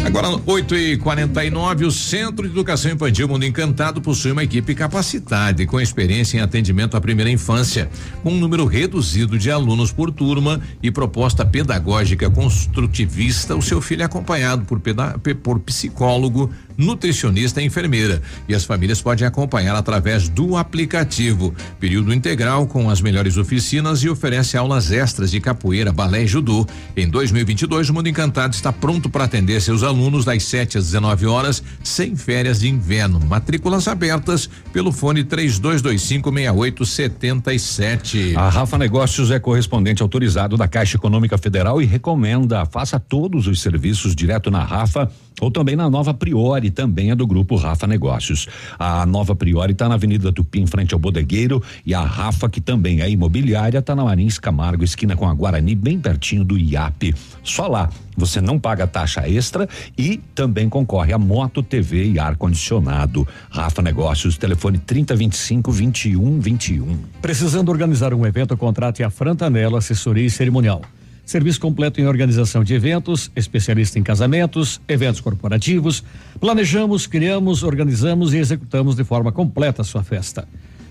Agora, 8 e 49 o Centro de Educação Infantil Mundo Encantado possui uma equipe capacitada e com experiência em atendimento à primeira infância, com um número reduzido de alunos por turma e proposta pedagógica construtivista. O seu filho é acompanhado por, por psicólogo, nutricionista e enfermeira. E as famílias podem acompanhar através do aplicativo. Período integral com as melhores oficinas e oferece aulas extras de capoeira, balé e judô. Em 2022, o Mundo Encantado está pronto para atender seus alunos das 7 às 19 horas, sem férias de inverno. Matrículas abertas pelo fone 3225 6877. A Rafa Negócios é correspondente autorizado da Caixa Econômica Federal e recomenda faça todos os serviços direto na Rafa ou também na Nova Priori, também é do grupo Rafa Negócios. A Nova Priori está na Avenida Tupi, em frente ao Bodegueiro, e a Rafa, que também é imobiliária, está na Marins Camargo, esquina com a Guarani, bem pertinho do IAP. Só lá. Você não paga taxa extra e também concorre a moto, TV e ar-condicionado. Rafa Negócios, telefone 3025 2121. Precisando organizar um evento, contrate a Frantanelo Assessoria e Cerimonial. Serviço completo em organização de eventos, especialista em casamentos, eventos corporativos. Planejamos, criamos, organizamos e executamos de forma completa a sua festa.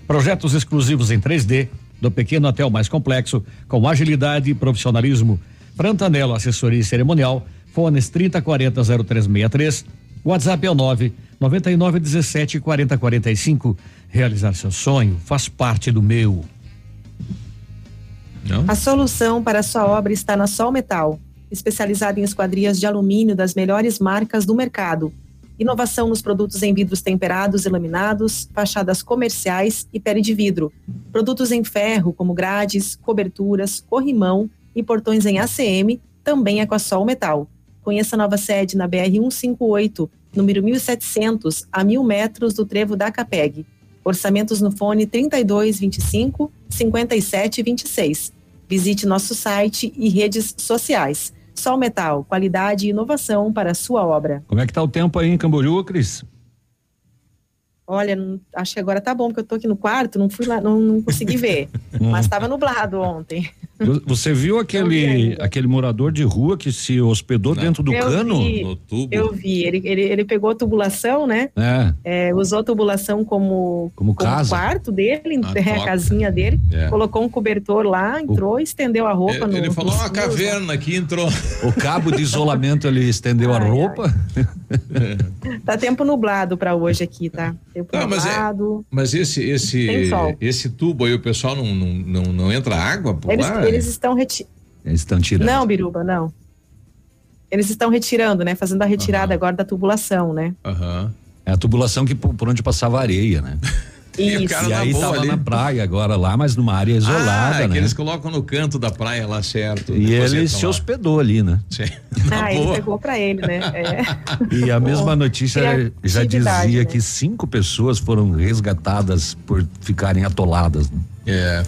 Projetos exclusivos em 3D, do pequeno até o mais complexo, com agilidade e profissionalismo. Frantanelo Assessoria e Cerimonial, fones 3040 0363, WhatsApp é o 9 99 17 40 45. Realizar seu sonho faz parte do meu. A solução para sua obra está na Sol Metal, especializada em esquadrias de alumínio das melhores marcas do mercado. Inovação nos produtos em vidros temperados e laminados, fachadas comerciais e pele de vidro. Produtos em ferro, como grades, coberturas, corrimão e portões em ACM, também é com a Sol Metal. Conheça a nova sede na BR 158, número 1700, a mil metros do trevo da Capeg. Orçamentos no fone 3225 5726. Visite nosso site e redes sociais. Sol Metal, qualidade e inovação para a sua obra. Como é que tá o tempo aí em Camboriú, Cris? Olha, não- acho que agora tá bom, porque eu tô aqui no quarto, não fui lá, não, não consegui ver. Hum. mas estava nublado ontem. Vo- Você viu aquele aquele morador de rua que se hospedou dentro do eu cano? Vi, Eu vi, ele, ele, ele pegou a tubulação, né? É. É, usou a tubulação como, Como casa. quarto dele, A é, a toca. casinha dele, É. colocou um cobertor lá, entrou, estendeu a roupa no Ele falou no uma caverna aqui entrou. O cabo de isolamento ele estendeu a roupa? Tá tempo nublado para hoje aqui, tá? Tempo Ah, mas é- nublado. Mas esse esse esse tubo aí o pessoal não não, não, não entra água por Eles, lá? eles estão retirando. Eles estão tirando. Não, Biruba, não. Eles estão retirando, né? Fazendo a retirada agora da tubulação, né? Aham. É a tubulação que por, por onde passava areia, né? Isso. E aí tava na praia agora lá, mas numa área isolada, ah, é que né? eles colocam no canto da praia lá certo. E ele se lá. hospedou ali, né? Sim. Ah, ele boa. pegou pra ele, né? É. E a mesma notícia já dizia né? que cinco pessoas foram resgatadas por ficarem atoladas. É.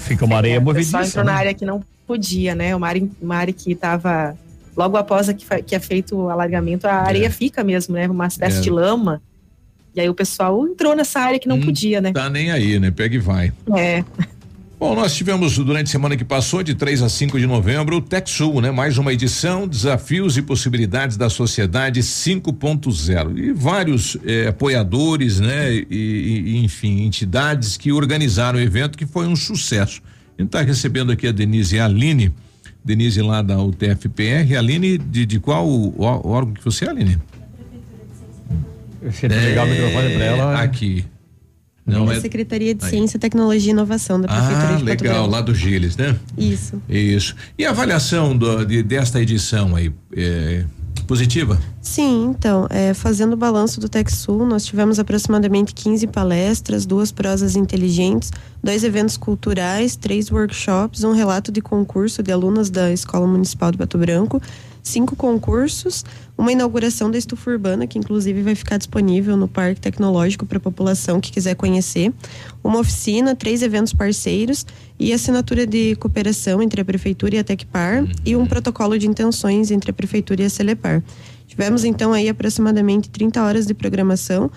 fica uma areia O pessoal movediça. entrou na né? área que não podia, né? Uma área, uma área que estava logo após a que, que é feito o alargamento, a areia fica mesmo, né? Uma espécie É. de lama. E aí o pessoal entrou nessa área que não podia, né? Tá nem aí, né? Pega e vai. É. Bom, nós tivemos durante a semana que passou, de 3 a 5 de novembro, o TechSul, né? Mais uma edição, Desafios e Possibilidades da Sociedade 5.0. E vários eh, apoiadores, né? E, e- enfim, entidades que organizaram o evento, que foi um sucesso. A gente está recebendo aqui a Denise e a Aline. Denise lá da UTFPR. Aline, de, de qual órgão que você é, Aline? Se ele pegar o microfone pra ela. Aqui. Não da é. Secretaria de Aí. Ciência, Tecnologia e Inovação da Prefeitura Ah, de legal, lá do Giles, né? Isso. Isso. E a avaliação do- de- desta edição aí, é, positiva? Sim, então, é, fazendo o balanço do TechSul, nós tivemos aproximadamente 15 palestras, duas prosas inteligentes, dois eventos culturais, três workshops, um relato de concurso de alunas da Escola Municipal de Pato Branco, cinco concursos, uma inauguração da estufa urbana, que inclusive vai ficar disponível no Parque Tecnológico para a população que quiser conhecer, uma oficina, três eventos parceiros e assinatura de cooperação entre a Prefeitura e a Tecpar e um protocolo de intenções entre a Prefeitura e a Celepar. Tivemos então aí aproximadamente 30 horas de programação,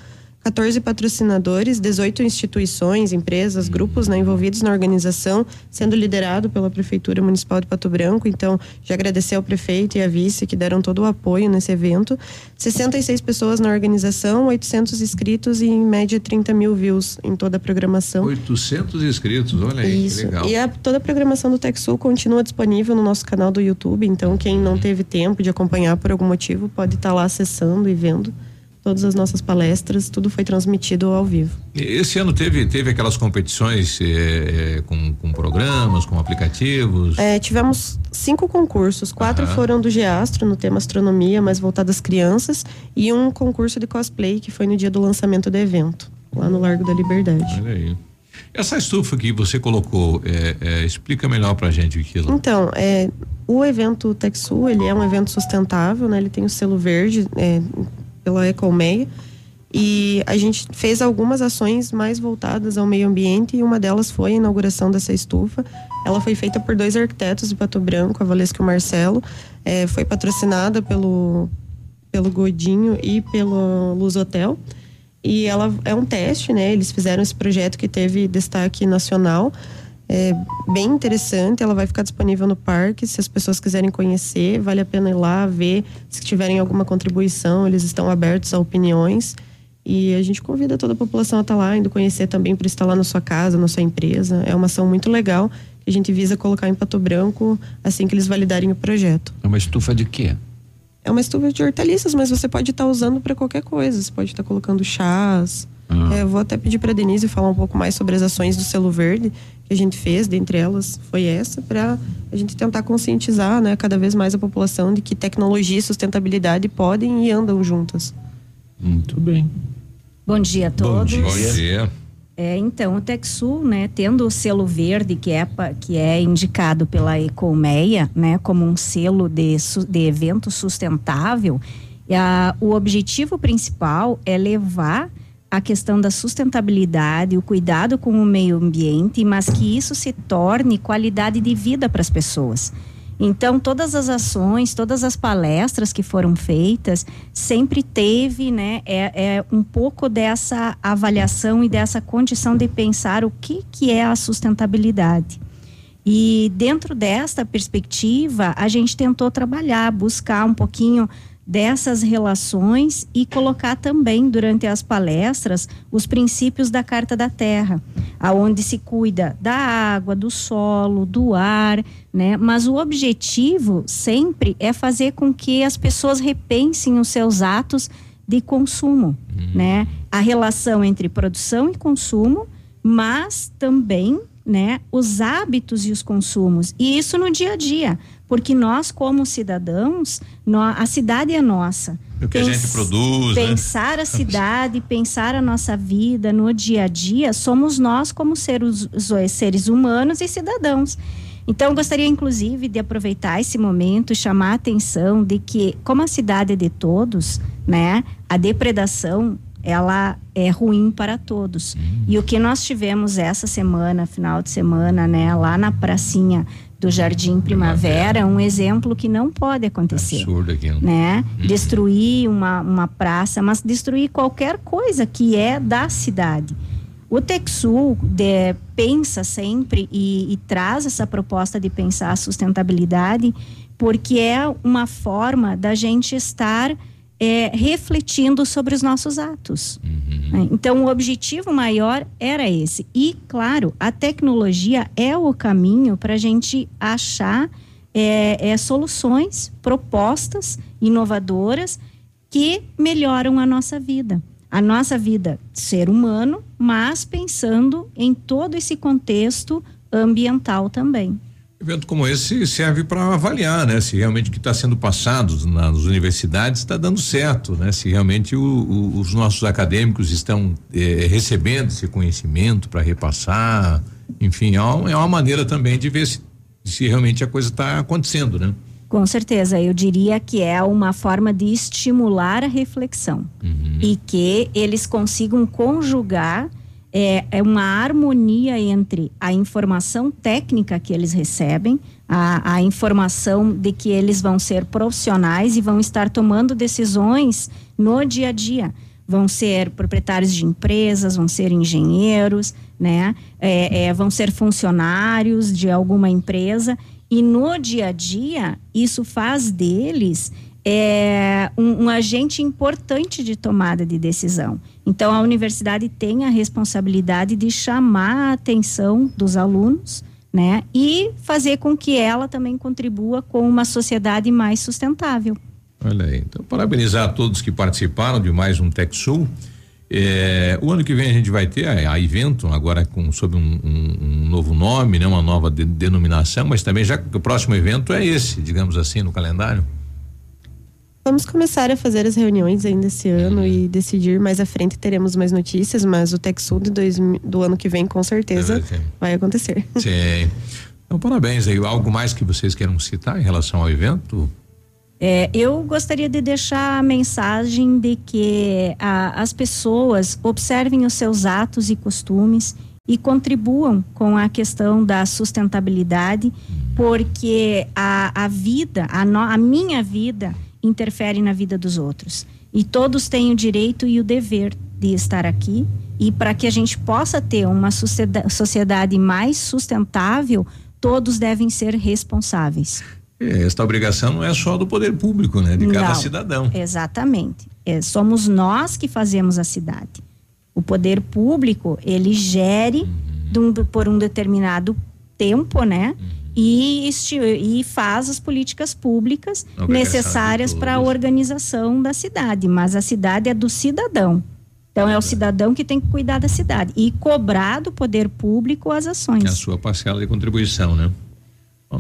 14 patrocinadores, 18 instituições, empresas, grupos né, envolvidos na organização, sendo liderado pela Prefeitura Municipal de Pato Branco. Então, já agradecer ao prefeito e à vice que deram todo o apoio nesse evento. 66 pessoas na organização, 800 inscritos e, em média, 30 mil views em toda a programação. 800 inscritos, olha aí, Isso. que legal. E a, toda a programação do TechSul continua disponível no nosso canal do YouTube. Então, quem não teve tempo de acompanhar por algum motivo, pode estar lá acessando e vendo todas as nossas palestras. Tudo foi transmitido ao vivo. Esse ano teve, teve aquelas competições eh, com, com programas, com aplicativos. É, tivemos cinco concursos. Quatro Aham. foram do Geastro, no tema astronomia, mais voltado às crianças. E um concurso de cosplay, que foi no dia do lançamento do evento, lá no Largo da Liberdade. Olha aí. Essa estufa que você colocou, eh, eh, explica melhor pra gente aquilo. Então, é, o evento TechSul, ele é um evento sustentável, né? Ele tem o selo verde é, pela Ecolmeia. E a gente fez algumas ações mais voltadas ao meio ambiente e uma delas foi a inauguração dessa estufa. Ela foi feita por dois arquitetos de Pato Branco, a Valesca e o Marcelo. É, foi patrocinada pelo, pelo Godinho e pelo Luz Hotel. E ela é um teste, né? Eles fizeram esse projeto que teve destaque nacional. É bem interessante, ela vai ficar disponível no parque. Se as pessoas quiserem conhecer, vale a pena ir lá ver. Se tiverem alguma contribuição, eles estão abertos a opiniões. E a gente convida toda a população a estar lá, indo conhecer também para instalar na sua casa, na sua empresa. É uma ação muito legal que a gente visa colocar em Pato Branco assim que eles validarem o projeto. É uma estufa de quê? É uma estufa de hortaliças, mas você pode estar usando para qualquer coisa. Você pode estar colocando chás. Ah. É, vou até pedir para Denise falar um pouco mais sobre as ações do selo verde que a gente fez. Dentre elas foi essa para a gente tentar conscientizar, né, cada vez mais a população de que tecnologia e sustentabilidade podem e andam juntas. Muito bem. Bom dia a todos. Bom dia. É, então, o TechSul, né, tendo o selo verde, que é, que é indicado pela Ecolmeia, né, como um selo de, de evento sustentável, e a- o objetivo principal é levar a questão da sustentabilidade, o cuidado com o meio ambiente, mas que isso se torne qualidade de vida para as pessoas. Então, todas as ações, todas as palestras que foram feitas, sempre teve, né, é, é um pouco dessa avaliação e dessa condição de pensar o que, que é a sustentabilidade. E dentro desta perspectiva, a gente tentou trabalhar, buscar um pouquinho dessas relações e colocar também durante as palestras os princípios da Carta da Terra, aonde se cuida da água, do solo, do ar, né? Mas o objetivo sempre é fazer com que as pessoas repensem os seus atos de consumo, né? A relação entre produção e consumo, mas também, né, os hábitos e os consumos. E isso no dia a dia, porque nós como cidadãos, nó- a cidade é nossa. O que a gente produz, né? Pensar a cidade, pensar a nossa vida no dia a dia, somos nós como seres, seres humanos e cidadãos. Então, gostaria, inclusive, de aproveitar esse momento e chamar a atenção de que, como a cidade é de todos, né, a depredação ela é ruim para todos. E o que nós tivemos essa semana, final de semana, né, lá na pracinha do Jardim Primavera, é um exemplo que não pode acontecer Absurdo aquilo. né? Destruir uma, uma praça, mas destruir qualquer coisa que é da cidade. O TechSul de- pensa sempre e, e traz essa proposta de pensar a sustentabilidade porque é uma forma da gente estar é, refletindo sobre os nossos atos. né? Então, o objetivo maior era esse. E, claro, a tecnologia é o caminho para a gente achar é, é, soluções, propostas inovadoras que melhoram a nossa vida. A nossa vida, ser humano, mas pensando em todo esse contexto ambiental também. Evento como esse serve para avaliar, né? Se realmente o que está sendo passado nas universidades está dando certo, né? Se realmente o- o- os nossos acadêmicos estão eh, recebendo esse conhecimento para repassar, enfim, é uma, é uma maneira também de ver se, se realmente a coisa está acontecendo, né? Com certeza, eu diria que é uma forma de estimular a reflexão e que eles consigam conjugar é, é uma harmonia entre a informação técnica que eles recebem, a, a informação de que eles vão ser profissionais e vão estar tomando decisões no dia a dia. vão ser proprietários de empresas, vão ser engenheiros, né? É, é, vão ser funcionários de alguma empresa e no dia a dia isso faz deles é, um, um agente importante de tomada de decisão. Então a universidade tem a responsabilidade de chamar a atenção dos alunos né? E fazer com que ela também contribua com uma sociedade mais sustentável. Olha aí, então parabenizar a todos que participaram de mais um TechSul. É, o ano que vem a gente vai ter a, a evento agora com sob um, um, um, novo nome, né, uma nova de, denominação, mas também já o próximo evento é esse, digamos assim, no calendário. Vamos começar a fazer as reuniões ainda esse ano uhum. e decidir mais à frente teremos mais notícias, mas o TechSul do, do ano que vem com certeza vai acontecer. Sim. Então, parabéns aí. Algo mais que vocês queiram citar em relação ao evento? É, eu gostaria de deixar a mensagem de que a, as pessoas observem os seus atos e costumes e contribuam com a questão da sustentabilidade, uhum. porque a, a vida, a, no, a minha vida, interfere na vida dos outros. E todos têm o direito e o dever de estar aqui. E para que a gente possa ter uma sociedade mais sustentável, todos devem ser responsáveis. É, esta obrigação não é só do poder público, né? De cada não, cidadão. Exatamente. É, somos nós que fazemos a cidade. O poder público, ele gere uhum. um, por um determinado tempo, né? Uhum e, e faz as políticas públicas necessárias para a organização da cidade. Mas a cidade é do cidadão. Então é o cidadão que tem que cuidar da cidade e cobrar do poder público as ações. É a sua parcela de contribuição, né?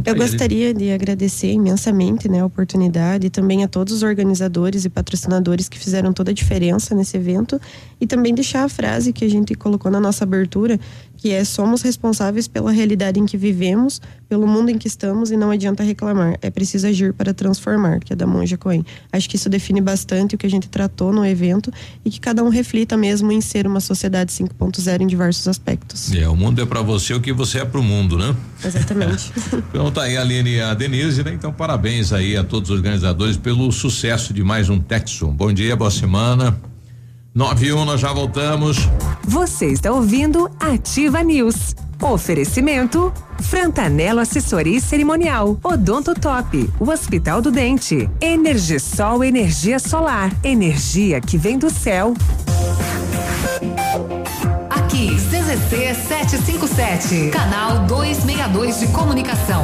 Eu gostaria de agradecer imensamente né, a oportunidade e também a todos os organizadores e patrocinadores que fizeram toda a diferença nesse evento e também deixar a frase que a gente colocou na nossa abertura, que é somos responsáveis pela realidade em que vivemos, pelo mundo em que estamos e não adianta reclamar, é preciso agir para transformar, que é da Monja Coen. Acho que isso define bastante o que a gente tratou no evento e que cada um reflita mesmo em ser uma sociedade 5.0 em diversos aspectos. É, o mundo é para você o que você é para o mundo, né? Exatamente. então tá aí a Aline e a Denise, né? Então parabéns aí a todos os organizadores pelo sucesso de mais um Texum. Bom dia, boa semana. 9 e 1, nós já voltamos. Você está ouvindo Ativa News. Oferecimento Frantanelo Assessoria Cerimonial, Odonto Top, o Hospital do Dente, Energisol Energia Solar, energia que vem do céu. Aqui, CZC 757, canal 262 de comunicação.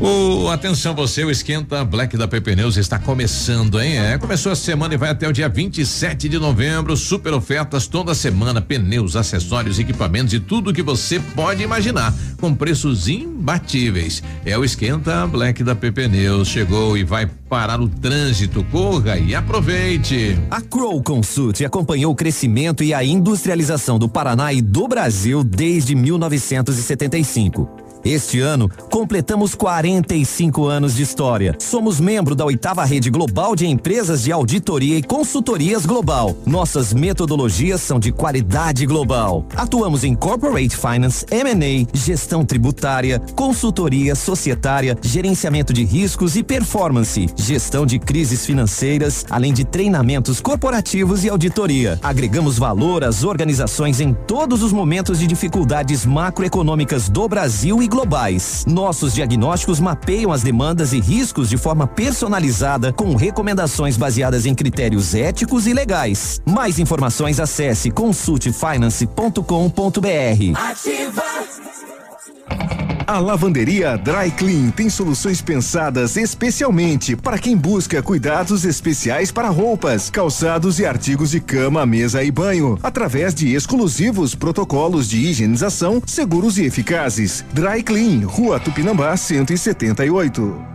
O, atenção você, o esquenta Black da PP Neus está começando, hein? É, começou a semana e vai até o dia 27 de novembro. Super ofertas toda semana, pneus, acessórios, equipamentos e tudo que você pode imaginar, com preços imbatíveis. É o esquenta Black da PP Neus. Chegou e vai parar o trânsito. Corra e aproveite. A Crow Consult acompanhou o crescimento e a industrialização do Paraná e do Brasil desde 1975. Este ano, completamos 45 anos de história. Somos membro da oitava rede global de empresas de auditoria e consultorias global. Nossas metodologias são de qualidade global. Atuamos em corporate finance, M&A, gestão tributária, consultoria societária, gerenciamento de riscos e performance, gestão de crises financeiras, além de treinamentos corporativos e auditoria. Agregamos valor às organizações em todos os momentos de dificuldades macroeconômicas do Brasil e globais. Nossos diagnósticos mapeiam as demandas e riscos de forma personalizada, com recomendações baseadas em critérios éticos e legais. Mais informações acesse consultefinance.com.br. Ativa a lavanderia Dry Clean tem soluções pensadas especialmente para quem busca cuidados especiais para roupas, calçados e artigos de cama, mesa e banho, através de exclusivos protocolos de higienização seguros e eficazes. Dry Clean, Rua Tupinambá 178.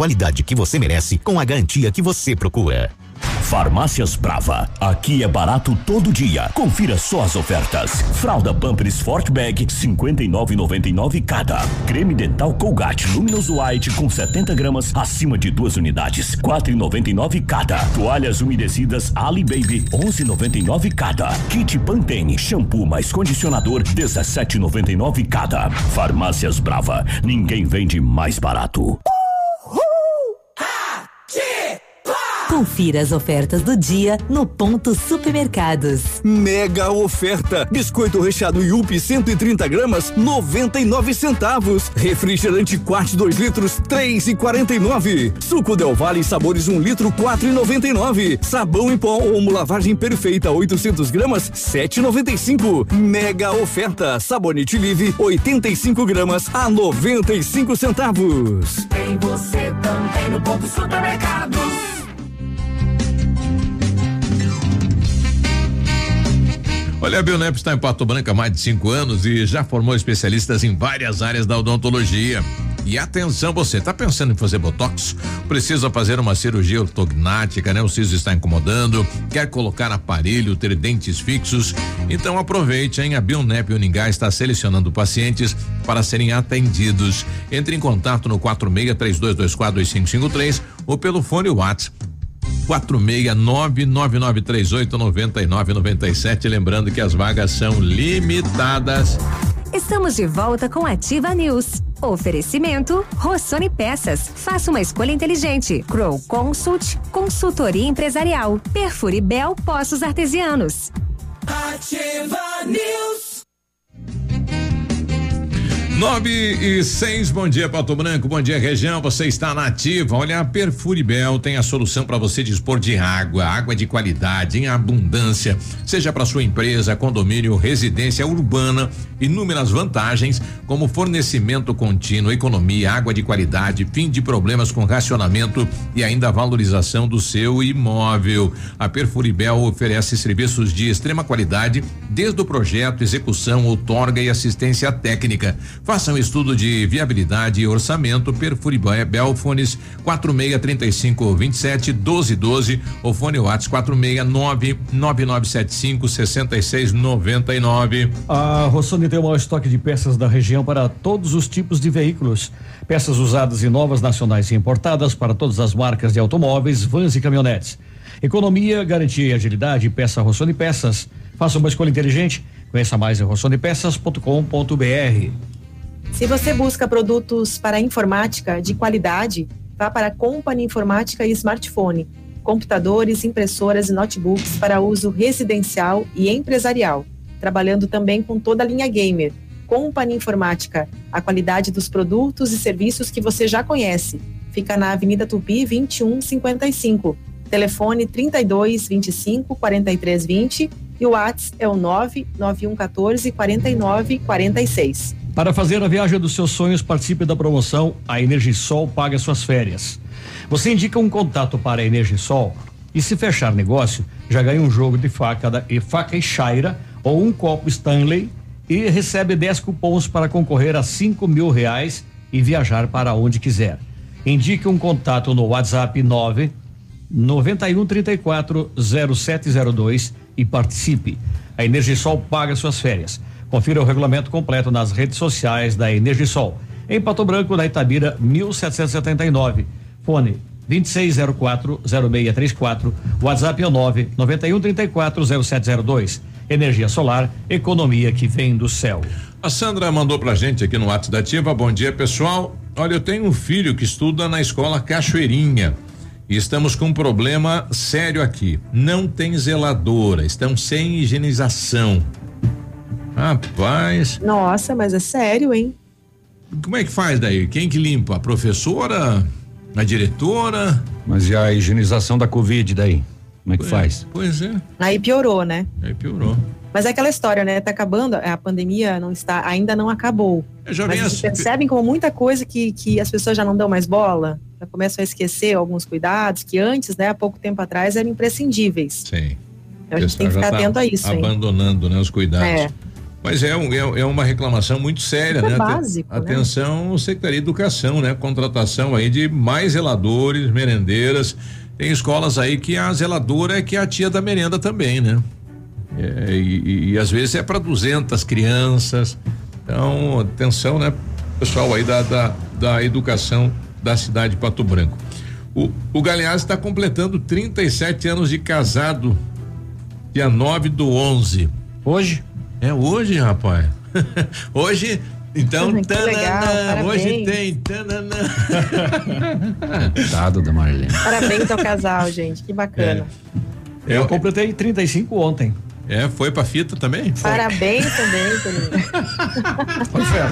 qualidade que você merece com a garantia que você procura. Farmácias Brava. Aqui é barato todo dia. Confira só as ofertas. Fralda Pampers Sport Bag 59,99 cada. Creme dental Colgate Luminous White com 70 gramas acima de duas unidades 4,99 cada. Toalhas umedecidas Ali Baby 11,99 cada. Kit Pantene shampoo mais condicionador 17,99 cada. Farmácias Brava. Ninguém vende mais barato. Confira as ofertas do dia no Ponto Supermercados. Mega oferta: biscoito recheado Yupi 130 gramas 99 centavos. Refrigerante Quat 2 litros 3,49. Suco Del Valle sabores 1 litro 4,99. Sabão em pó ou lavagem perfeita 800 gramas 7,95. Mega oferta: sabonete Live 85 gramas a 95 centavos. Tem você também no ponto supermercados. Olha, a Bionep está em Pato Branco há mais de cinco anos e já formou especialistas em várias áreas da odontologia. E atenção, você está pensando em fazer botox? Precisa fazer uma cirurgia ortognática, né? O siso está incomodando, quer colocar aparelho, ter dentes fixos? Então aproveite, hein? A Bionep Uningá está selecionando pacientes para serem atendidos. Entre em contato no 46 3224 2553 ou pelo fone WhatsApp 46999389997. Lembrando que as vagas são limitadas. Estamos de volta com Ativa News. Oferecimento Rossoni Peças. Faça uma escolha inteligente. Crow Consult, consultoria empresarial. Perfure Bel Poços Artesianos. Ativa News. Nove e seis, bom dia Pato Branco, bom dia região, você está na ativa. Olha, a Perfuribel tem a solução para você dispor de água, água de qualidade, em abundância, seja para sua empresa, condomínio, residência urbana, inúmeras vantagens, como fornecimento contínuo, economia, água de qualidade, fim de problemas com racionamento e ainda valorização do seu imóvel. A Perfuribel oferece serviços de extrema qualidade, desde o projeto, execução, outorga e assistência técnica. Faça um estudo de viabilidade e orçamento Perfuribel Belfones 4635 27 12 12 ou fone Whats 469 9975 6699. A Rossoni tem o maior estoque de peças da região para todos os tipos de veículos. Peças usadas e novas nacionais e importadas para todas as marcas de automóveis, vans e caminhonetes. Economia, garantia e agilidade, peça Rossoni Peças. Faça uma escolha inteligente. Conheça mais em rossonepeças.com.br. Se você busca produtos para informática de qualidade, vá para Company Informática e Smartphone. Computadores, impressoras e notebooks para uso residencial e empresarial. Trabalhando também com toda a linha gamer. Company Informática, a qualidade dos produtos e serviços que você já conhece. Fica na Avenida Tupi 2155. Telefone 32 25 43 20 e o WhatsApp é o 99114 49 46. Para fazer a viagem dos seus sonhos, participe da promoção A Energisol paga suas férias. Você indica um contato para a Energisol e se fechar negócio, já ganha um jogo de faca da, e faca e chaira ou um copo Stanley e recebe 10 cupons para concorrer a cinco mil reais e viajar para onde quiser. Indique um contato no WhatsApp 9 91 34 0702 e participe. A Energisol paga suas férias. Confira o regulamento completo nas redes sociais da Energisol. Em Pato Branco, na Itabira, 1779. Fone 26040634. WhatsApp é 9 91340702. Energia solar, economia que vem do céu. A Sandra mandou pra gente aqui no WhatsApp da Ativa. Bom dia, pessoal. Olha, eu tenho um filho que estuda na escola Cachoeirinha. E estamos com um problema sério aqui. Não tem zeladora, estão sem higienização. Rapaz. Nossa, mas é sério, hein? Como é que faz daí? Quem que limpa? A professora? A diretora. Mas e a higienização da Covid daí? Como é que Pois- faz? Pois é. Aí piorou, né? Aí piorou. Mas é aquela história, né? Tá acabando, a pandemia não está, ainda não acabou. já Mas as- percebem como muita coisa que, que as pessoas já não dão mais bola, já começam a esquecer alguns cuidados que antes, né, há pouco tempo atrás, eram imprescindíveis. Sim. Então a gente tem que ficar tá atento a isso, hein? Abandonando, né, os cuidados. É. Mas é, um- é, é uma reclamação muito séria, é né? Básico, né? Atenção, Secretaria de Educação, né? Contratação aí de mais zeladores, merendeiras. Tem escolas aí que a zeladora é que é a tia da merenda também, né? É, e, e- e às vezes é para 200 crianças. Então, atenção, né? Pessoal aí da, da, da educação da cidade de Pato Branco. O, o Galeazzi está completando 37 anos de casado, dia 9 do 11. Hoje? É hoje, rapaz. hoje, então, Que legal, tananã, hoje tem. tananã. Dado da Marlene. Parabéns ao casal, gente, que bacana. Eu completei 35 ontem. É, foi pra fita também? Parabéns também, Toninho.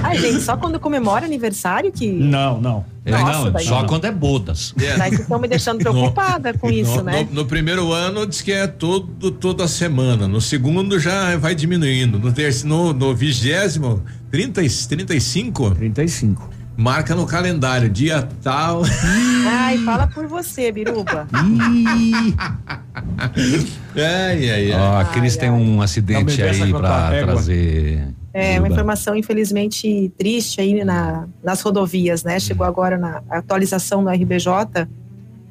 Ai, gente, só quando comemora aniversário que. Não, não. É, Nossa, não, daí só não. quando é bodas. Daí que estão me deixando preocupada com isso, no, né? no- no primeiro ano diz que é todo, toda semana. No segundo já vai diminuindo. No terceiro, no, no vigésimo, 30, e- 35? 35. Marca no calendário, dia tal. Ai, fala por você, Biruba. ai, ai, ai. Ó, a Cris tem um acidente aí com a pra égua. trazer. É, uma informação infelizmente triste aí na, nas rodovias, né? Chegou agora na atualização do RBJ.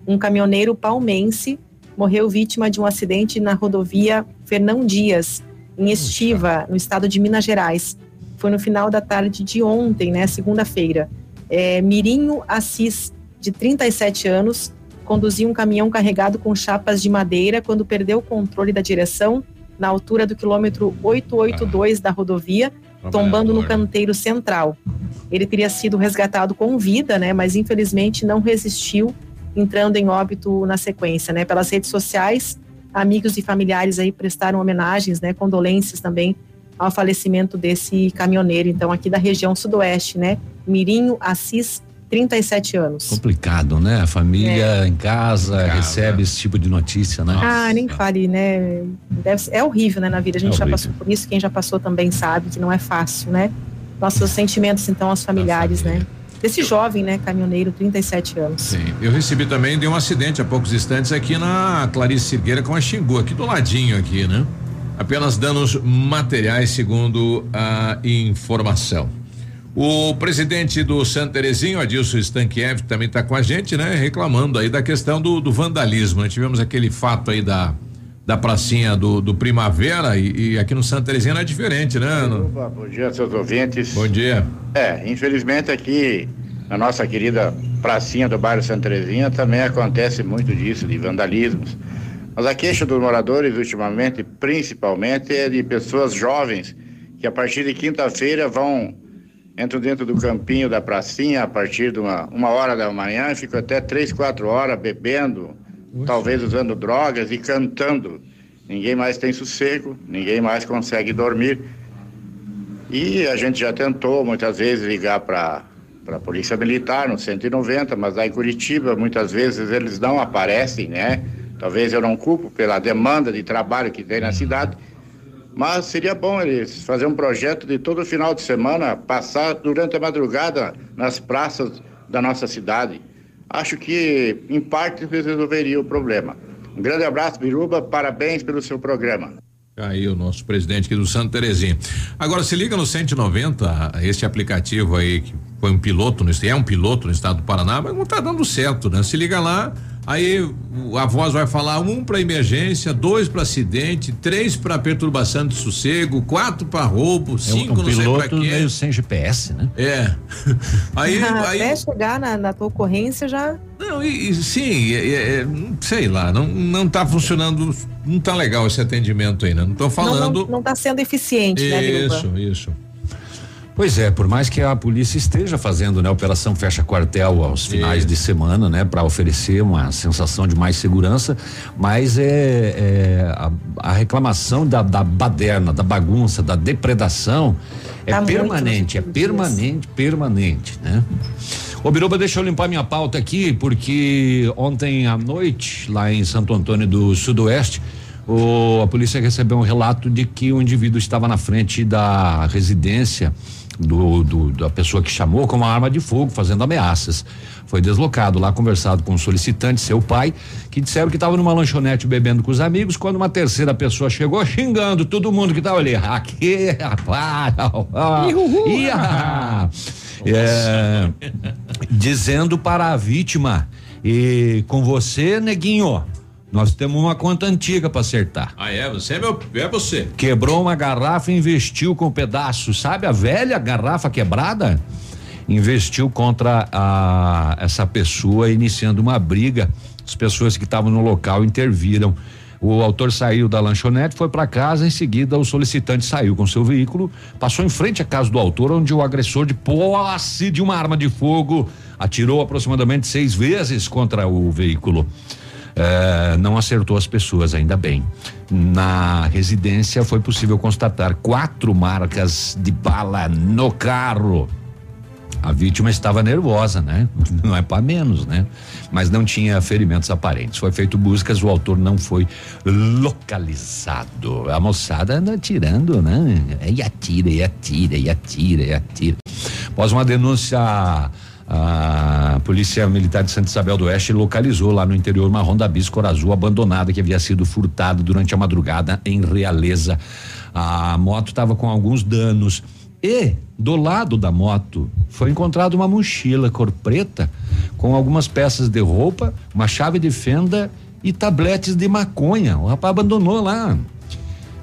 Um caminhoneiro palmense morreu vítima de um acidente na rodovia Fernão Dias, em Estiva, no estado de Minas Gerais. Foi no final da tarde de ontem, né? Segunda-feira. É, Mirinho Assis, de 37 anos, conduzia um caminhão carregado com chapas de madeira quando perdeu o controle da direção na altura do quilômetro 882 da rodovia, tombando no canteiro central. Ele teria sido resgatado com vida, né, mas infelizmente não resistiu, entrando em óbito na sequência, né? Pelas redes sociais, amigos e familiares aí prestaram homenagens, né, condolências também ao falecimento desse caminhoneiro, então aqui da região sudoeste, né? Mirinho Assis, 37 anos. Complicado, né? A família É. em casa recebe esse tipo de notícia, né? Ah, nem fale, né? Deve ser- é horrível, né, na vida. A gente É já horrível. passou por isso, quem já passou também sabe que não é fácil, né? Nossos sentimentos, então, aos familiares, né? Desse jovem, né, caminhoneiro, 37 anos. Sim, eu recebi também de um acidente há poucos instantes aqui na Clarice Cirgueira com a Xingu, aqui do ladinho aqui, né? Apenas danos materiais, segundo a informação. O presidente do Santa Terezinho, Adilson Stankiev, também está com a gente, né? Reclamando aí da questão do, do vandalismo. Nós tivemos aquele fato aí da, da pracinha do, do Primavera e, e aqui no Santa Terezinha não é diferente, né? Opa, bom dia, seus ouvintes. Bom dia. É, infelizmente aqui na nossa querida pracinha do bairro Santa Terezinha também acontece muito disso, de vandalismos. Mas a queixa dos moradores ultimamente, principalmente, é de pessoas jovens que a partir de quinta-feira vão entram dentro do campinho da pracinha a partir de uma, uma hora da manhã e ficam até três, quatro horas bebendo, talvez usando drogas e cantando. Ninguém mais tem sossego, ninguém mais consegue dormir. E a gente já tentou muitas vezes ligar para a Polícia Militar no 190, mas lá em Curitiba muitas vezes eles não aparecem, né? Talvez eu não culpo pela demanda de trabalho que tem na cidade, mas seria bom eles fazer um projeto de todo final de semana passar durante a madrugada nas praças da nossa cidade. Acho que em parte resolveria o problema. Um grande abraço, Biruba, parabéns pelo seu programa. Aí o nosso presidente aqui do Santa Terezinha. Agora se liga no 190, este aplicativo aí que foi um piloto, no, é um piloto no estado do Paraná, mas não tá dando certo, né? Se liga lá, aí a voz vai falar um para emergência, dois para acidente, três para perturbação de sossego, quatro para roubo, É um, cinco um não sei pra quê. meio sem GPS, né? É. Aí, aí Até chegar na, na tua ocorrência já. Não, e, e sim, é- é- é, sei lá, não, não tá funcionando, não tá legal esse atendimento aí, né? Não tô Não, falando. não, não tá sendo eficiente, né, Biruba? isso, isso. Pois é, por mais que a polícia esteja fazendo, né, operação fecha quartel aos finais de semana, né, para oferecer uma sensação de mais segurança, mas é, é a, a reclamação da, da baderna, da bagunça, da depredação é Tá permanente, é permanente, permanente, né? Ô Biruba, deixa eu limpar minha pauta aqui, porque ontem à noite, lá em Santo Antônio do Sudoeste, o, a polícia recebeu um relato de que o indivíduo estava na frente da residência do, do, da pessoa que chamou com uma arma de fogo, fazendo ameaças. Foi deslocado lá, conversado com o solicitante, seu pai, que disseram que estava numa lanchonete bebendo com os amigos, quando uma terceira pessoa chegou xingando todo mundo que estava ali. Aqui, rapaz, ia. É, dizendo para a vítima, e com você, neguinho, nós temos uma conta antiga para acertar. Ah, é? Você é meu. É você. Quebrou uma garrafa e investiu com um pedaço. Sabe a velha garrafa quebrada? Investiu contra a, essa pessoa, iniciando uma briga. As pessoas que estavam no local interviram. O autor saiu da lanchonete, foi para casa, em seguida o solicitante saiu com seu veículo, passou em frente à casa do autor, onde o agressor de posse de uma arma de fogo atirou aproximadamente seis vezes contra o veículo. Eh, não acertou as pessoas, ainda bem. Na residência foi possível constatar quatro marcas de bala no carro. A vítima estava nervosa, né? Não é para menos, né? Mas não tinha ferimentos aparentes. Foi feito buscas, o autor não foi localizado. A moçada anda atirando, né? E atira, e atira, e atira, e atira. Após uma denúncia a Polícia Militar de Santa Isabel do Oeste localizou lá no interior uma Honda Bis cor azul abandonada que havia sido furtada durante a madrugada em Realeza. A moto estava com alguns danos e do lado da moto foi encontrada uma mochila cor preta com algumas peças de roupa, uma chave de fenda e tabletes de maconha. O rapaz abandonou lá.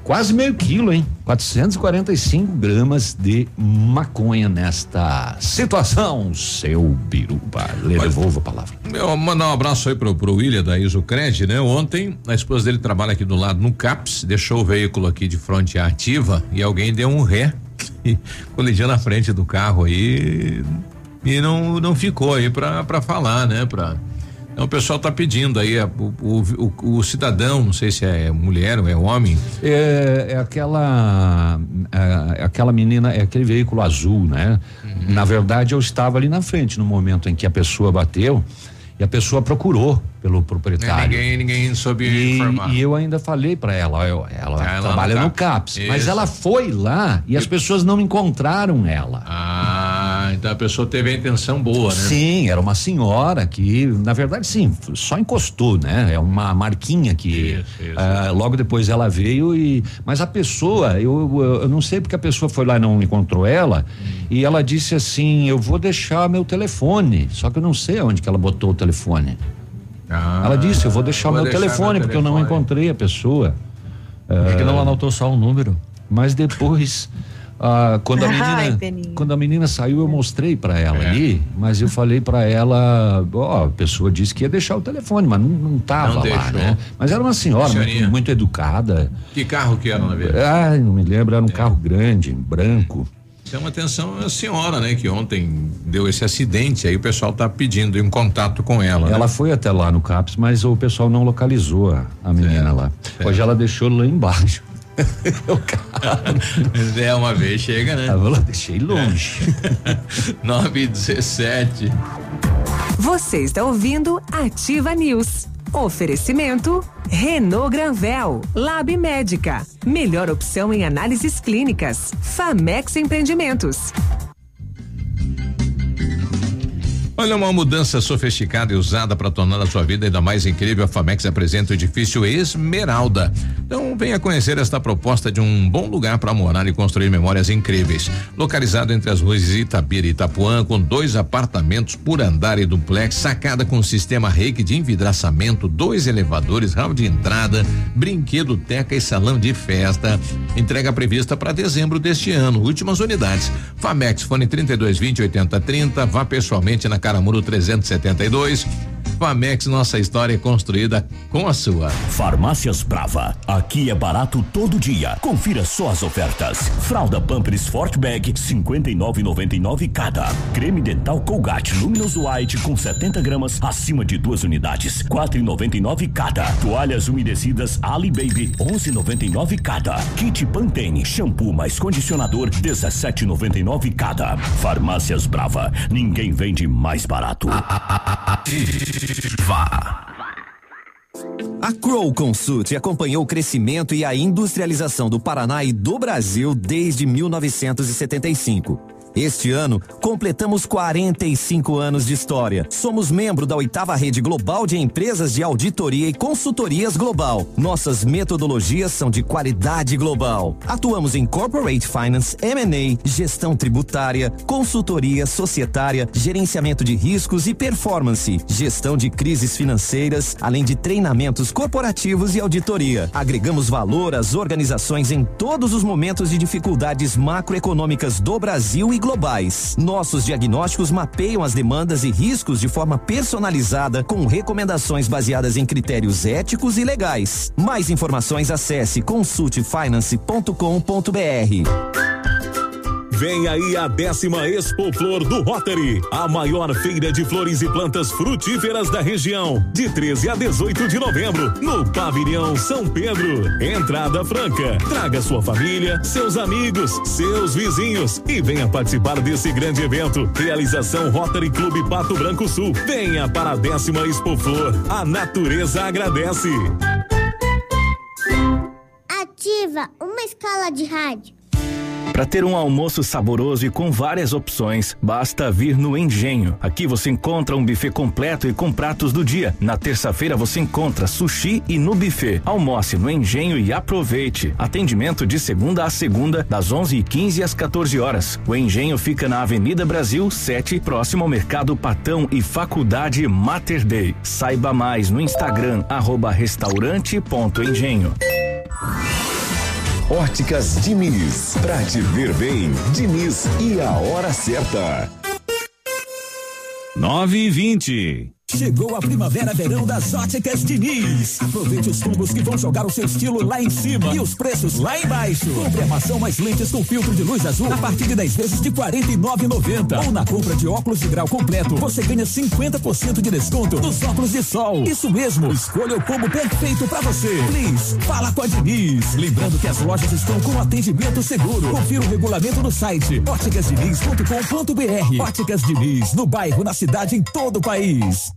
Quase meio quilo, hein? 445 gramas de maconha nesta situação, seu biruba. Devolvo a palavra. Eu mandar um abraço aí pro, pro William da Isocred, né? Ontem, a esposa dele trabalha aqui do lado no CAPS, deixou o veículo aqui de fronte ativa e alguém deu um ré colidiu na frente do carro aí e não, não ficou aí pra, pra falar, né? Pra, então o pessoal está pedindo aí, o, o, o, o, cidadão, não sei se é mulher ou é homem. É, é aquela. É, aquela menina, é aquele veículo azul, né? Uhum. Na verdade, eu estava ali na frente no momento em que a pessoa bateu e a pessoa procurou pelo proprietário. É, ninguém, ninguém soube e, informar. E eu ainda falei para ela, eu, ela ah, trabalha no CAPS, no CAPS mas ela foi lá e, e as pessoas não encontraram ela. Ah, então a pessoa teve a intenção boa, né? Sim, era uma senhora que, na verdade, sim, só encostou, né? É uma marquinha que isso, isso. Uh, logo depois ela veio e, mas a pessoa, eu, eu, eu, não sei porque a pessoa foi lá e não encontrou ela hum. e ela disse assim, eu vou deixar meu telefone, só que eu não sei onde que ela botou o telefone. Ah, ela disse, eu vou deixar o meu telefone, meu porque telefone. eu não encontrei a pessoa. Por que, uh, que não anotou só um número? Mas depois ah, quando a menina Ai, quando a menina saiu eu mostrei para ela é. ali mas eu falei para ela ó a pessoa disse que ia deixar o telefone mas não, não tava não lá né mas era uma senhora muito, muito, educada que carro que era na verdade ah não me lembro era um é. carro grande branco Chama atenção a senhora, né? Que ontem deu esse acidente, aí o pessoal tá pedindo um contato com ela. Ela né? foi até lá no CAPS, mas o pessoal não localizou a, a menina lá. Hoje ela deixou lá embaixo. é, uma vez chega, né? Eu deixei longe. 9 e 17. Você está ouvindo Ativa News. Oferecimento Renault Granvel, Lab Médica, melhor opção em análises clínicas. Famex Empreendimentos. Olha, uma mudança sofisticada e usada para tornar a sua vida ainda mais incrível. A Famex apresenta o edifício Esmeralda. Então, venha conhecer esta proposta de um bom lugar para morar e construir memórias incríveis. Localizado entre as ruas Itabira e Itapuã, com dois apartamentos por andar e duplex, sacada com sistema reiki de envidraçamento, dois elevadores, hall de entrada, brinquedo, teca e salão de festa. Entrega prevista para dezembro deste ano. Últimas unidades. Famex, fone 3220 8030. Vá pessoalmente na Caramuru 372. Famex, nossa história é construída com a sua. Farmácias Brava. Aqui é barato todo dia. Confira só as ofertas. Fralda Pampers Sport Bag 59,99 cada. Creme dental Colgate Luminous White com 70 gramas acima de duas unidades 4,99 cada. Toalhas umedecidas Ali Baby 11,99 cada. Kit Pantene shampoo mais condicionador 17,99 cada. Farmácias Brava. Ninguém vende mais barato. A Crow Consult acompanhou o crescimento e a industrialização do Paraná e do Brasil desde 1975. Este ano, completamos 45 anos de história. Somos membro da oitava rede global de empresas de auditoria e consultorias global. Nossas metodologias são de qualidade global. Atuamos em corporate finance, M&A, gestão tributária, consultoria societária, gerenciamento de riscos e performance, gestão de crises financeiras, além de treinamentos corporativos e auditoria. Agregamos valor às organizações em todos os momentos de dificuldades macroeconômicas do Brasil e globais. Nossos diagnósticos mapeiam as demandas e riscos de forma personalizada, com recomendações baseadas em critérios éticos e legais. Mais informações acesse consultefinance.com.br. Vem aí a décima Expo Flor do Rotary, a maior feira de flores e plantas frutíferas da região, de 13 a 18 de novembro, no Pavilhão São Pedro. Entrada franca. Traga sua família, seus amigos, seus vizinhos e venha participar desse grande evento. Realização Rotary Clube Pato Branco Sul. Venha para a décima Expo Flor. A natureza agradece. Ativa uma escala de rádio. Para ter um almoço saboroso e com várias opções, basta vir no Engenho. Aqui você encontra um buffet completo e com pratos do dia. Na terça-feira você encontra sushi e no buffet. Almoce no Engenho e aproveite. Atendimento de segunda a segunda, das 11h15 às 14 horas. O Engenho fica na Avenida Brasil 7, próximo ao Mercado Patão e Faculdade Mater Dei. Saiba mais no Instagram arroba restaurante.engenho. Óticas Diniz. Pra te ver bem, Diniz e a hora certa. 9 e 20. Chegou a primavera verão das óticas Diniz. Aproveite os combos que vão jogar o seu estilo lá em cima e os preços lá embaixo. Compre armação mais lentes com filtro de luz azul a partir de 10 vezes de R$ 49,90. Ou na compra de óculos de grau completo, você ganha 50% de desconto nos óculos de sol. Isso mesmo, escolha o combo perfeito para você. Please, fala com a Diniz. Lembrando que as lojas estão com atendimento seguro. Confira o regulamento no site óticasdiniz.com.br. Óticas Diniz, no bairro, na cidade, em todo o país.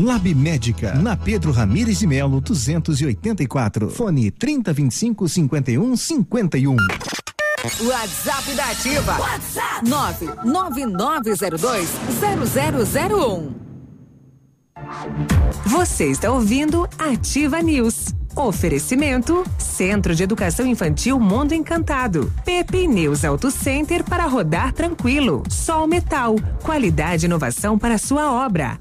Lab Médica, na Pedro Ramires de Melo, 284. Fone 3025 5151. WhatsApp da Ativa. WhatsApp 999020001. Você está ouvindo Ativa News. Oferecimento Centro de Educação Infantil Mundo Encantado. Pepe News Auto Center para rodar tranquilo. Sol Metal. Qualidade e inovação para sua obra.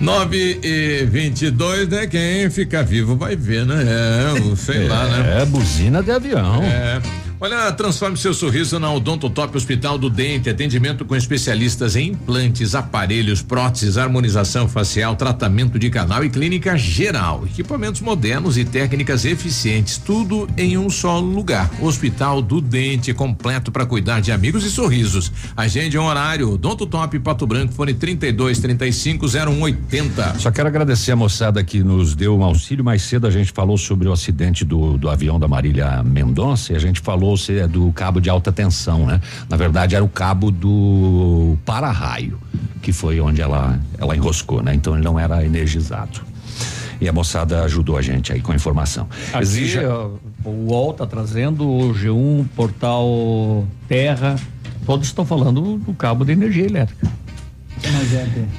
9 e 22, né? Quem fica vivo vai ver, né? É, sei é, lá, né? É, buzina de avião. É. Olha, transforme seu sorriso na Odonto Top Hospital do Dente. Atendimento com especialistas em implantes, aparelhos, próteses, harmonização facial, tratamento de canal e clínica geral. Equipamentos modernos e técnicas eficientes. Tudo em um só lugar. Hospital do Dente, completo para cuidar de amigos e sorrisos. Agende um horário. Odonto Top Pato Branco, fone 32 35 0180. Só quero agradecer a moçada que nos deu um auxílio. Mais cedo a gente falou sobre o acidente do, do avião da Marília Mendonça e a gente falou se é do cabo de alta tensão, né? Na verdade era o cabo do para-raio, que foi onde ela ela enroscou, né? Então ele não era energizado. E a moçada ajudou a gente aí com a informação. Aqui, o UOL tá trazendo o G1, portal Terra, Todos estão falando do cabo de energia elétrica.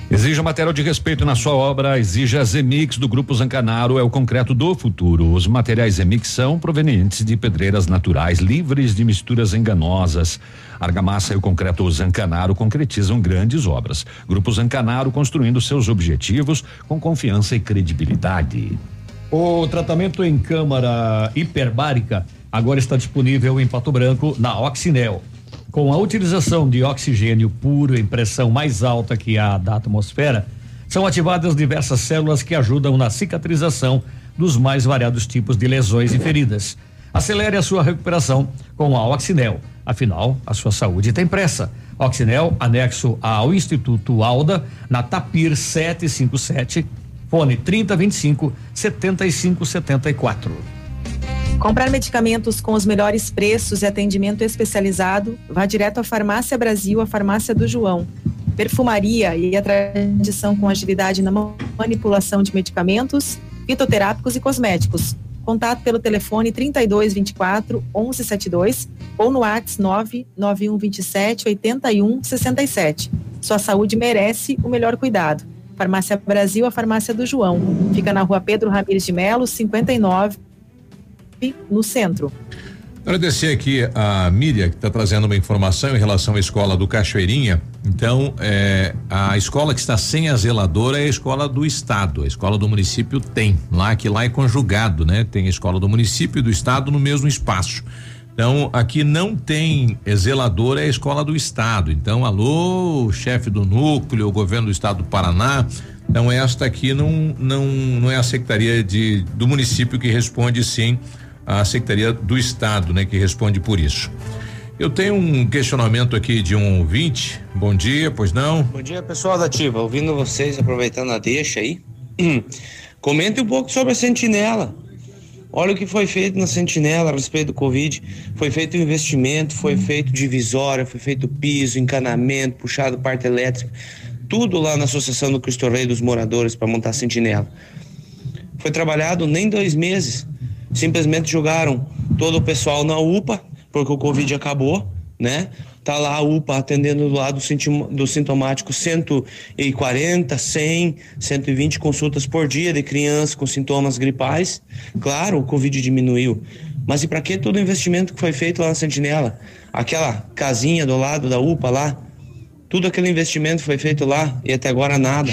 Exija material de respeito na sua obra, exija Zemix do Grupo Zancanaro, é o concreto do futuro. Os materiais Zemix são provenientes de pedreiras naturais, livres de misturas enganosas. Argamassa e o concreto Zancanaro concretizam grandes obras. Grupo Zancanaro construindo seus objetivos com confiança e credibilidade. O tratamento em câmara hiperbárica agora está disponível em Pato Branco na Oxinel. Com a utilização de oxigênio puro em pressão mais alta que a da atmosfera, são ativadas diversas células que ajudam na cicatrização dos mais variados tipos de lesões e feridas. Acelere a sua recuperação com a Oxinel. Afinal, a sua saúde tem pressa. Oxinel, anexo ao Instituto Alda, na Tapir 757, fone 3025 7574. Comprar medicamentos com os melhores preços e atendimento especializado, vá direto à Farmácia Brasil, a Farmácia do João. Perfumaria e a tradição com agilidade na manipulação de medicamentos, fitoterápicos e cosméticos. Contato pelo telefone 3224 1172 ou no WhatsApp 99127 8167. Sua saúde merece o melhor cuidado. Farmácia Brasil, a Farmácia do João. Fica na rua Pedro Ramires de Melo, 59 no centro. Agradecer aqui a Miriam, que está trazendo uma informação em relação à escola do Cachoeirinha. Então, é, a escola que está sem a zeladora é a escola do estado. A escola do município tem. Lá que lá é conjugado, né? Tem a escola do município e do estado no mesmo espaço. Então, aqui não tem zeladora, é a escola do estado. Então, alô, chefe do núcleo, governo do estado do Paraná. Então, esta aqui não, não, não é a secretaria de, do município que responde sim a Secretaria do Estado, né, que responde por isso. Eu tenho um questionamento aqui de um ouvinte. Bom dia, pois não? Bom dia, pessoal da Ativa. Ouvindo vocês, aproveitando a deixa aí. Comente um pouco sobre a sentinela. Olha o que foi feito na sentinela a respeito do Covid. Foi feito investimento, foi feito divisória, foi feito piso, encanamento, puxado parte elétrica. Tudo lá na Associação do Cristo Rei dos Moradores para montar a sentinela. Foi trabalhado nem dois meses simplesmente jogaram todo o pessoal na UPA, porque o Covid acabou, né? Tá lá a UPA atendendo do lado do sintomático 140, 100, 120 consultas por dia de crianças com sintomas gripais. Claro, o Covid diminuiu. Mas e para que todo o investimento que foi feito lá na Sentinela? Aquela casinha do lado da UPA lá, tudo aquele investimento foi feito lá e até agora nada.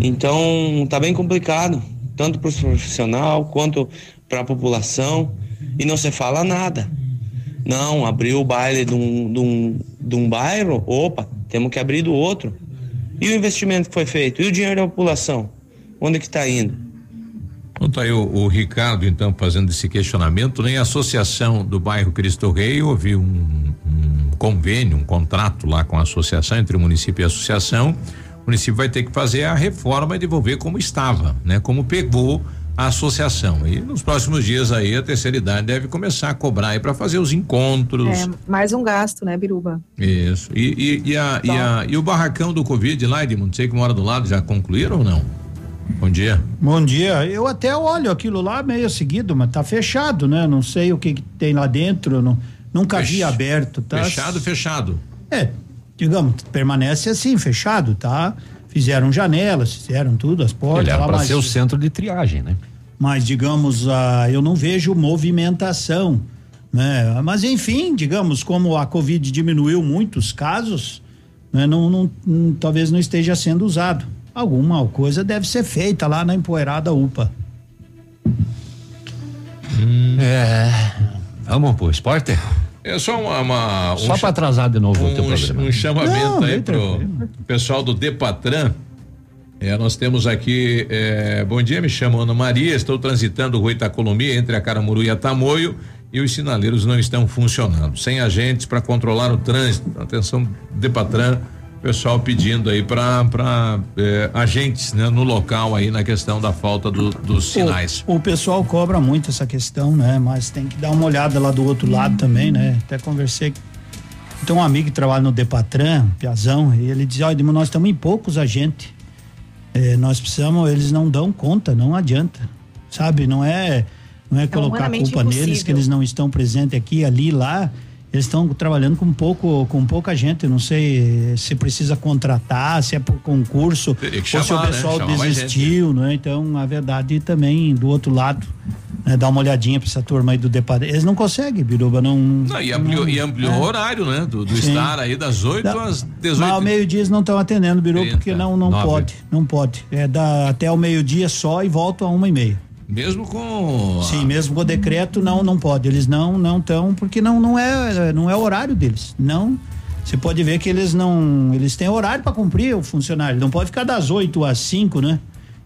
Então, tá bem complicado tanto para o profissional quanto para a população, e não se fala nada. Não, abriu o baile de um, de, um, de um bairro, opa, temos que abrir do outro. E o investimento que foi feito? E o dinheiro da população? Onde que está indo? Então tá aí o, o, Ricardo, então, fazendo esse questionamento, nem né? a associação do bairro Cristo Rei houve um, um convênio, um contrato lá com a associação, entre o município e a associação município vai ter que fazer a reforma e devolver como estava, né? Como pegou a associação. E nos próximos dias aí a terceira idade deve começar a cobrar aí para fazer os encontros. É, mais um gasto, né, Biruba? Isso. E, e, e, a, e, a, e o barracão do Covid lá, Edmundo, sei que mora do lado, já concluíram ou não? Bom dia. Bom dia. Eu até olho aquilo lá meio seguido, mas tá fechado, né? Não sei o que, que tem lá dentro, não, nunca Fech... vi aberto, tá? Fechado, fechado. É, digamos, permanece assim, fechado, tá? Fizeram janelas, fizeram tudo, as portas. Ele era para ser o centro de triagem, né? Mas, digamos, ah, eu não vejo movimentação, né? Mas, enfim, digamos, como a Covid diminuiu muitos casos, né? não, não, não, talvez não esteja sendo usado. Alguma coisa deve ser feita lá na empoeirada UPA. Hum. É. Vamos pro esporte? É só uma. uma um só para atrasar de novo um, o teu programa. Um chamamento Não, aí pro pessoal do Depatran. É, nós temos aqui, é, bom dia, me chamo Ana Maria, estou transitando Rua Itacolomi entre a Caramuru e a Tamoio e os sinaleiros não estão funcionando. Sem agentes para controlar o trânsito. Atenção, Depatran pessoal pedindo aí para eh, agentes né, no local aí na questão da falta do, dos sinais. O, o, pessoal cobra muito essa questão, né? Mas tem que dar uma olhada lá do outro lado também, né? Até conversei tem um amigo que trabalha no Depatran, Piazão, e ele diz, olha, nós estamos em poucos agentes. Eh, nós precisamos, eles não dão conta, não adianta. Sabe, não é não é, é colocar a culpa impossível. neles que eles não estão presentes aqui, ali, lá Eles estão trabalhando com pouco, com pouca gente. Não sei se precisa contratar, se é por concurso, que ou se o chamar, né? pessoal Chamar mais desistiu, né? Então, a verdade também do outro lado, né? Dá uma olhadinha para essa turma aí do Depar. Eles não conseguem, Biruba, não. Não, e ampliou, e ampliou é. o horário, né? Do, do Sim. estar aí das 8 Da- às Mas 18. ao meio-dia eles não estão atendendo, Biru, 30, porque não, não nove. pode, não pode. É da, até o meio-dia só e volta a uma e meia. Mesmo com. Sim, mesmo com o decreto não não pode. Eles não não estão porque não não é não é o horário deles. Não. Você pode ver que eles não eles têm horário para cumprir o funcionário. Não pode ficar das 8 às 5, né?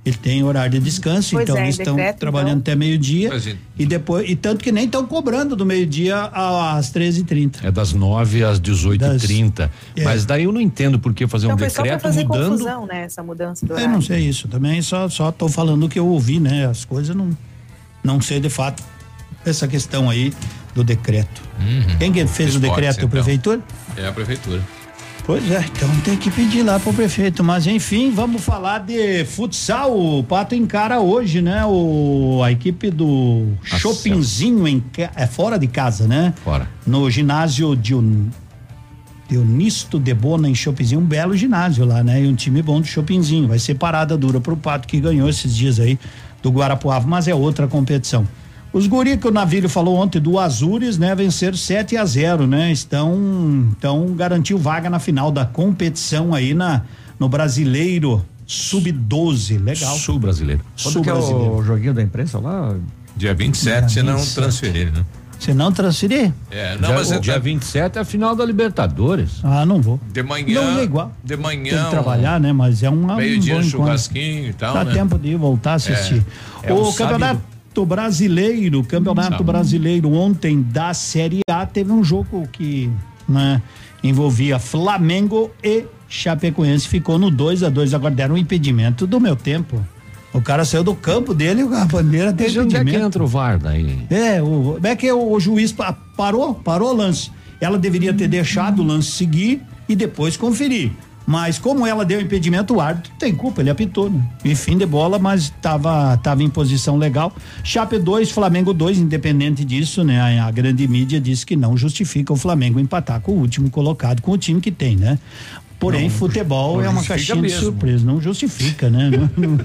Ele tem horário de descanso, Pois então é, eles estão trabalhando então. até meio-dia e- depois e tanto que nem estão cobrando do meio-dia às 13h30. É das 9 às 18h30. É. Mas daí eu não entendo por que fazer Então um foi só pra decreto fazer mudando. confusão, né? Essa mudança do Eu horário. não sei isso também, só só tô falando o que eu ouvi, né? As coisas não não sei de fato essa questão aí do decreto. Quem que fez o Esportes, decreto? então. A prefeitura? É a prefeitura. Pois é, então tem que pedir lá pro prefeito. Mas enfim, vamos falar de futsal. O Pato encara hoje, né? O, a equipe do Shoppingzinho em, é fora de casa, né? Fora. No ginásio de Deonisto de Bona em Shoppingzinho, um belo ginásio lá, né? E um time bom do Shoppingzinho. Vai ser parada dura pro Pato que ganhou esses dias aí do Guarapuava, mas é outra competição. Os guri que o Navírio falou ontem do Azures, né, venceram 7 a 0, né? Estão então garantiu vaga na final da competição aí na no Brasileiro Sub-12, legal. Sul brasileiro. Quando que é Sul-brasileiro. o joguinho da imprensa lá? Dia 27, se não 27. transferir, né? Você não transferir? É, não, Dia, mas é- dia 27 é a final da Libertadores. Ah, não vou. de manhã. Não é igual. De manhã. Tem que trabalhar, né? Mas é um um Meio-dia, bom um encontro. churrasquinho e tal. Dá né? tempo de ir voltar a assistir. É o um campeonato brasileiro, campeonato Sábado. brasileiro ontem da Série A teve um jogo que né, envolvia Flamengo e Chapecoense. Ficou no 2 a 2 Agora deram um impedimento do meu tempo. O cara saiu do campo dele, a bandeira tem Mas onde é que impedimento. entra o VAR daí? É, o, é que o, o juiz pa- parou, parou o lance. Ela deveria ter deixado o lance seguir e depois conferir. Mas como ela deu impedimento, o árbitro tem culpa, ele apitou, né? E fim de bola, mas estava tava em posição legal. Chape 2, Flamengo 2, independente disso, né? A, a grande mídia disse que não justifica o Flamengo empatar com o último colocado, com o time que tem, né? Porém, futebol não é uma caixinha de mesmo. surpresa, não justifica, né? Não- não-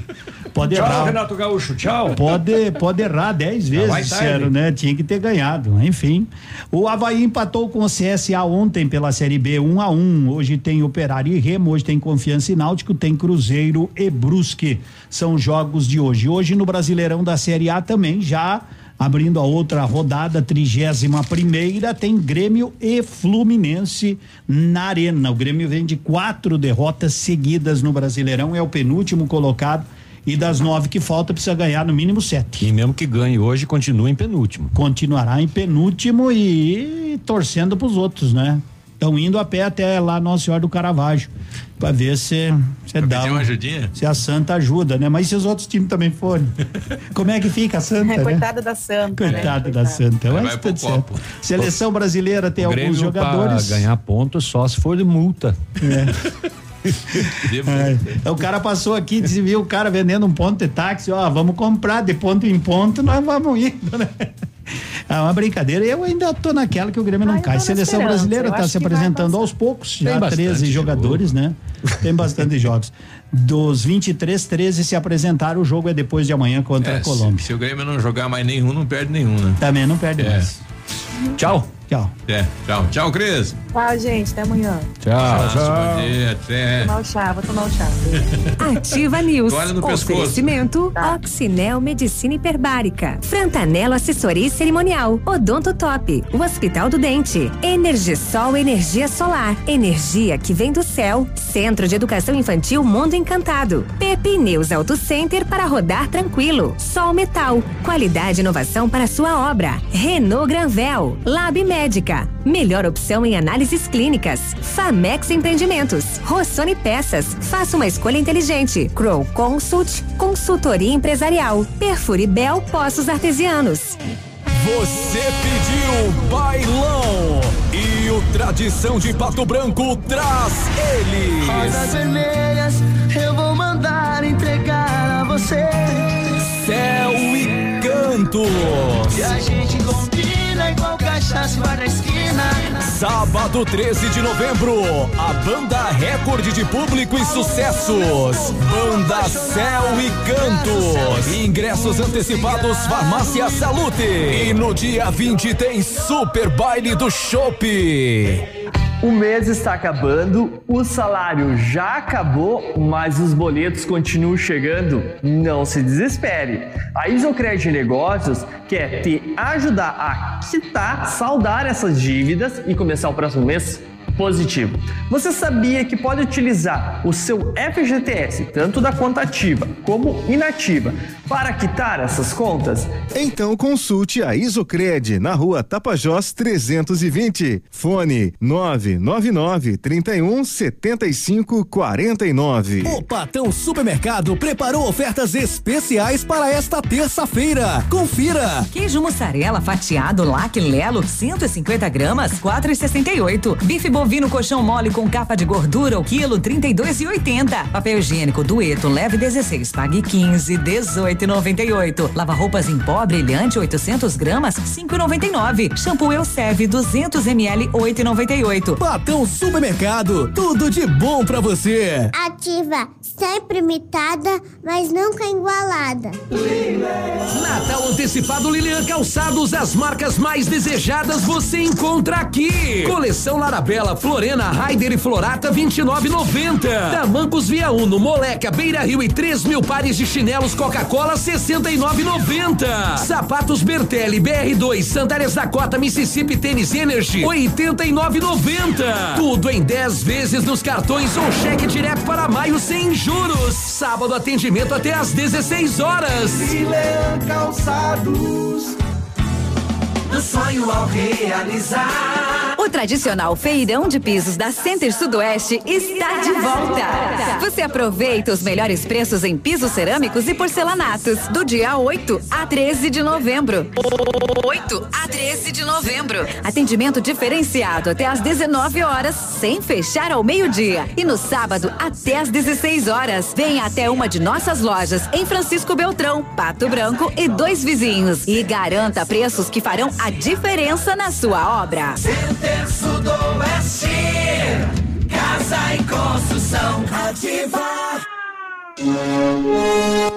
pode Tchau, errar. Renato Gaúcho, tchau. Pode, pode errar dez vezes, disseram, né? Tinha que ter ganhado, enfim. O Havaí empatou com o CSA ontem pela Série B 1 a 1 Hoje tem Operário e Remo, hoje tem Confiança e Náutico, tem Cruzeiro e Brusque. São os jogos de hoje. Hoje no Brasileirão da Série A também já abrindo a outra rodada, trigésima primeira, tem Grêmio e Fluminense na arena. O Grêmio vem de quatro derrotas seguidas no Brasileirão, é o penúltimo colocado e das nove que falta precisa ganhar no mínimo sete. E mesmo que ganhe hoje, continua em penúltimo. Continuará em penúltimo e torcendo para os outros, né? Estão indo a pé até lá Nossa Senhora do Caravaggio para ver se se dá pedir um- uma ajudinha? se a Santa ajuda, né? Mas se os outros times também forem, como é que fica a Santa? É, né? coitada da Santa. né? Coitada da Santa. Vai Mas pro tudo certo. copo. Seleção brasileira tem o alguns jogadores. Pra ganhar ponto só se for de multa. É, o cara passou aqui, disse, viu o cara vendendo um ponto de táxi, ó, vamos comprar de ponto em ponto, nós vamos indo, né? É uma brincadeira. Eu ainda tô naquela que o Grêmio não Ah, cai. Seleção brasileira está se apresentando aos poucos, Tem já bastante 13 jogadores, né? Tem bastante jogos. Dos 23, 13 se apresentaram. O jogo é depois de amanhã contra É, a Colômbia. se, se o Grêmio não jogar mais nenhum, não perde nenhum, né? Também não perde É. mais. Tchau. Tchau. É, tchau. Tchau, Cris. Tchau, gente. Até amanhã. Tchau. Abraço, bom dia, até. Tomar o chá, vou tomar o chá. Ativa News. Toalha no pescoço. Oferecimento Oxinel Medicina Hiperbárica. Frantanelo Assessoria e Cerimonial. Odonto Top. O Hospital do Dente. Energisol Energia Solar. Energia que vem do céu. Centro de Educação Infantil Mundo Encantado. Pepe News Auto Center para rodar tranquilo. Sol Metal. Qualidade e inovação para sua obra. Renault Granvel. Lab Médica. Melhor opção em análises clínicas. Famex Empreendimentos. Rossoni Peças. Faça uma escolha inteligente. Crow Consult. Consultoria Empresarial. Perfure Bel Poços Artesianos. Você pediu bailão e o Tradição de Pato Branco traz Rosas eles. vermelhas eu vou mandar entregar a você. Céu e Cantos. E a gente combina igual cachaça na esquina. Sábado 13 de novembro, a banda recorde de público e sucessos. Banda Céu e Cantos. Ingressos antecipados Farmácia Salute. E no dia 20 tem Super Baile do Chopp. O mês está acabando, o salário já acabou, mas os boletos continuam chegando. Não se desespere. A Isocred Negócios quer te ajudar a quitar, saldar essas dívidas e começar o próximo mês positivo. Você sabia que pode utilizar o seu FGTS, tanto da conta ativa como inativa, para quitar essas contas? Então consulte a Isocred na rua Tapajós 320. Fone 999 31 75 49. O Patão Supermercado preparou ofertas especiais para esta terça-feira. Confira! Queijo mussarela fatiado Lac Lelo 150 gramas 4,68. Bife bovino colchão mole com capa de gordura o quilo 32,80. Papel higiênico Dueto leve 16 pague 15 18,98. Lava roupas em pó brilhante 800 gramas 5,99. Shampoo Elseve 200 ml 8,98. Patão Supermercado, tudo de bom pra você. Ativa, sempre imitada, mas nunca igualada. Natal antecipado Lilian Calçados, as marcas mais desejadas você encontra aqui. Coleção Larabela, Florena, Raider e Florata 29,90. Tamancos Via Uno, Moleca, Beira Rio e 3 mil pares de chinelos Coca-Cola 69,90. Sapatos Bertelli, BR2, Sandálias Dakota, Mississippi Tênis Energy 89,90. Tudo em 10 vezes nos cartões ou cheque direto para maio sem juros. Sábado atendimento até às 16 horas. Leão Calçados. Do sonho ao realizar. O tradicional feirão de pisos da Center Sudoeste está de volta. Você aproveita os melhores preços em pisos cerâmicos e porcelanatos do dia 8 a 13 de novembro. 8 a 13 de novembro. Atendimento diferenciado até às 19 horas, sem fechar ao meio-dia. E no sábado até às 16 horas. Venha até uma de nossas lojas em Francisco Beltrão, Pato Branco e dois vizinhos. E garanta preços que farão a diferença na sua obra. Center Sudoeste. Casa e construção. Ativa.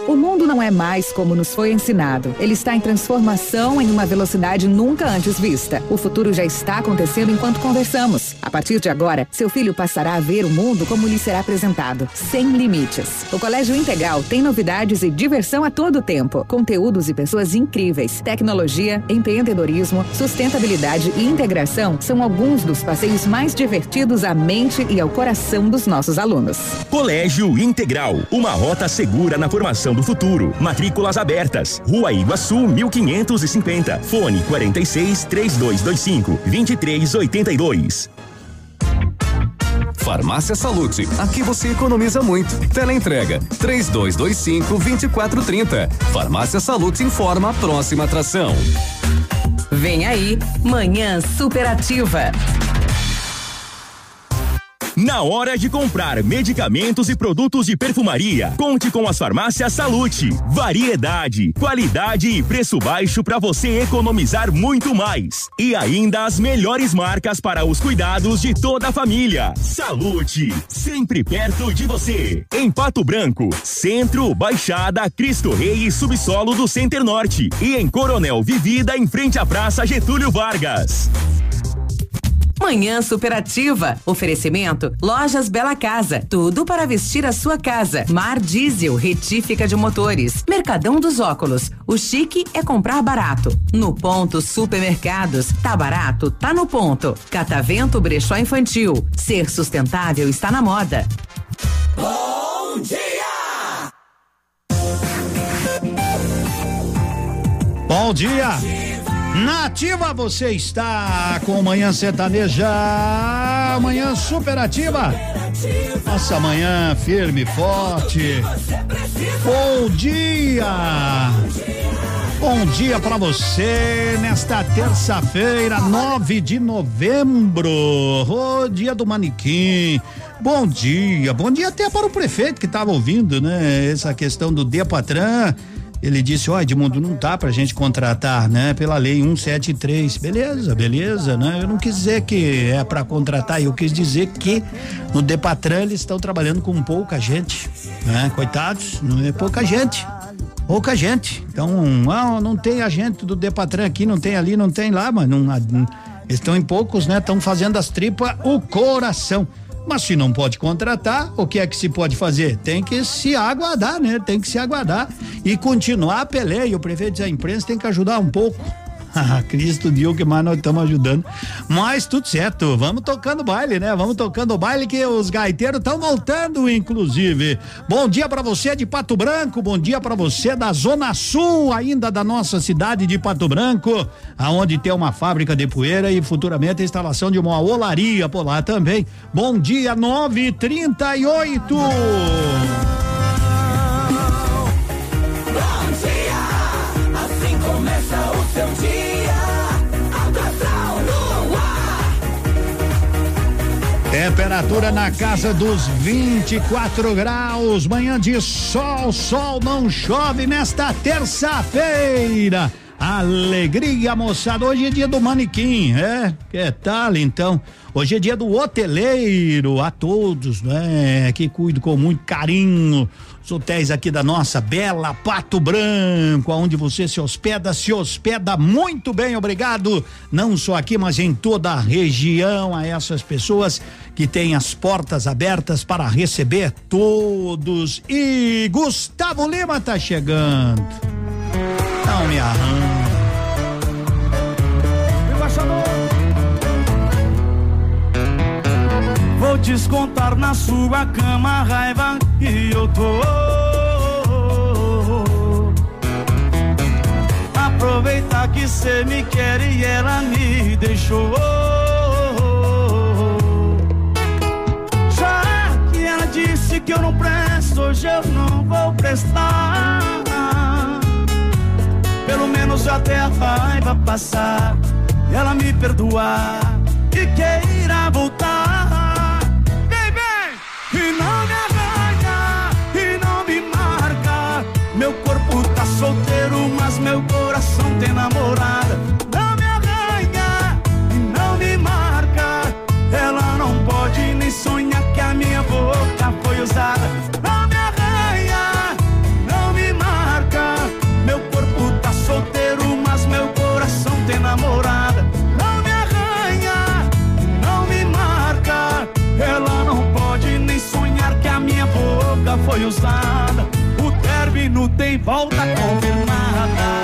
O mundo não é mais como nos foi ensinado. Ele está em transformação em uma velocidade nunca antes vista. O futuro já está acontecendo enquanto conversamos. A partir de agora, seu filho passará a ver o mundo como lhe será apresentado, sem limites. O Colégio Integral tem novidades e diversão a todo tempo, conteúdos e pessoas incríveis. Tecnologia, empreendedorismo, sustentabilidade e integração são alguns dos passeios mais divertidos à mente e ao coração dos nossos alunos. Colégio Integral, uma rota segura na formação do futuro. Matrículas abertas. Rua Iguaçu 1550. Fone 46 3225 2382. Farmácia Salute, aqui você economiza muito. Teleentrega 3225 2430. Farmácia Salute informa a próxima atração. Vem aí, Manhã Superativa. Na hora de comprar medicamentos e produtos de perfumaria, conte com as farmácias Salute. Variedade, qualidade e preço baixo para você economizar muito mais. E ainda as melhores marcas para os cuidados de toda a família. Salute, sempre perto de você. Em Pato Branco, Centro, Baixada, Cristo Rei e Subsolo do Center Norte. E em Coronel Vivida, em frente à Praça Getúlio Vargas. Manhã Superativa. Oferecimento Lojas Bela Casa. Tudo para vestir a sua casa. Mar Diesel, retífica de motores. Mercadão dos Óculos. O chique é comprar barato. No ponto Supermercados. Tá barato? Tá no ponto. Catavento Brechó Infantil. Ser sustentável está na moda. Bom dia! Bom dia! Nativa, você está com Manhã Sertaneja, Manhã Superativa. Nossa manhã firme, forte. Bom dia! Bom dia para você nesta terça-feira, 9 de novembro, o dia do manequim. Bom dia, bom dia até para o prefeito que estava ouvindo, né? Essa questão do Depatran ele disse, ó, oh, Edmundo, não dá pra gente contratar, né? Pela lei 173. Beleza, beleza, né? Eu não quis dizer que é para contratar, eu quis dizer que no Depatran eles estão trabalhando com pouca gente, né? Coitados, não é pouca gente. Pouca gente. Então, ah, não tem agente do Depatran aqui, não tem ali, não tem lá, mas não, não estão em poucos, né? Estão fazendo as tripas o coração. Mas se não pode contratar, o que é que se pode fazer? Tem que se aguardar, né? Tem que se aguardar e continuar a peleia. O prefeito da imprensa tem que ajudar um pouco. Cristo Dio que mais nós estamos ajudando. Mas tudo certo, vamos tocando baile, né? Vamos tocando baile que os gaiteiros estão voltando, inclusive. Bom dia para você de Pato Branco, bom dia para você da Zona Sul, ainda da nossa cidade de Pato Branco, aonde tem uma fábrica de poeira e futuramente a instalação de uma olaria por lá também. Bom dia, 938. Temperatura na casa dos 24 graus. Manhã de sol, sol não chove nesta terça-feira. Alegria, moçada. Hoje é dia do manequim, é? Que tal então? Hoje é dia do hoteleiro. A todos, né? Que cuido com muito carinho os hotéis aqui da nossa bela Pato Branco, onde você se hospeda, se hospeda muito bem, obrigado. Não só aqui, mas em toda a região, a essas pessoas que têm as portas abertas para receber todos. E Gustavo Lima tá chegando. Não me arranca. Descontar na sua cama a raiva que eu tô. Aproveitar que cê me quer e ela me deixou. Já que ela disse que eu não presto, hoje eu não vou prestar. Pelo menos até a raiva passar, ela me perdoar e queira voltar. Tem namorada. Não me arranha, e não me marca. Ela não pode nem sonhar que a minha boca foi usada. Não me arranha, não me marca. Meu corpo tá solteiro, mas meu coração tem namorada. Não me arranha, não me marca. Ela não pode nem sonhar que a minha boca foi usada. O término tem volta confirmada.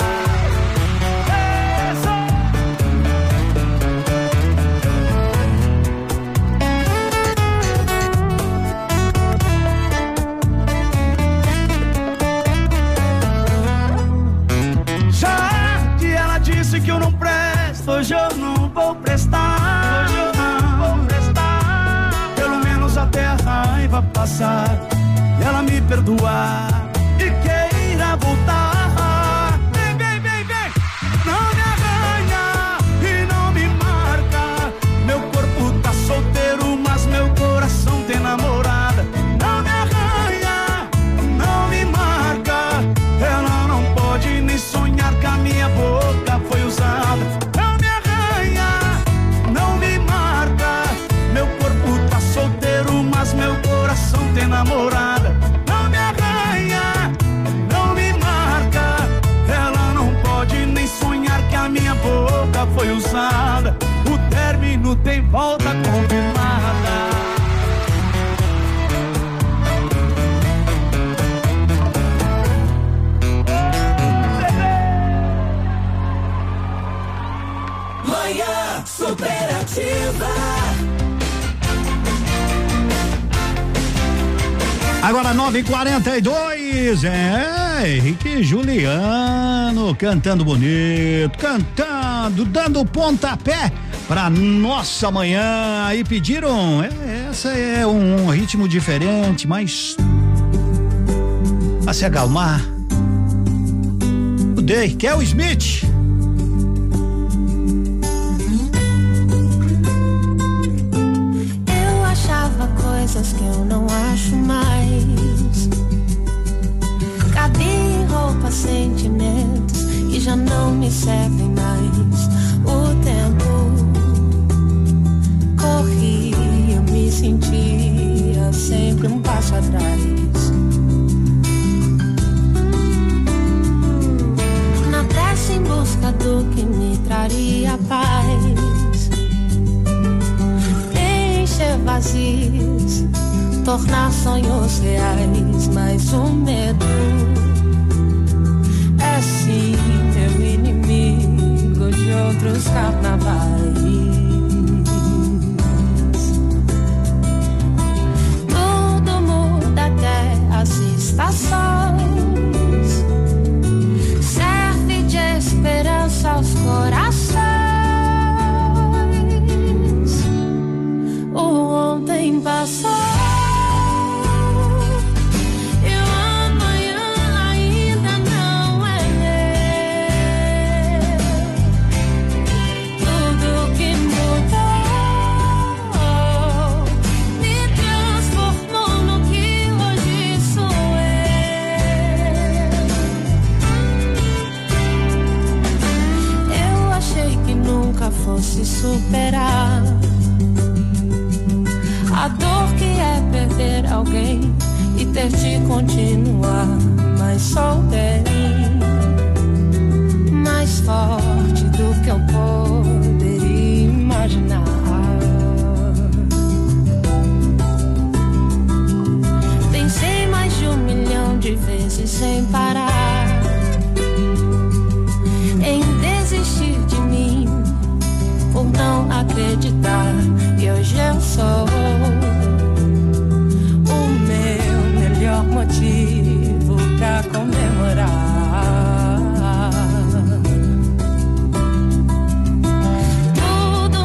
Passar e ela me perdoar Agora 9:42 é Henrique Juliano cantando bonito, cantando, dando pontapé pra nossa manhã e pediram, é, essa é um ritmo diferente, mas a se acalmar. Mudei, que é o Smith. me serve mais o tempo. Corri, eu me sentia sempre um passo atrás. Na pressa em busca do que me traria paz. Encher vazios, tornar sonhos reais, mais um medo outros carnavais. Tudo muda até as estações. Serve de esperança aos corações. alguém e ter de continuar, mas soltei mais forte do que eu poderia imaginar. Pensei mais de um milhão de vezes sem